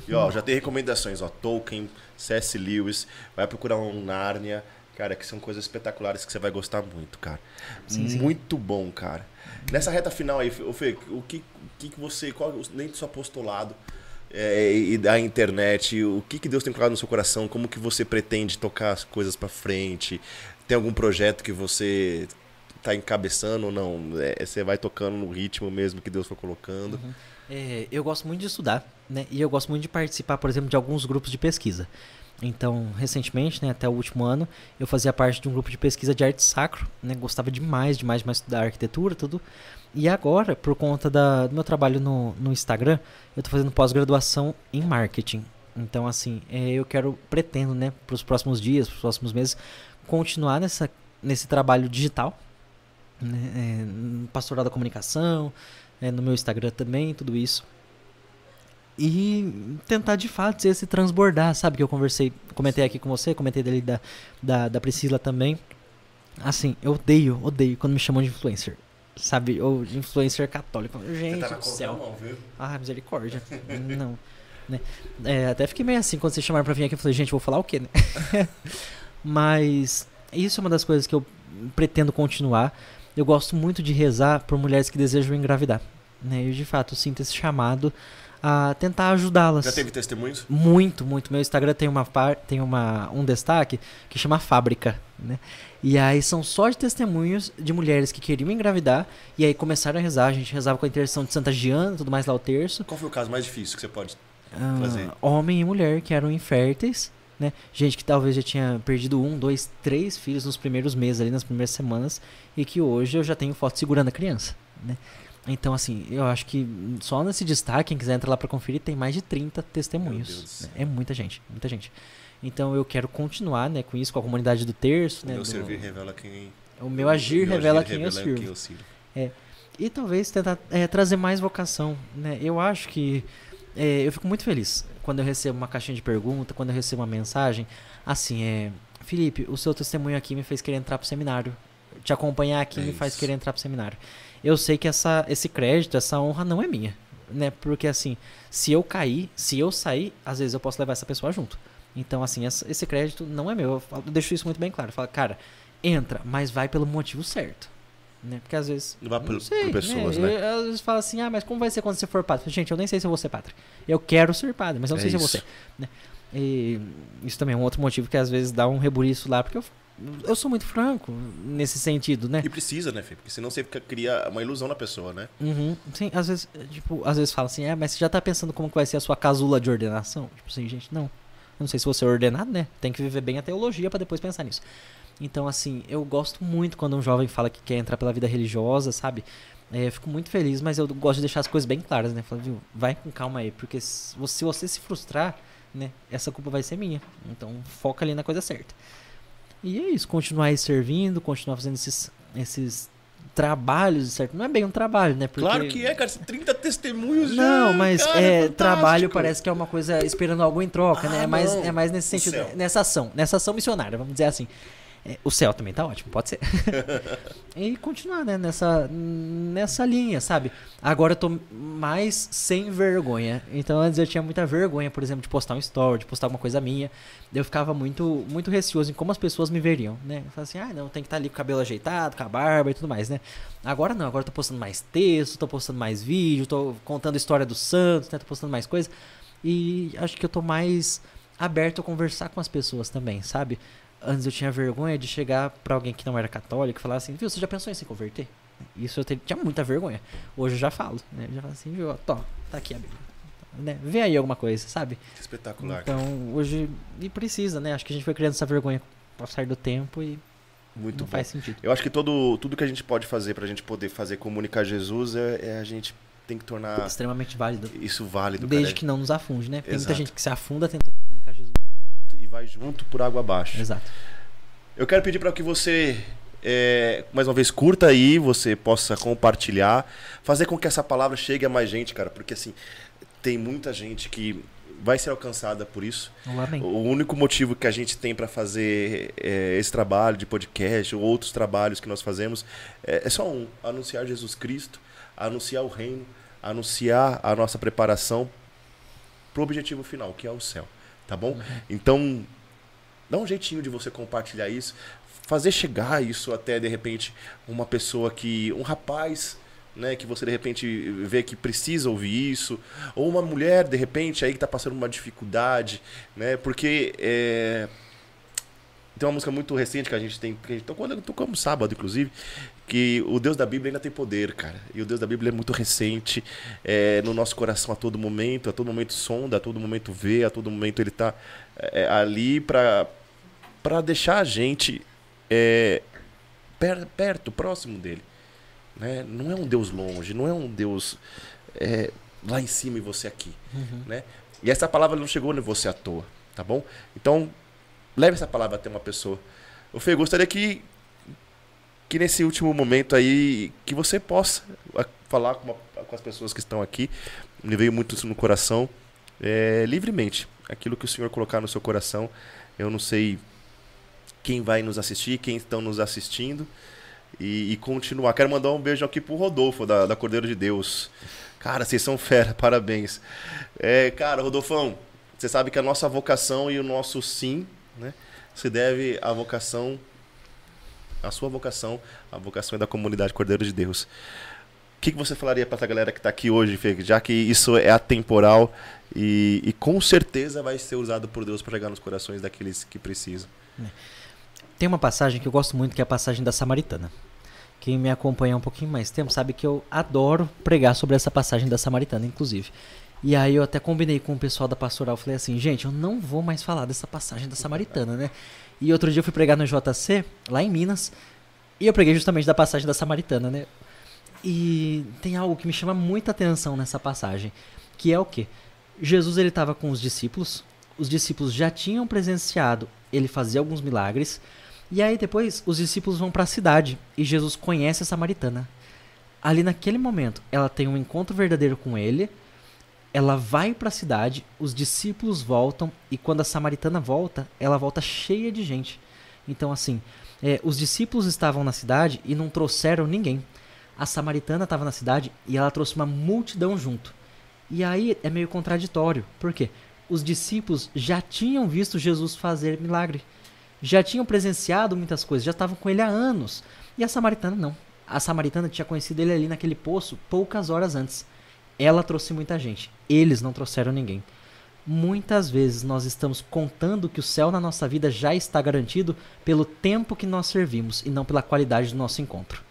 E ó, já tem recomendações, ó. Tolkien, C.S. Lewis, vai procurar um Nárnia. Cara, que são coisas espetaculares que você vai gostar muito, cara. Sim, sim. muito bom, cara. Nessa reta final aí, Fê- o que, o que que você, qual dentro do seu apostolado, é, e da internet, o que, que Deus tem colocado no seu coração? Como que você pretende tocar as coisas para frente? Tem algum projeto que você tá encabeçando ou não? É, você vai tocando no ritmo mesmo que Deus foi colocando? Uhum. É, eu gosto muito de estudar, né? E eu gosto muito de participar, por exemplo, de alguns grupos de pesquisa. Então, recentemente, né, até o último ano, eu fazia parte de um grupo de pesquisa de arte sacro, né? Gostava demais, demais, demais de estudar arquitetura, tudo. E agora, por conta da, do meu trabalho no, no Instagram, eu estou fazendo pós-graduação em marketing. Então, assim, é, eu quero, pretendo, né, para os próximos dias, para os próximos meses, continuar nessa, nesse trabalho digital, né, é, pastoral da comunicação, é, no meu Instagram também, tudo isso. E tentar de fato esse transbordar, sabe? Que eu conversei, comentei aqui com você, comentei dele da, da, da Priscila também. Assim, eu odeio, odeio quando me chamam de influencer sabe, ou de influencer católico. Gente tá do céu. Não, viu? Ah, misericórdia. não. Né? É, até fiquei meio assim quando vocês chamaram pra vir aqui. Eu falei, gente, vou falar o quê, né? (laughs) Mas isso é uma das coisas que eu pretendo continuar. Eu gosto muito de rezar por mulheres que desejam engravidar. Né? Eu, de fato, sinto esse chamado a tentar ajudá-las. Já teve testemunhos? Muito, muito. Meu Instagram tem uma tem uma um destaque que chama Fábrica, né? E aí são só de testemunhos de mulheres que queriam engravidar e aí começaram a rezar. A gente rezava com a intercessão de Santa Giana, tudo mais lá o terço. Qual foi o caso mais difícil que você pode Ah, trazer? homem e mulher que eram inférteis, né? Gente que talvez já tinha perdido um, dois, três filhos nos primeiros meses ali, nas primeiras semanas, e que hoje eu já tenho foto segurando a criança, né? Então, assim, eu acho que só nesse destaque, quem quiser entrar lá pra conferir, tem mais de 30 Meu Deus do testemunhos. né? É muita gente, muita gente. Então eu quero continuar, né, com isso, com a comunidade do terço, O né? meu do- servir revela quem. o meu agir o meu revela agir quem eu revela sirvo. quem eu sirvo. E talvez tentar é, trazer mais vocação, né? Eu acho que é, eu fico muito feliz quando eu recebo uma caixinha de pergunta, quando eu recebo uma mensagem, assim, é, Felipe, o seu testemunho aqui me fez querer entrar pro seminário. Te acompanhar aqui É me faz isso. querer entrar pro seminário. Eu sei que essa, esse crédito, essa honra não é minha, né? Porque assim, se eu cair, se eu sair, às vezes eu posso levar essa pessoa junto. Então, assim, essa- esse crédito não é meu. Eu, falo- eu deixo isso muito bem claro. Eu falo, cara, entra, mas vai pelo motivo certo. Né? Porque às vezes. Não vai por- sei, por pessoas, né? né? Eu, às vezes fala assim, ah, mas como vai ser quando você for padre? Falo, Gente, eu nem sei se eu vou ser padre. Eu quero ser padre, mas eu não É sei se eu vou isso. ser. né? E isso também é um outro motivo que às vezes dá um rebuliço lá, porque eu, eu sou muito franco nesse sentido, né? E precisa, né, Fê? Porque senão você fica- cria uma ilusão na pessoa, né? Uhum. Sim, às vezes, tipo, às vezes fala assim, é, mas você já tá pensando como que vai ser a sua casula de ordenação? Tipo assim, gente, não. Eu não sei se você é ordenado, né? Tem que viver bem a teologia pra depois pensar nisso. Então, assim, eu gosto muito quando um jovem fala que quer entrar pela vida religiosa, sabe? É, fico muito feliz, mas eu gosto de deixar as coisas bem claras, né? Falar, viu, vai com calma aí, porque se você se frustrar, né, essa culpa vai ser minha. Então, foca ali na coisa certa. E é isso, continuar aí servindo, continuar fazendo esses, esses trabalhos, certo? Não é bem um trabalho, né? Porque... Claro que é, cara. 30 testemunhos já. Não, mas cara, é, fantástico. trabalho parece que é uma coisa esperando algo em troca, né? Ah, É mais, não. é mais nesse sentido, céu. nessa ação, nessa ação missionária, vamos dizer assim. É, o céu também tá ótimo, pode ser. (laughs) e continuar, né, nessa, nessa linha, sabe? Agora eu tô mais sem vergonha. Então antes eu tinha muita vergonha, por exemplo, de postar um story, de postar alguma coisa minha. Eu ficava muito, muito receoso em como as pessoas me veriam, né? Eu falava assim, ah, não, tem que estar ali com o cabelo ajeitado, com a barba e tudo mais, né? Agora não, agora eu tô postando mais texto, tô postando mais vídeo, tô contando a história dos santos, né? Tô postando mais coisa. E acho que eu tô mais aberto a conversar com as pessoas também, sabe? Antes eu tinha vergonha de chegar pra alguém que não era católico e falar assim, viu, você já pensou em se converter? Isso eu tinha muita vergonha. Hoje eu já falo, né? Eu já falo assim, viu, ó, tó, tá aqui a Bíblia. Né? Vê aí alguma coisa, sabe? Espetacular. Então, hoje, e precisa, né? Acho que a gente foi criando essa vergonha com o passar do tempo e Muito não bom. faz sentido. Eu acho que todo, tudo que a gente pode fazer pra gente poder fazer comunicar Jesus é, é a gente tem que tornar Extremamente válido. isso válido, Desde cara. que não nos afunde, né? Tem muita Exato. gente que se afunda tentando comunicar Jesus. Vai junto por água abaixo. Exato. Eu quero pedir para que você, é, mais uma vez, curta aí, você possa compartilhar, fazer com que essa palavra chegue a mais gente, cara, porque assim, tem muita gente que vai ser alcançada por isso. O único motivo que a gente tem para fazer é, esse trabalho de podcast ou outros trabalhos que nós fazemos é, é só um: anunciar Jesus Cristo, anunciar o reino, anunciar a nossa preparação para o objetivo final, que é o céu. Tá bom? Então, dá um jeitinho de você compartilhar isso, fazer chegar isso até de repente uma pessoa que, um rapaz né, que você de repente vê que precisa ouvir isso, ou uma mulher de repente aí que está passando uma dificuldade, né, porque é, tem uma música muito recente que a gente tem, que a gente tocou, tocamos sábado inclusive, que o Deus da Bíblia ainda tem poder, cara. E o Deus da Bíblia é muito recente, é, no nosso coração a todo momento, a todo momento sonda, a todo momento vê, a todo momento ele está é, ali para para deixar a gente é, per, perto, próximo dele. Né? Não é um Deus longe, não é um Deus é, lá em cima e você aqui. Uhum. Né? E essa palavra não chegou em você à toa, tá bom? Então, leve essa palavra até uma pessoa. O Fê, gostaria que, que nesse último momento aí, que você possa a- falar com, uma- com as pessoas que estão aqui, me veio muito isso no coração, é, livremente. Aquilo que o Senhor colocar no seu coração, eu não sei quem vai nos assistir, quem estão nos assistindo, e, e continuar. Quero mandar um beijo aqui pro Rodolfo, da, da Cordeiro de Deus. Cara, vocês são fera, (laughs) parabéns. É, cara, Rodolfão, você sabe que a nossa vocação e o nosso sim, né, se deve à vocação, à sua vocação, à vocação da comunidade Cordeiro de Deus. O que, que você falaria para essa galera que está aqui hoje, Fê? Já que isso é atemporal e, e com certeza vai ser usado por Deus para chegar nos corações daqueles que precisam. Tem uma passagem que eu gosto muito, que é a passagem da Samaritana. Quem me acompanha um pouquinho mais tempo sabe que eu adoro pregar sobre essa passagem da Samaritana, inclusive. E aí eu até combinei com o pessoal da pastoral, falei assim, gente, eu não vou mais falar dessa passagem da Samaritana, né? E outro dia eu fui pregar no JC, lá em Minas, e eu preguei justamente da passagem da Samaritana, né? E tem algo que me chama muita atenção nessa passagem, que é o quê? Jesus ele estava com os discípulos, os discípulos já tinham presenciado ele fazer alguns milagres, e aí depois os discípulos vão para a cidade e Jesus conhece a samaritana. Ali naquele momento, ela tem um encontro verdadeiro com ele. Ela vai para a cidade, os discípulos voltam e quando a samaritana volta, ela volta cheia de gente. Então assim, é, os discípulos estavam na cidade e não trouxeram ninguém. A samaritana estava na cidade e ela trouxe uma multidão junto. E aí é meio contraditório. Por quê? Os discípulos já tinham visto Jesus fazer milagre. Já tinham presenciado muitas coisas, já estavam com ele há anos. E a samaritana não. A samaritana tinha conhecido ele ali naquele poço poucas horas antes. Ela trouxe muita gente. Eles não trouxeram ninguém. Muitas vezes nós estamos contando que o céu na nossa vida já está garantido pelo tempo que nós servimos e não pela qualidade do nosso encontro.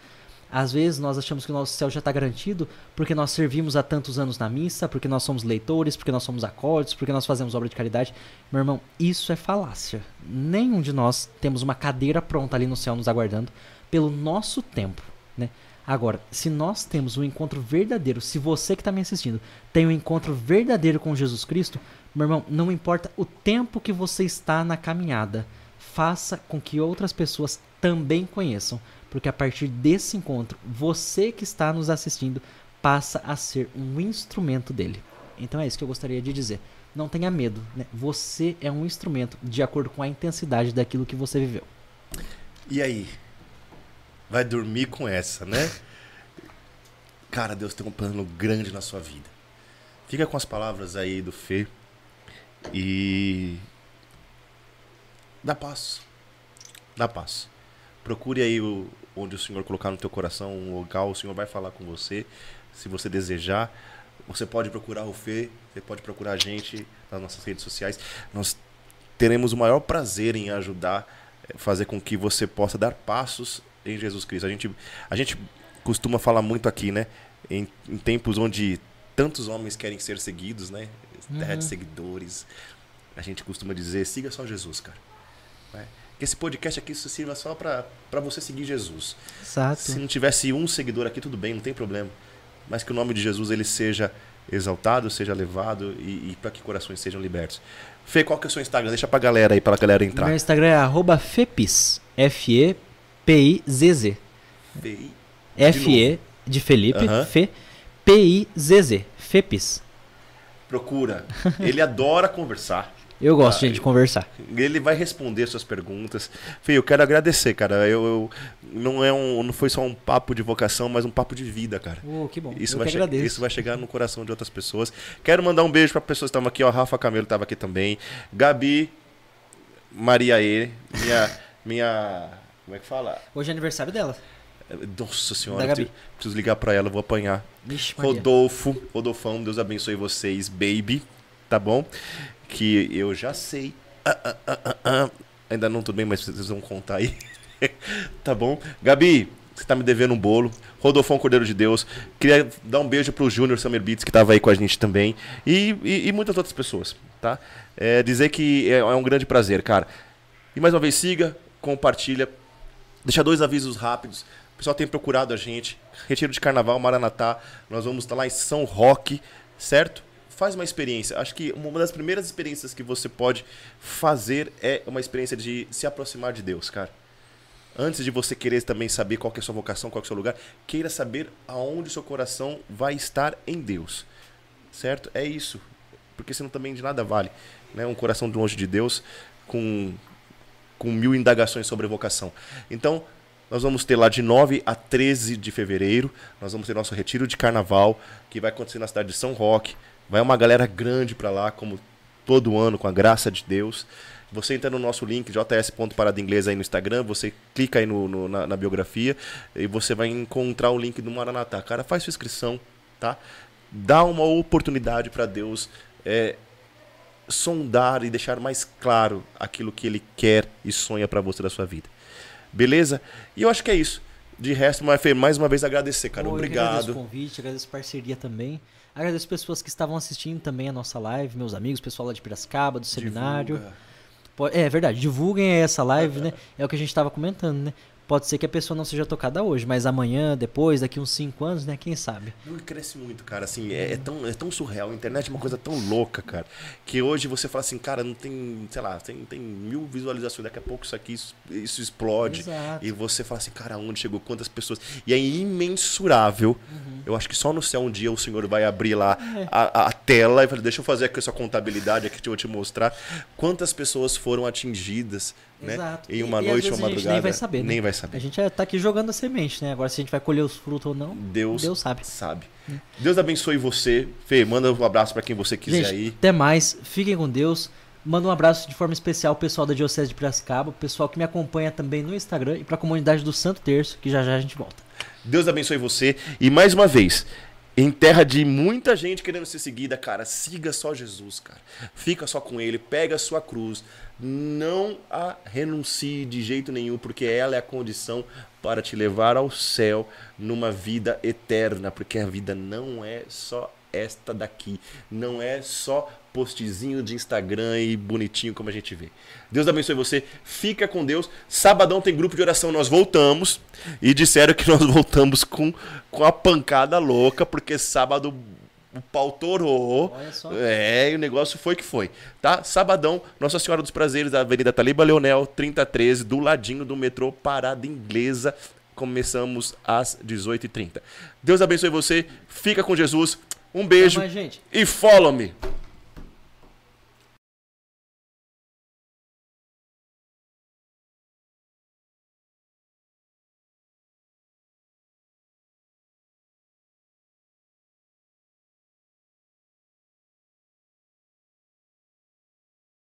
Às vezes nós achamos que o nosso céu já está garantido porque nós servimos há tantos anos na missa, porque nós somos leitores, porque nós somos acólitos, porque nós fazemos obra de caridade. Meu irmão, isso é falácia. Nenhum de nós temos uma cadeira pronta ali no céu nos aguardando pelo nosso tempo, né? Agora, se nós temos um encontro verdadeiro, se você que está me assistindo tem um encontro verdadeiro com Jesus Cristo, meu irmão, não importa o tempo que você está na caminhada, faça com que outras pessoas também conheçam, porque a partir desse encontro, você que está nos assistindo passa a ser um instrumento dele. Então é isso que eu gostaria de dizer. Não tenha medo, né? Você é um instrumento de acordo com a intensidade daquilo que você viveu. E aí? Vai dormir com essa, né? Cara, Deus tem um plano grande na sua vida. Fica com as palavras aí do Fê. E. Dá passo. Dá passo. Procure aí o, onde o Senhor colocar no teu coração um local, o Senhor vai falar com você. Se você desejar, você pode procurar o Fê, você pode procurar a gente nas nossas redes sociais. Nós teremos o maior prazer em ajudar, eh, fazer com que você possa dar passos em Jesus Cristo. A gente, a gente costuma falar muito aqui, né? Em, em tempos onde tantos homens querem ser seguidos, né? Terra de seguidores. A gente costuma dizer, siga só Jesus, cara. Né? Que esse podcast aqui isso sirva só para você seguir Jesus. Exato. Se não tivesse um seguidor aqui, tudo bem, não tem problema. Mas que o nome de Jesus ele seja exaltado, seja levado e, e para que corações sejam libertos. Fê, qual que é o seu Instagram? Deixa pra galera aí, pra galera entrar. Meu Instagram é arroba Fepis. F-E-P-I-Z-Z. Fê. F-E de Felipe, Aham. F, P-I-Z-Z. Fepis. Procura. Ele (laughs) adora conversar. Eu gosto, Ah, gente, de conversar. Ele vai responder suas perguntas. Fê, eu quero agradecer, cara. Eu, eu- não é um, não foi só um papo de vocação, mas um papo de vida, cara. Que bom. Isso Eu vai, que agradeço. isso vai chegar no coração de outras pessoas. Quero mandar um beijo para pessoas que estavam aqui, ó. Rafa Camelo estava aqui também. Gabi, Maria E, minha, minha, como é que fala? Hoje é aniversário dela. Nossa senhora, preciso, preciso ligar pra ela, vou apanhar. Vixe. Rodolfo, Rodolfão, Deus abençoe vocês, baby, tá bom? Que eu já sei. Ah, ah, ah, ah, ah. Ainda não tudo bem, mas vocês vão contar aí. (laughs) tá bom? Gabi, você tá me devendo um bolo. Rodolfão Cordeiro de Deus. Queria dar um beijo pro Júnior Summer Beats, que tava aí com a gente também. E, e, e muitas outras pessoas, tá? É, dizer que é, é um grande prazer, cara. E mais uma vez, siga, compartilha. Deixa dois avisos rápidos. O pessoal tem procurado a gente. Retiro de Carnaval, Maranatá. Nós vamos estar lá em São Roque, certo? Faz uma experiência. Acho que uma das primeiras experiências que você pode fazer é uma experiência de se aproximar de Deus, cara. Antes de você querer também saber qual é a sua vocação, qual é o seu lugar, queira saber aonde o seu coração vai estar em Deus. Certo? É isso. Porque senão também de nada vale. Né? Um coração longe de Deus com, com mil indagações sobre vocação. Então, nós vamos ter lá de 9 a 13 de fevereiro. Nós vamos ter nosso retiro de carnaval, que vai acontecer na cidade de São Roque. Vai uma galera grande para lá, como todo ano, com a graça de Deus. Você entra no nosso link, js.parada inglês aí no Instagram, você clica aí no, no- na, na biografia e você vai encontrar o link do Maranatá. Cara, faz sua inscrição, tá? Dá uma oportunidade para Deus é, sondar e deixar mais claro aquilo que Ele quer e sonha para você da sua vida. Beleza? E eu acho que é isso. De resto, mais uma vez agradecer, cara. Pô, que agradeço o Obrigado. convite, agradeço a parceria também. Agradeço pessoas que estavam assistindo também a nossa live, meus amigos, pessoal lá de Piracicaba, do seminário. Divulga. É verdade, divulguem essa live, né? É o que a gente estava comentando, né? Pode ser que a pessoa não seja tocada hoje, mas amanhã, depois, daqui uns 5 anos, né? Quem sabe? Não, cresce muito, cara. Assim, é, é tão, é tão surreal. A internet é uma coisa tão louca, cara. Que hoje você fala assim, cara, não tem, sei lá, tem, tem mil visualizações. Daqui a pouco isso aqui, isso, isso explode. Exato. E você fala assim, cara, onde chegou? Quantas pessoas? E é imensurável. Eu acho que só no céu um dia o senhor vai abrir lá a, a tela e falar, deixa eu fazer aqui essa contabilidade aqui, eu te mostrar quantas pessoas foram atingidas, né? Exato. Em uma E- e noite ou a gente madrugada. nem vai saber, né? Nem vai saber. A gente já tá aqui jogando a semente, né? Agora se a gente vai colher os frutos ou não, Deus, Deus sabe. sabe. Deus abençoe você. Fê, manda um abraço pra quem você quiser Gente, aí. até mais. Fiquem com Deus. Manda um abraço de forma especial ao pessoal da Diocese de Piracicaba, o pessoal que me acompanha também no Instagram e pra comunidade do Santo Terço, que já já a gente volta. Deus abençoe você. E mais uma vez, em terra de muita gente querendo ser seguida, cara, siga só Jesus, cara. Fica só com ele, pega a sua cruz. Não a renuncie de jeito nenhum, porque ela é a condição para te levar ao céu numa vida eterna, porque a vida não é só esta daqui, não é só postzinho de Instagram e bonitinho como a gente vê. Deus abençoe você, fica com Deus. Sabadão tem grupo de oração, nós voltamos e disseram que nós (laughs) voltamos com, com a pancada louca, porque sábado o pau torou. Olha só. É, e o negócio foi que foi, tá? Sabadão, Nossa Senhora dos Prazeres, da Avenida Taliba Leonel, 3013, do ladinho do metrô Parada Inglesa. Começamos às 18h30. Deus abençoe você, fica com Jesus, um beijo mais, e follow me.